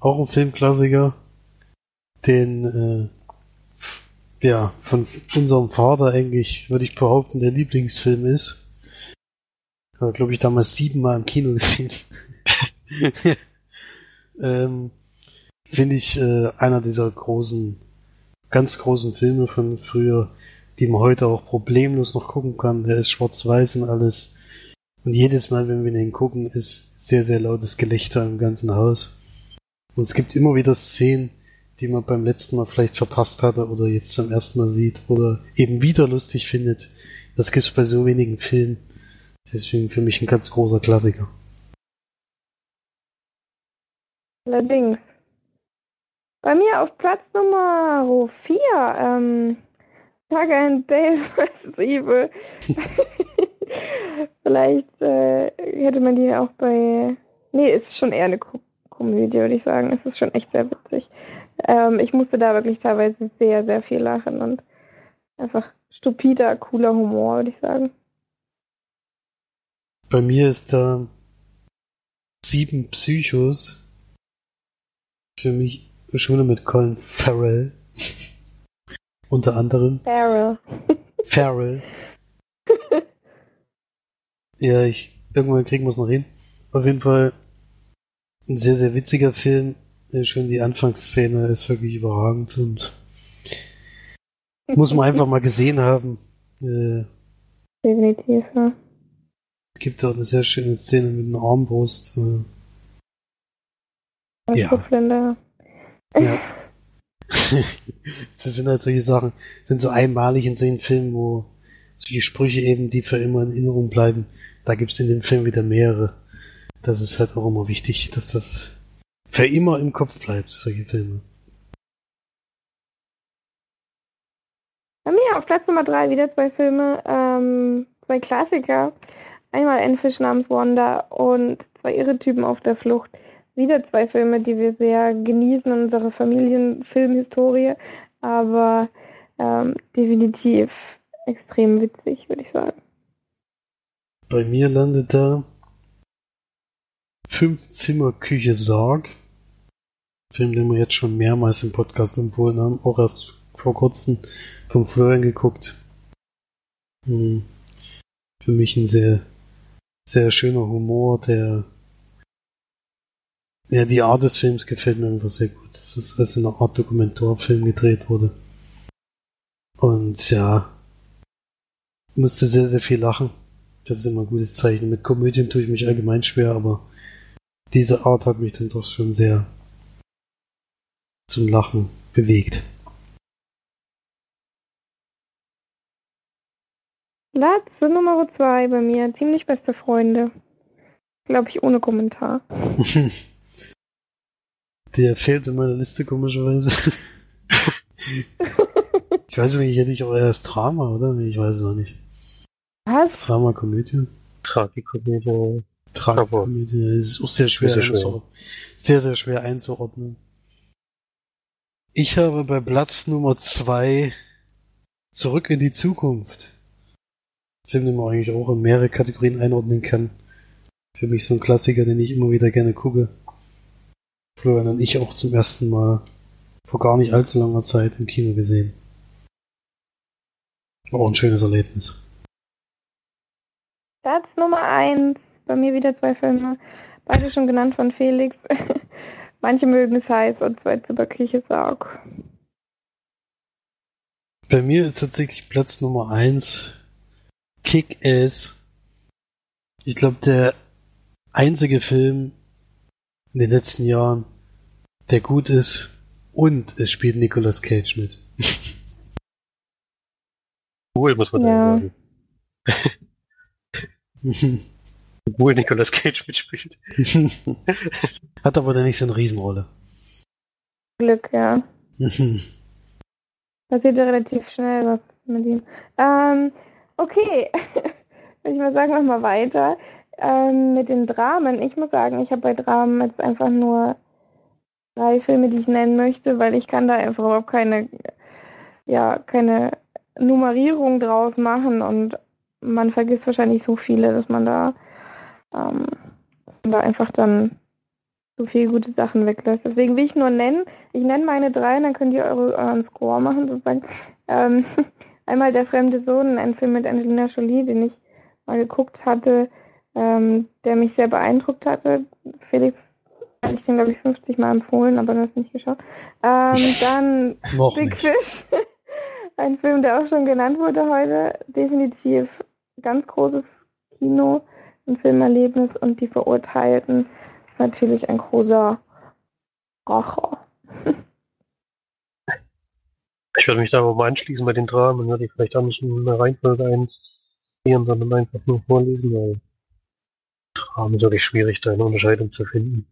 Auch ein Filmklassiker, den äh, ja von unserem Vater eigentlich, würde ich behaupten, der Lieblingsfilm ist. Habe, glaube ich, damals siebenmal im Kino gesehen. ähm, Finde ich äh, einer dieser großen, ganz großen Filme von früher, die man heute auch problemlos noch gucken kann. Der ist schwarz-weiß und alles. Und jedes Mal, wenn wir den gucken, ist sehr, sehr lautes Gelächter im ganzen Haus. Und es gibt immer wieder Szenen, die man beim letzten Mal vielleicht verpasst hatte oder jetzt zum ersten Mal sieht oder eben wieder lustig findet. Das gibt's bei so wenigen Filmen. Deswegen für mich ein ganz großer Klassiker. Allerdings. Bei mir auf Platz Nummer 4, ähm, Tucker and Dale vs. Evil. Vielleicht äh, hätte man die auch bei. Nee, ist schon eher eine Ko Komödie, würde ich sagen. Es ist schon echt sehr witzig. Ähm, ich musste da wirklich teilweise sehr, sehr viel lachen und einfach stupider, cooler Humor, würde ich sagen. Bei mir ist da sieben Psychos. Für mich schon mit Colin Farrell. Unter anderem. Farrell. Farrell. Ja, ich, irgendwann kriegen wir es noch hin. Auf jeden Fall ein sehr, sehr witziger Film. Ja, Schon die Anfangsszene ist wirklich überragend und muss man einfach mal gesehen haben. Äh, Definitiv, ja. Es gibt auch eine sehr schöne Szene mit einer Armbrust. Äh, Ja. Ja. das sind halt solche Sachen, sind so einmalig in solchen Filmen, wo solche Sprüche eben, die für immer in Erinnerung bleiben. Da gibt's in dem Film wieder mehrere. Das ist halt auch immer wichtig, dass das für immer im Kopf bleibt, solche Filme. Bei mir auf Platz Nummer 3 wieder zwei Filme, ähm, zwei Klassiker. Einmal ein Fisch namens Wanda und zwei irre Typen auf der Flucht. Wieder zwei Filme, die wir sehr genießen in unserer Familienfilmhistorie, aber ähm, definitiv extrem witzig, würde ich sagen. Bei mir landet da Fünf Zimmer Küche Sarg. Film, den wir jetzt schon mehrmals im Podcast empfohlen haben, auch erst vor kurzem vom Florian geguckt. Hm. Für mich ein sehr, sehr schöner Humor, der ja, die Art des Films gefällt mir einfach sehr gut. Das ist also eine Art Dokumentarfilm gedreht wurde. Und ja, musste sehr, sehr viel lachen. Das ist immer ein gutes Zeichen. Mit Komödien tue ich mich allgemein schwer, aber diese Art hat mich dann doch schon sehr zum Lachen bewegt. Platz Nummer 2 bei mir, ziemlich beste Freunde. Glaube ich, ohne Kommentar. Der fehlt in meiner Liste komischerweise. ich weiß nicht, hätte ich auch erst Drama, oder? Nee, ich weiß es auch nicht. Was? Drama, Komödie. Tragikomödie. Tragikomödie. Das ist auch sehr schwer, Sehr schwer. einzuordnen. Sehr, sehr schwer einzuordnen. Ich habe bei Platz Nummer zwei Zurück in die Zukunft. Film, den man eigentlich auch in mehrere Kategorien einordnen kann. Für mich so ein Klassiker, den ich immer wieder gerne gucke. Florian und ich auch zum ersten Mal vor gar nicht allzu langer Zeit im Kino gesehen. War auch ein schönes Erlebnis. Platz Nummer eins. Bei mir wieder zwei Filme. Beide schon genannt von Felix. Manche mögen es heiß und zwei Zimmerküche Saug. Bei mir ist tatsächlich Platz Nummer eins Kick-Ass. Ich glaube, der einzige Film in den letzten Jahren, der gut ist und es spielt Nicolas Cage mit. Cool, muss man Ja. da sagen. Obwohl Nicolas Cage mitspielt. Hat aber dann nicht so eine Riesenrolle. Glück, ja. Passiert ja relativ schnell was mit ihm. Ähm, okay. Würde ich mal sagen, mach mal weiter. Ähm, mit den Dramen. Ich muss sagen, ich habe bei Dramen jetzt einfach nur drei Filme, die ich nennen möchte, weil ich kann da einfach überhaupt keine, ja, keine Nummerierung draus machen und man vergisst wahrscheinlich so viele, dass man da, ähm, da einfach dann so viele gute Sachen weglässt. Deswegen will ich nur nennen, ich nenne meine drei und dann könnt ihr eure, euren Score machen, sozusagen. Ähm, einmal Der fremde Sohn, ein Film mit Angelina Jolie, den ich mal geguckt hatte, ähm, der mich sehr beeindruckt hatte. Felix hatte ich den, glaube ich, 50 Mal empfohlen, aber du hast nicht geschaut. Ähm, dann Noch Big nicht. Fish, ein Film, der auch schon genannt wurde heute. Definitiv ganz großes Kino, ein Filmerlebnis und die Verurteilten natürlich ein großer Racher. Ich würde mich da aber mal anschließen bei den Dramen würde die vielleicht auch nicht in einer Reihenfolge einziehen, sondern einfach nur vorlesen, Dramen ist wirklich schwierig, da eine Unterscheidung zu finden.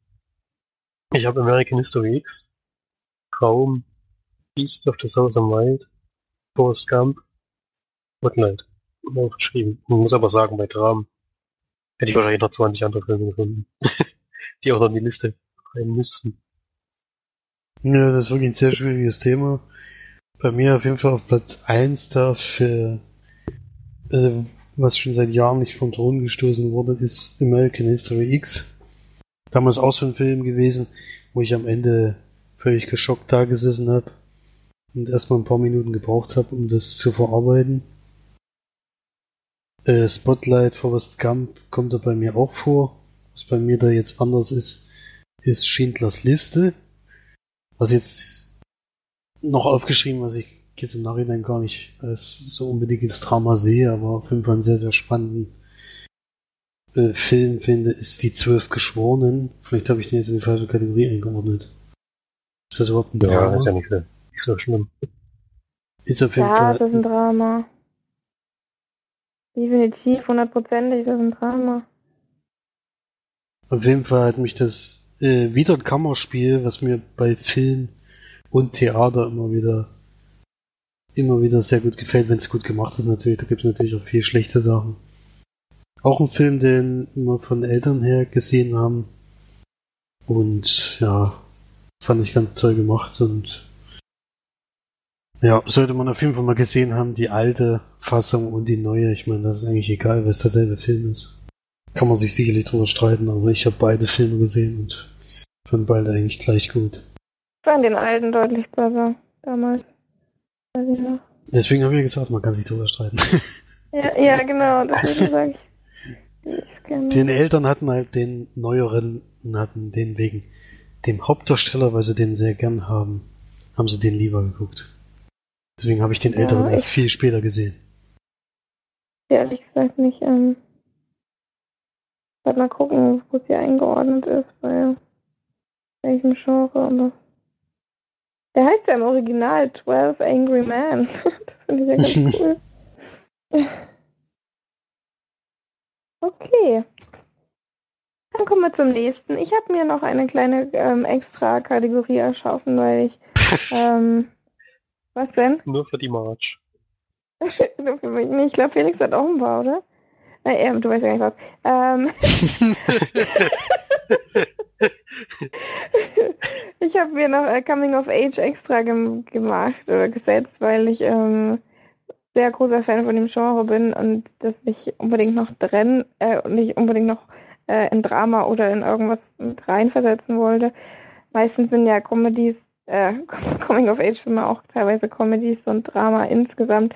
Ich habe American History X, Traum, Beasts of the Southern Wild, Forrest Gump, Spotlight aufgeschrieben. Ich muss aber sagen, bei Dramen hätte ich wahrscheinlich noch 20 andere Filme gefunden, die auch noch in die Liste rein müssten. Ja, das ist wirklich ein sehr schwieriges Thema. Bei mir auf jeden Fall auf Platz 1 dafür, äh, was schon seit Jahren nicht vom Thron gestoßen wurde, ist American History X. Damals auch so ein Film gewesen, wo ich am Ende völlig geschockt da gesessen habe und erstmal ein paar Minuten gebraucht habe, um das zu verarbeiten. Äh, Spotlight Forrest Gump kommt da bei mir auch vor. Was bei mir da jetzt anders ist, ist Schindlers Liste. Was jetzt noch aufgeschrieben, was ich jetzt im Nachhinein gar nicht als so unbedingtes Drama sehe, aber auf jeden Fall einen sehr, sehr spannenden äh, Film finde, ist Die Zwölf Geschworenen. Vielleicht habe ich den jetzt in die falsche Kategorie eingeordnet. Ist das überhaupt ein Ja, Drama? ist ja nicht so, nicht so schlimm. Ist auf jeden Ja, Fall. das ist ein Drama. Definitiv, hundertprozentig, das ist ein Drama. Auf jeden Fall hat mich das äh, wieder ein Kammerspiel, was mir bei Film und Theater immer wieder immer wieder sehr gut gefällt, wenn es gut gemacht ist natürlich. Da gibt es natürlich auch viel schlechte Sachen. Auch ein Film, den wir von Eltern her gesehen haben. Und ja, fand ich ganz toll gemacht und ja, sollte man auf jeden Fall mal gesehen haben, die alte Fassung und die neue. Ich meine, das ist eigentlich egal, weil es derselbe Film ist. Kann man sich sicherlich drüber streiten, aber ich habe beide Filme gesehen und fand beide eigentlich gleich gut. Ich fand den alten deutlich besser damals. Noch. Deswegen habe ich ja gesagt, man kann sich drüber streiten. Ja, ja genau, deswegen sage ich. Den Eltern hatten halt den neueren und hatten den wegen dem Hauptdarsteller, weil sie den sehr gern haben, haben sie den lieber geguckt. Deswegen habe ich den Ja, älteren erst viel später gesehen. ehrlich gesagt nicht. Ähm, warte mal gucken, wo es hier eingeordnet ist, bei welchem Genre. Aber der heißt ja im Original 12 Angry Men. das finde ich ja ganz cool. Okay. Dann kommen wir zum nächsten. Ich habe mir noch eine kleine ähm, extra Kategorie erschaffen, weil ich ähm, Was denn? Nur für die March. Nur für mich nicht. Ich glaube, Felix hat auch ein paar, oder? Äh, ähm, du weißt ja gar nicht was. Ähm, ich habe mir noch äh, Coming of Age extra gem gemacht oder gesetzt, weil ich ähm, sehr großer Fan von dem Genre bin und das nicht unbedingt noch drin, äh, nicht unbedingt noch äh, in Drama oder in irgendwas mit reinversetzen wollte. Meistens sind ja Comedies, äh, Coming of Age Filme auch teilweise Comedies und Drama insgesamt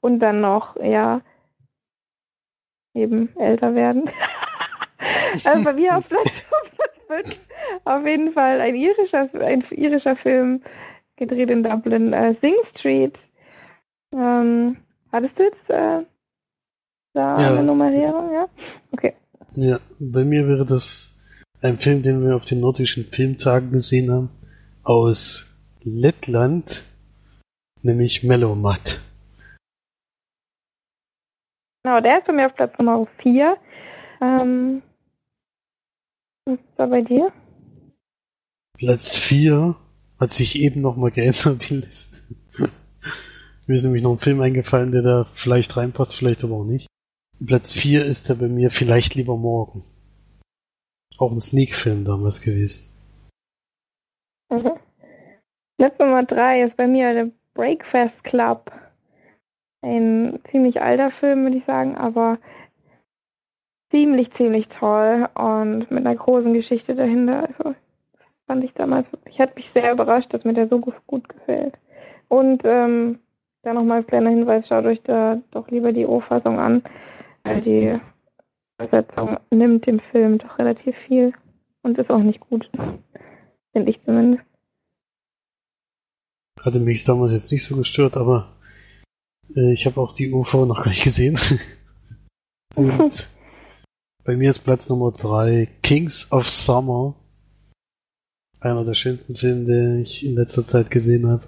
und dann noch, ja, eben älter werden. also bei mir auf Platz 5 auf jeden Fall ein irischer, ein irischer Film gedreht in Dublin, äh, Sing Street. Ähm, hattest du jetzt äh, da Ja. eine Nummerierung, ja? Okay. Ja, bei mir wäre das ein Film, den wir auf den nordischen Filmtagen gesehen haben, aus Lettland, nämlich Melomat. Genau, der ist bei mir auf Platz Nummer 4. Ähm, was ist da bei dir? Platz 4 hat sich eben nochmal geändert, die Liste. Mir ist nämlich noch ein Film eingefallen, der da vielleicht reinpasst, vielleicht aber auch nicht. Platz 4 ist da bei mir vielleicht lieber morgen. Auch ein Sneak-Film damals gewesen. Mhm. Platz Nummer 3 ist bei mir der Breakfast Club. Ein ziemlich alter Film, würde ich sagen, aber ziemlich, ziemlich toll und mit einer großen Geschichte dahinter. Also fand ich damals wirklich, hat mich sehr überrascht, dass mir der so gu- gut gefällt. Und ähm, da nochmal ein kleiner Hinweis, schaut euch da doch lieber die O-Fassung an, weil die Übersetzung nimmt dem Film doch relativ viel und ist auch nicht gut. Finde ich zumindest. Hatte mich damals jetzt nicht so gestört, aber äh, ich habe auch die UV noch gar nicht gesehen. Und bei mir ist Platz Nummer 3 Kings of Summer. Einer der schönsten Filme, den ich in letzter Zeit gesehen habe.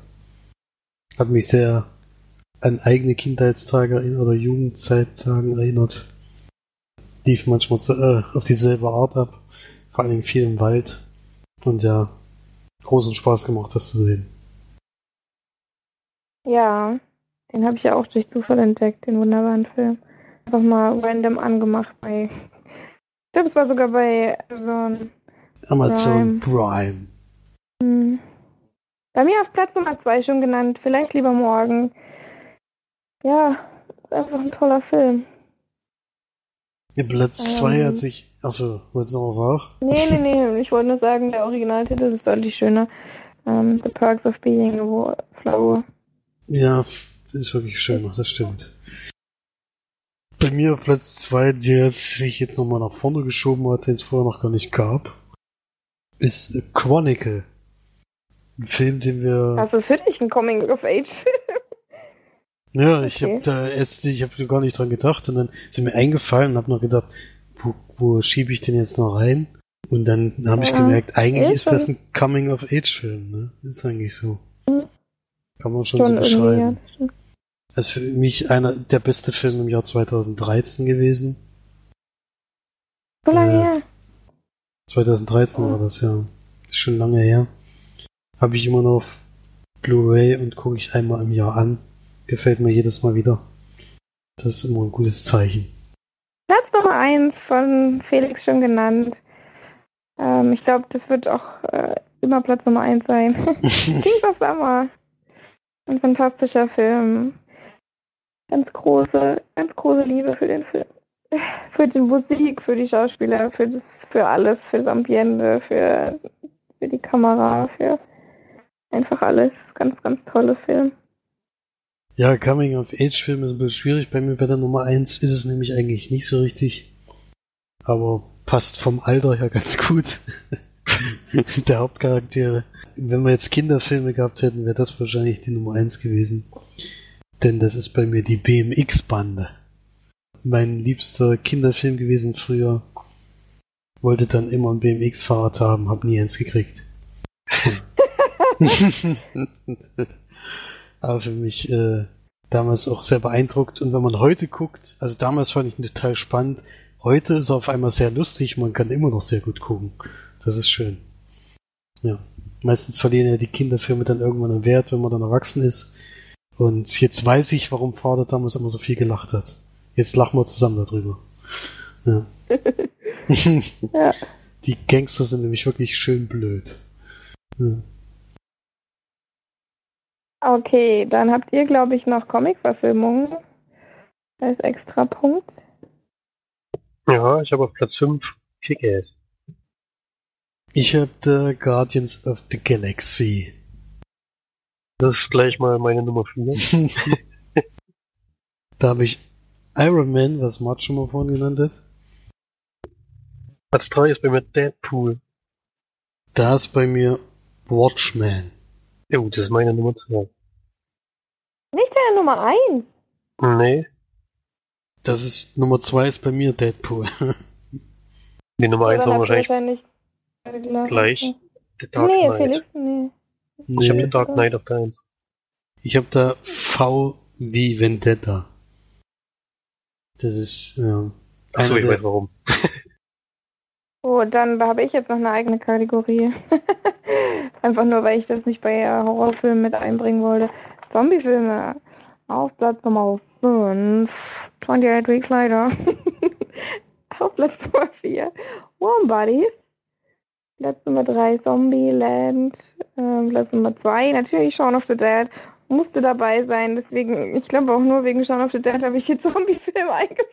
Hat mich sehr an eigene Kindheitstage oder Jugendzeittagen erinnert. Lief manchmal äh, auf dieselbe Art ab. Vor allen Dingen viel im Wald. Und ja, großen Spaß gemacht, das zu sehen. Ja, den habe ich ja auch durch Zufall entdeckt, den wunderbaren Film. Einfach mal random angemacht bei. Ich glaube, es war sogar bei Amazon. Amazon Prime. Hm. Bei mir auf Platz Nummer 2 schon genannt, vielleicht lieber morgen. Ja, ist einfach ein toller Film. Ja, Platz 2 Ähm. hat sich. Achso, wolltest du noch was sagen? Nee, nee, nee, ich wollte nur sagen, der Originaltitel ist deutlich schöner. Ähm, The Perks of Being a Flower. Ja, ist wirklich schön, das stimmt. Bei mir auf Platz 2, der sich jetzt nochmal nach vorne geschoben hat, den es vorher noch gar nicht gab, ist Chronicle. Ein Film, den wir. Das ist für dich ein Coming-of-Age-Film. ja, ich okay. habe da erst, ich habe gar nicht dran gedacht und dann ist mir eingefallen und habe noch gedacht, wo, wo schiebe ich den jetzt noch rein? Und dann habe ich Ja, gemerkt, eigentlich eh ist das ein Coming-of-Age-Film, ne? Ist eigentlich so. Mhm. Kann man schon, Schon so irgendwie, ja. Ist für mich einer der beste Film im Jahr 2013 gewesen. So lange Ja. her. 2013 war das ja. Ist schon lange her. Habe ich immer noch auf Blu-ray und gucke ich einmal im Jahr an. Gefällt mir jedes Mal wieder. Das ist immer ein gutes Zeichen. Platz Nummer 1 von Felix schon genannt. Ähm, ich glaube, das wird auch äh, immer Platz Nummer 1 sein. Kings of Summer. Ein fantastischer Film. Ganz große, ganz große Liebe für den Film. Für die Musik, für die Schauspieler, für das, für alles, für das Ambiente, für, für die Kamera, für einfach alles. Ganz, ganz tolle Film. ja, Coming of Age Film ist ein bisschen schwierig. Bei mir bei der Nummer 1 ist es nämlich eigentlich nicht so richtig. Aber passt vom Alter her ganz gut. der Hauptcharaktere. Wenn wir jetzt Kinderfilme gehabt hätten, wäre das wahrscheinlich die Nummer 1 gewesen. Denn das ist bei mir die BMX-Bande. Mein liebster Kinderfilm gewesen früher. Wollte dann immer ein BMX-Fahrrad haben, hab nie eins gekriegt. Aber für mich äh, damals auch sehr beeindruckt. Und wenn man heute guckt, also damals fand ich ihn total spannend. Heute ist er auf einmal sehr lustig, man kann immer noch sehr gut gucken. Das ist schön. Ja. Meistens verlieren ja die Kinderfilme dann irgendwann an Wert, wenn man dann erwachsen ist. Und jetzt weiß ich, warum Vater damals immer so viel gelacht hat. Jetzt lachen wir zusammen darüber. Ja. Ja. Die Gangster sind nämlich wirklich schön blöd. Ja. Okay, dann habt ihr, glaube ich, noch Comic-Verfilmungen als extra Punkt. Ja, ich habe auf Platz 5 Kick-Ass. Ich habe The Guardians of the Galaxy. Das ist gleich mal meine Nummer 4. da habe ich Iron Man, was Matt schon mal vorhin genannt hat. Platz 3 ist bei mir Deadpool. Da ist bei mir Watchmen. Jo, das ist meine Nummer 2. Nicht deine Nummer 1. Nee, Das ist Nummer zwei ist bei mir Deadpool. die Nummer 1 Dann war wahrscheinlich wahrscheinlich gleich The Dark nee, Knight. Felix, nee. Ich habe nee, The Dark Knight auf der 1. ich habe da V wie Vendetta. Das ist ja, Achso, ich weiß warum. Oh, dann habe ich jetzt noch eine eigene Kategorie. Einfach nur, weil ich das nicht bei Horrorfilmen mit einbringen wollte. Zombiefilme. Auf Platz Nummer 5. 28 Weeks Later. Auf Platz Nummer 4. Warm Bodies. Platz Nummer 3 Zombieland. Ähm, Platz Nummer 2 natürlich Shaun of the Dead. Musste dabei sein, deswegen, ich glaube auch nur wegen Shaun of the Dead habe ich die Zombie-Filme eingef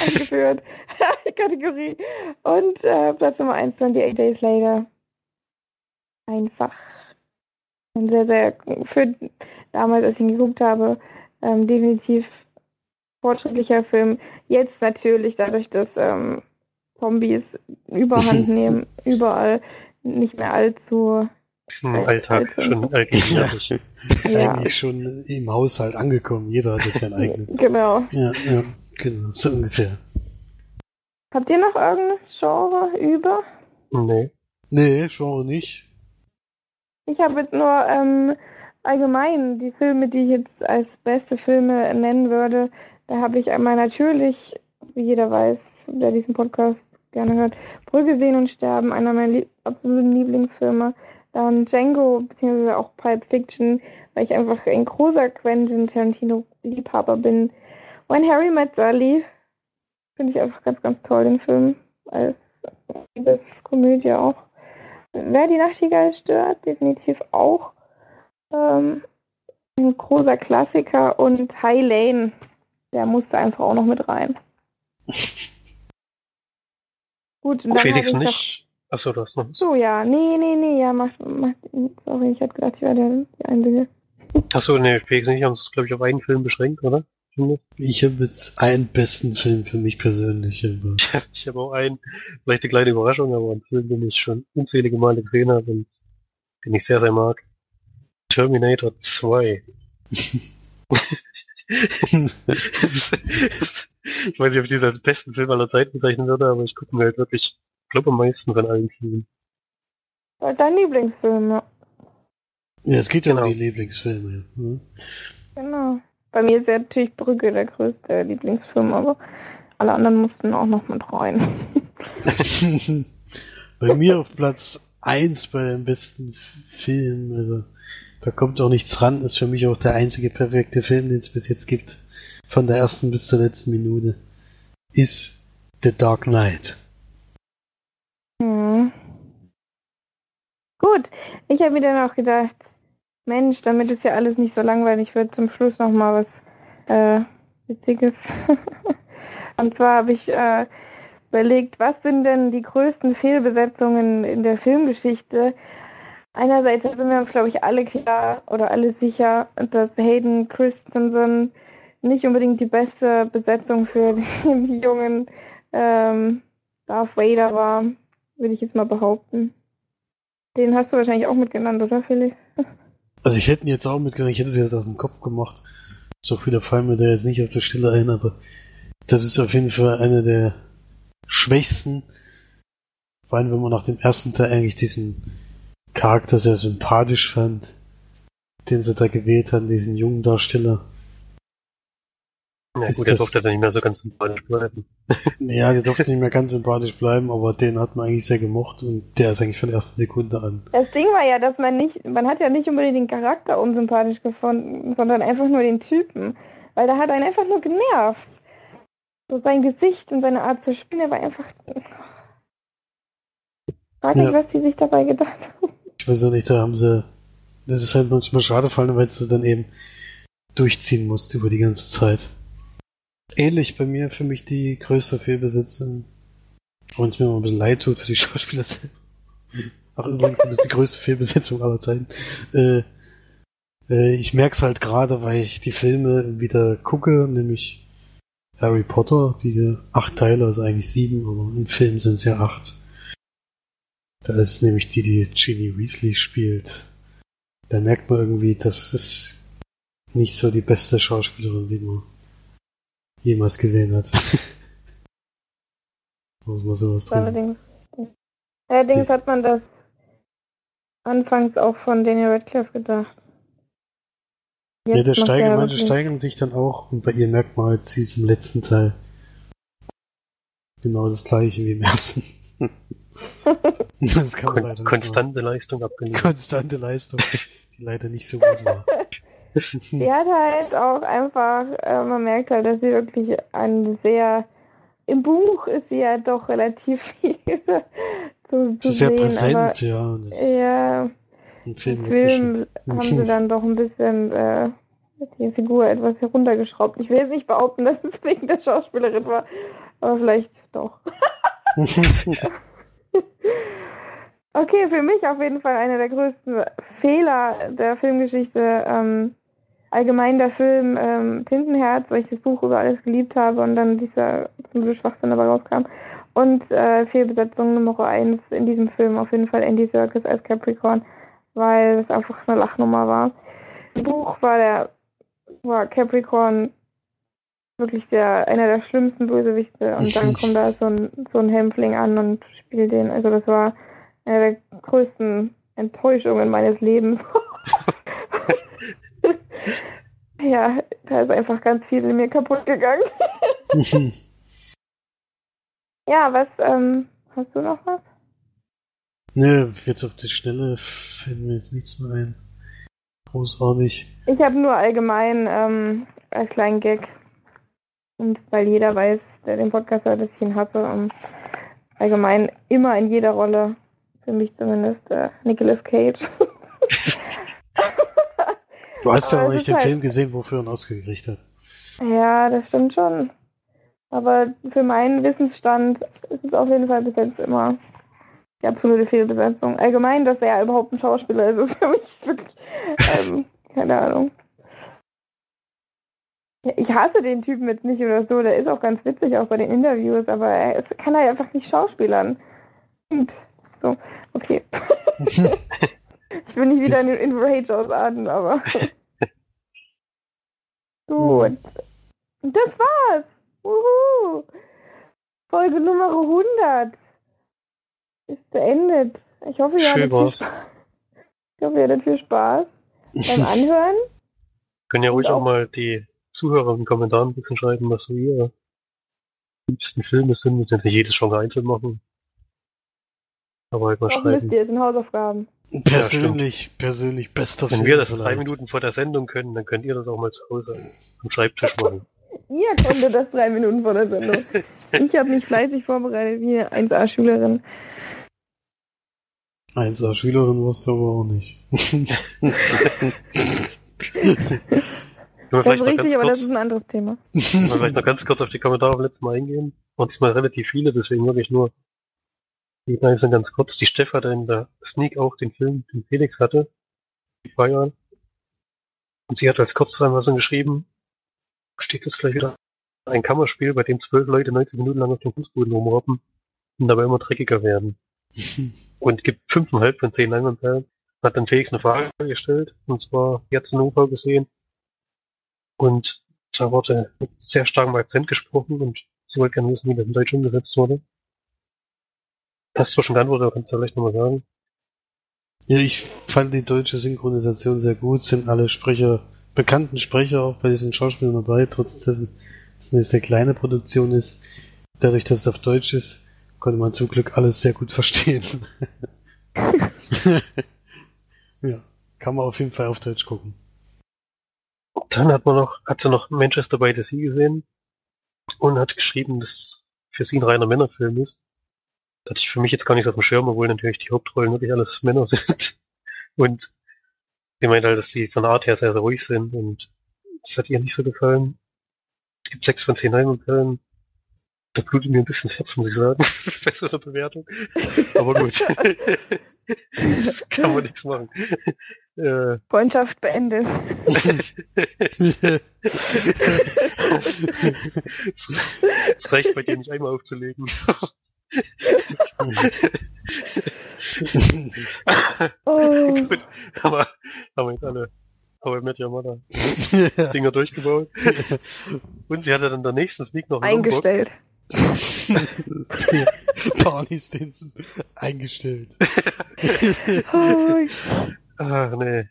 eingeführt. die Kategorie. Und äh, Platz Nummer 1 28 Days Later. Einfach ein sehr, sehr, für damals, als ich ihn geguckt habe, ähm, definitiv fortschrittlicher Film. Jetzt natürlich dadurch, dass ähm, Zombies überhand nehmen, überall nicht mehr allzu. Diesen Alltag alt- schon allgegenwärtig. Ja, eigentlich schon im Haushalt angekommen. Jeder hat jetzt seinen eigenen. genau. Ja, ja, genau, so ungefähr. Habt ihr noch irgendein Genre über? nee. Nee, Genre nicht. Ich habe jetzt nur ähm, allgemein die Filme, die ich jetzt als beste Filme nennen würde. Da habe ich einmal natürlich, wie jeder weiß, der diesen Podcast gerne hört, Brügge sehen und sterben, einer meiner lieb absoluten Lieblingsfilme. Dann Django, beziehungsweise auch Pulp Fiction, weil ich einfach ein großer Quentin Tarantino-Liebhaber bin. When Harry Met Sally finde ich einfach ganz, ganz toll, den Film. Als Liebeskomödie auch. Wer die Nachtigall stört, definitiv auch. Ähm, ein großer Klassiker und High Lane, der musste einfach auch noch mit rein. Gut, und dann Felix ich nicht. Achso, du hast noch. So, ja, nee, nee, nee, ja, mach, mach, sorry, ich hatte gedacht, ich wäre der, die Einzige. Achso, nee, Felix nicht. Haben es, glaube ich, auf einen Film beschränkt, oder? Ich habe jetzt einen besten Film für mich persönlich. Aber Ich habe auch einen, vielleicht eine kleine Überraschung, aber einen Film, den ich schon unzählige Male gesehen habe und den ich sehr, sehr mag. Terminator 2. ich weiß nicht, ob ich diesen als besten Film aller Zeiten bezeichnen würde, aber ich gucke mir halt wirklich, glaube am meisten von allen Filmen. War Dein Lieblingsfilm, ja. ja, es geht ja Genau. um die Lieblingsfilme. Ne? Genau. Bei mir ist ja natürlich Brücke der größte Lieblingsfilm, aber alle anderen mussten auch noch mit rein. bei mir auf Platz 1 bei den besten Filmen, also da kommt auch nichts ran, ist für mich auch der einzige perfekte Film, den es bis jetzt gibt. Von der ersten bis zur letzten Minute. Ist The Dark Knight. Hm. Gut, ich habe mir dann auch gedacht, Mensch, damit es ja alles nicht so langweilig wird, zum Schluss noch mal was äh, Witziges. Und zwar habe ich äh, überlegt, was sind denn die größten Fehlbesetzungen in der Filmgeschichte? Einerseits sind wir uns, glaube ich, alle klar oder alle sicher, dass Hayden Christensen nicht unbedingt die beste Besetzung für den jungen ähm, Darth Vader war, würde ich jetzt mal behaupten. Den hast du wahrscheinlich auch mitgenannt, oder Felix? Also ich hätte ihn jetzt auch mitgenommen, ich hätte sie jetzt aus dem Kopf gemacht. So viele fallen mir da jetzt nicht auf der Stelle ein, aber das ist auf jeden Fall einer der schwächsten. Vor allem, wenn man nach dem ersten Teil eigentlich diesen Charakter sehr sympathisch fand, den sie da gewählt haben, diesen jungen Darsteller. Ja Ist gut, der das- durfte dann nicht mehr so ganz sympathisch bleiben. Ja, der durfte nicht mehr ganz sympathisch bleiben, aber den hat man eigentlich sehr gemocht und der ist eigentlich von der ersten Sekunde an. Das Ding war ja, dass man nicht, man hat ja nicht unbedingt den Charakter unsympathisch gefunden, sondern einfach nur den Typen. Weil der hat einen einfach nur genervt. So sein Gesicht und seine Art zu spielen, der war einfach. Frag mich, Ja. was die sich dabei gedacht haben. Ich weiß auch nicht, da haben sie. Das ist halt manchmal schade, vor allem, weil sie dann eben durchziehen musste über die ganze Zeit. Ähnlich bei mir für mich die größte Fehlbesetzung. Auch wenn es mir immer ein bisschen leid tut für die Schauspieler. Ach, übrigens, das ist die größte Fehlbesetzung aller Zeiten. Äh, äh, ich merke es halt gerade, weil ich die Filme wieder gucke, nämlich Harry Potter, diese acht Teile, also eigentlich sieben, aber im Film sind es ja acht. Da ist nämlich die, die Ginny Weasley spielt. Da merkt man irgendwie, das ist nicht so die beste Schauspielerin, die man jemals gesehen hat. Muss man sowas drin. Allerdings. Allerdings hat man das anfangs auch von Daniel Radcliffe gedacht. Ja, der macht steigern, er manche steigern sich dann auch und bei ihr merkt man halt, sie ist im letzten Teil genau das gleiche wie im ersten. das kann man leider Kon nicht konstante Leistung machen. abgelegt. Konstante Leistung, die leider nicht so gut war. Die hat halt auch einfach, äh, man merkt halt, dass sie wirklich eine sehr, im Buch ist sie ja doch relativ viel zu, Sie zu ist sehr sehen, präsent, ja. Und aber das ja, im Film sie. Film haben sie dann doch ein bisschen äh, die Figur etwas heruntergeschraubt. Ich will jetzt nicht behaupten, dass es wegen der Schauspielerin war, aber vielleicht doch. Okay, für mich auf jeden Fall einer der größten Fehler der Filmgeschichte. Ähm, allgemein der Film ähm, Tintenherz, weil ich das Buch über alles geliebt habe und dann dieser zum Glück Schwachsinn dabei rauskam. Und äh, Fehlbesetzung Nummer eins in diesem Film auf jeden Fall Andy Serkis als Capricorn, weil es einfach eine Lachnummer war. Im Buch war der war Capricorn wirklich der einer der schlimmsten Bösewichte und dann kommt da so ein so ein Hämpfling an und spielt den. Also das war eine der größten Enttäuschungen meines Lebens. ja, da ist einfach ganz viel in mir kaputt gegangen. ja, was, ähm, hast du noch was? Nö, jetzt auf die Schnelle fällt mir jetzt nichts mehr ein. Großartig. Ich habe nur allgemein ähm, als kleinen Gag und weil jeder weiß, der den Podcast hört, dass ich ihn hatte, ähm, allgemein immer in jeder Rolle, für mich zumindest, äh, Nicolas Cage. Du hast ja auch es nicht den halt- Film gesehen, wofür er einen Oscar gekriegt hat. Ja, das stimmt schon. Aber für meinen Wissensstand ist es auf jeden Fall bis jetzt immer die absolute Fehlbesetzung. Allgemein, dass er überhaupt ein Schauspieler ist, ist für mich wirklich, ähm, keine Ahnung. Ich hasse den Typen jetzt nicht oder so, der ist auch ganz witzig, auch bei den Interviews, aber er ist, kann er einfach nicht schauspielern. Und so, okay. ich will nicht wieder in, in Rage ausarten, aber. Gut. Und das war's. Wuhu. Folge Nummer 100 ist beendet. Ich hoffe, ihr Schön hattet viel. Spaß. Ich hoffe, ihr hattet viel Spaß beim Anhören. Können ja ruhig auch auch- mal die Zuhörer in den Kommentaren ein bisschen schreiben, was so ihre liebsten Filme sind. Müssen jetzt nicht jedes Genre einzeln machen. Aber halt mal Auch müsst schreiben. ihr, es sind Hausaufgaben. persönlich, persönlich bester Wenn Film. wir das drei vielleicht. Minuten vor der Sendung können, dann könnt ihr das auch mal zu Hause am Schreibtisch machen. Ihr konntet das drei Minuten vor der Sendung. Ich habe mich fleißig vorbereitet wie eine 1A-Schülerin. 1A Schülerin wusste aber auch nicht. Das vielleicht ist noch richtig, ganz aber das kurz, ist ein anderes Thema. können wir vielleicht noch ganz kurz auf die Kommentare vom letzten Mal eingehen. Und diesmal relativ viele, deswegen wirklich nur die sind ganz kurz. Die Steff hatte in der Sneak auch den Film, den Felix hatte, die Bayern. Und sie hat als Kurzzusammenfassung geschrieben, steht das gleich wieder, ein Kammerspiel, bei dem zwölf Leute 90 Minuten lang auf dem Fußboden rumroppen und dabei immer dreckiger werden. Und gibt fünfeinhalb von zehn Leinwandperlen. Hat dann Felix eine Frage gestellt, und zwar jetzt in UV gesehen. Und da wurde mit sehr starkem Akzent gesprochen und sie wollte gerne wissen, wie das in Deutsch umgesetzt wurde. Hast du zwar schon geantwortet, aber kannst du vielleicht nochmal sagen? Ja, ich fand die deutsche Synchronisation sehr gut, sind alle Sprecher, bekannten Sprecher auch bei diesen Schauspielern dabei, trotz dessen, es eine sehr kleine Produktion ist. Dadurch, dass es auf Deutsch ist, konnte man zum Glück alles sehr gut verstehen. ja, kann man auf jeden Fall auf Deutsch gucken. Dann hat man noch, hat sie noch Manchester by the Sea gesehen und hat geschrieben, dass für sie ein reiner Männerfilm ist. Das hatte ich für mich jetzt gar nicht auf dem Schirm, obwohl natürlich die Hauptrollen wirklich alles Männer sind. Und sie meint halt, dass sie von Art her sehr, sehr ruhig sind und das hat ihr nicht so gefallen. Es gibt sechs von zehn Heimatperlen. Da blutet mir ein bisschen das Herz, muss ich sagen, bei so Bewertung. Aber gut. das kann man nichts machen. Äh, Freundschaft beendet. Es reicht bei dir nicht einmal aufzulegen. Oh. Gut, aber haben wir jetzt alle I Met Your Mother Dinger durchgebaut. Und sie hatte dann der nächsten Sneak noch. Eingestellt. Barney Stinson eingestellt. Oh, Ach nee.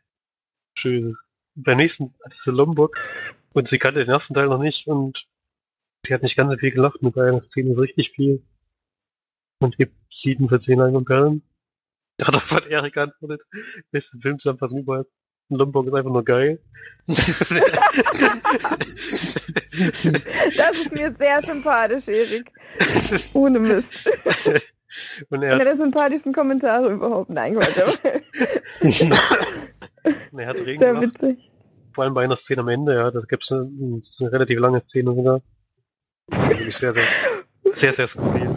Schönes. Beim nächsten sie Lombok und sie kannte den ersten Teil noch nicht und sie hat nicht ganz so viel gelacht mit einer Szene so richtig viel. Und gibt sieben für zehn Perlen. Ja, darauf hat Erik geantwortet. Beste Filmzusammenfassung überhaupt. Lombok ist einfach nur geil. das ist mir sehr sympathisch, Erik. Ohne Mist. und Einer er, der sympathischsten Kommentare überhaupt. Nein, Quatsch, aber und er hat Regen sehr gemacht. witzig. Vor allem bei einer Szene am Ende, ja. Da gibt's eine, eine relativ lange Szene sogar. Das ist wirklich sehr, sehr, sehr, sehr skurril.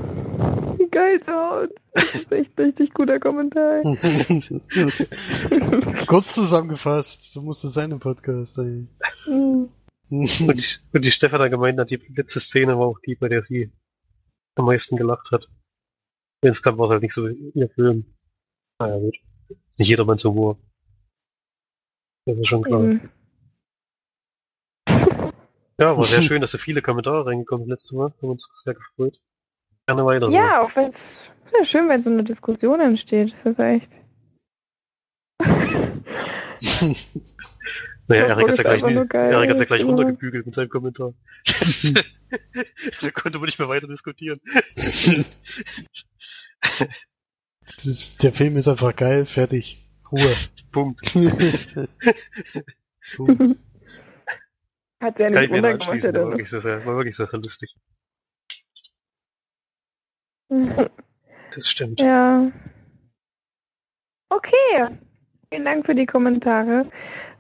Wie geil Hause. Das ist echt ein richtig guter Kommentar. Kurz zusammengefasst, so muss es sein im Podcast. Ey. Hm. Und die, und die Stefan hat gemeint, hat die letzte Szene war auch die, bei der sie am meisten gelacht hat. Insgesamt war es halt nicht so ihr Film. Naja, gut. Ist nicht jedermanns Humor. Das ist schon klar. Eben. Ja, war sehr schön, dass so viele Kommentare reingekommen sind letztes Mal. Haben uns sehr gefreut. Gerne weiter. Ja, auch wenn es ja schön, wenn so eine Diskussion entsteht. Das ist echt. Naja, Ja, Erik hat's ja ist gleich. Erik hat's ja gleich runtergebügelt mit seinem Kommentar. da konnte man nicht mehr weiter diskutieren. Das ist, der Film ist einfach geil, fertig. Ruhe. Punkt. Punkt. Hat Kann nicht anschließen. oder? War wirklich sehr, sehr, war wirklich sehr, sehr lustig. Das stimmt. Ja. Okay. Vielen Dank für die Kommentare.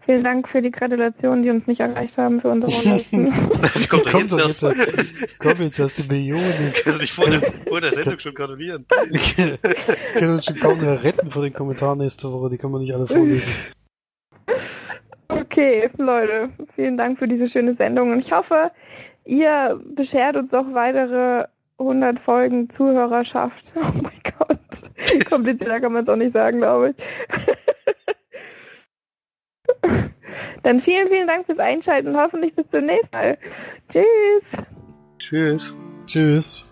Vielen Dank für die Gratulationen, die uns nicht erreicht haben für unsere hundertsten. Das kommt doch Komm jetzt doch erst. jetzt, komm jetzt erst die Millionen. Ich kann dich vor der, vor der Sendung schon gratulieren. können uns schon kaum mehr retten vor den Kommentaren nächste Woche, die kann man nicht alle vorlesen. Okay, Leute, vielen Dank für diese schöne Sendung und ich hoffe, ihr beschert uns auch weitere 100 Folgen Zuhörerschaft. Oh mein Gott. Komplizierter kann man es auch nicht sagen, glaube ich. Dann vielen, vielen Dank fürs Einschalten und hoffentlich bis zum nächsten Mal. Tschüss. Tschüss. Tschüss.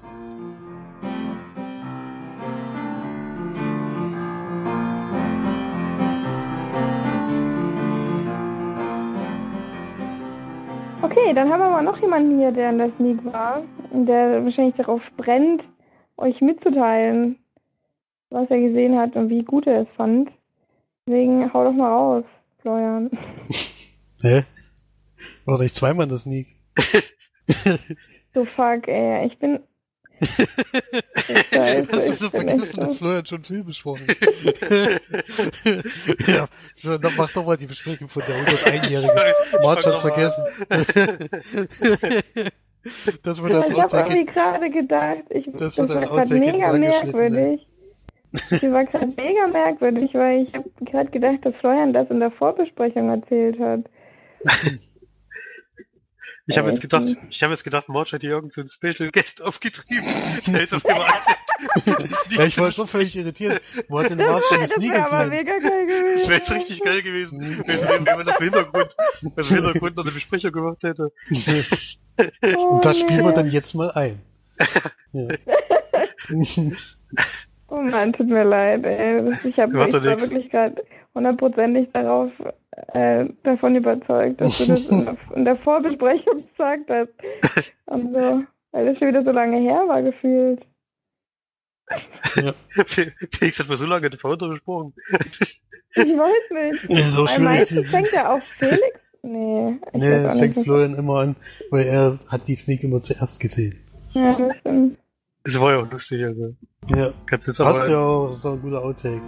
Okay, dann haben wir mal noch jemanden hier, der in der Sneak war und der wahrscheinlich darauf brennt, euch mitzuteilen, was er gesehen hat und wie gut er es fand. Deswegen hau doch mal raus, Florian. Hä? War ich zweimal in der Sneak? So fuck, ey. Ich bin. Scheiße, Hast du ich wieder vergessen, dass Florian schon viel besprochen Ja, schon, dann mach doch mal die Besprechung von der 101-Jährigen. Marge hat's vergessen. dass wir das ich habe Outtake irgendwie gerade gedacht, ich, Das das, wird das war gerade Outtake mega dran geschnitten, Das war gerade mega merkwürdig, weil ich habe gerade gedacht, dass Florian das in der Vorbesprechung erzählt hat. Ich habe jetzt Echt? gedacht, ich habe jetzt gedacht, Marge hat hier irgend so einen Special Guest aufgetrieben. Der ist auf einmal Ja, ich war so völlig irritiert. Wo hat denn Das, Marge war- das das nie wäre aber gesehen? mega geil Das gewesen. wäre jetzt richtig geil gewesen, wenn, man das im Hintergrund, das im Hintergrund noch eine Besprechung gemacht hätte. Oh, Und das spielen wir dann jetzt mal ein. Ja. Oh Mann, tut mir leid, ey. Ich, hab, ich war nix. wirklich gerade hundertprozentig darauf äh, davon überzeugt, dass du das in der, in der Vorbesprechung gesagt hast. Und so, weil das schon wieder so lange her war gefühlt. Felix hat mir so lange den Vater besprochen. Ich weiß nicht. Ja, so Weil meistens fängt er auf Felix. Nee, ich Nee, weiß das auch fängt nicht. Florian immer an, weil er hat die Sneak immer zuerst gesehen. Ja, das stimmt. Das war ja auch lustig, also. Ja. Kannst jetzt Passt aber, ja auch, das ist auch ein guter Outtake.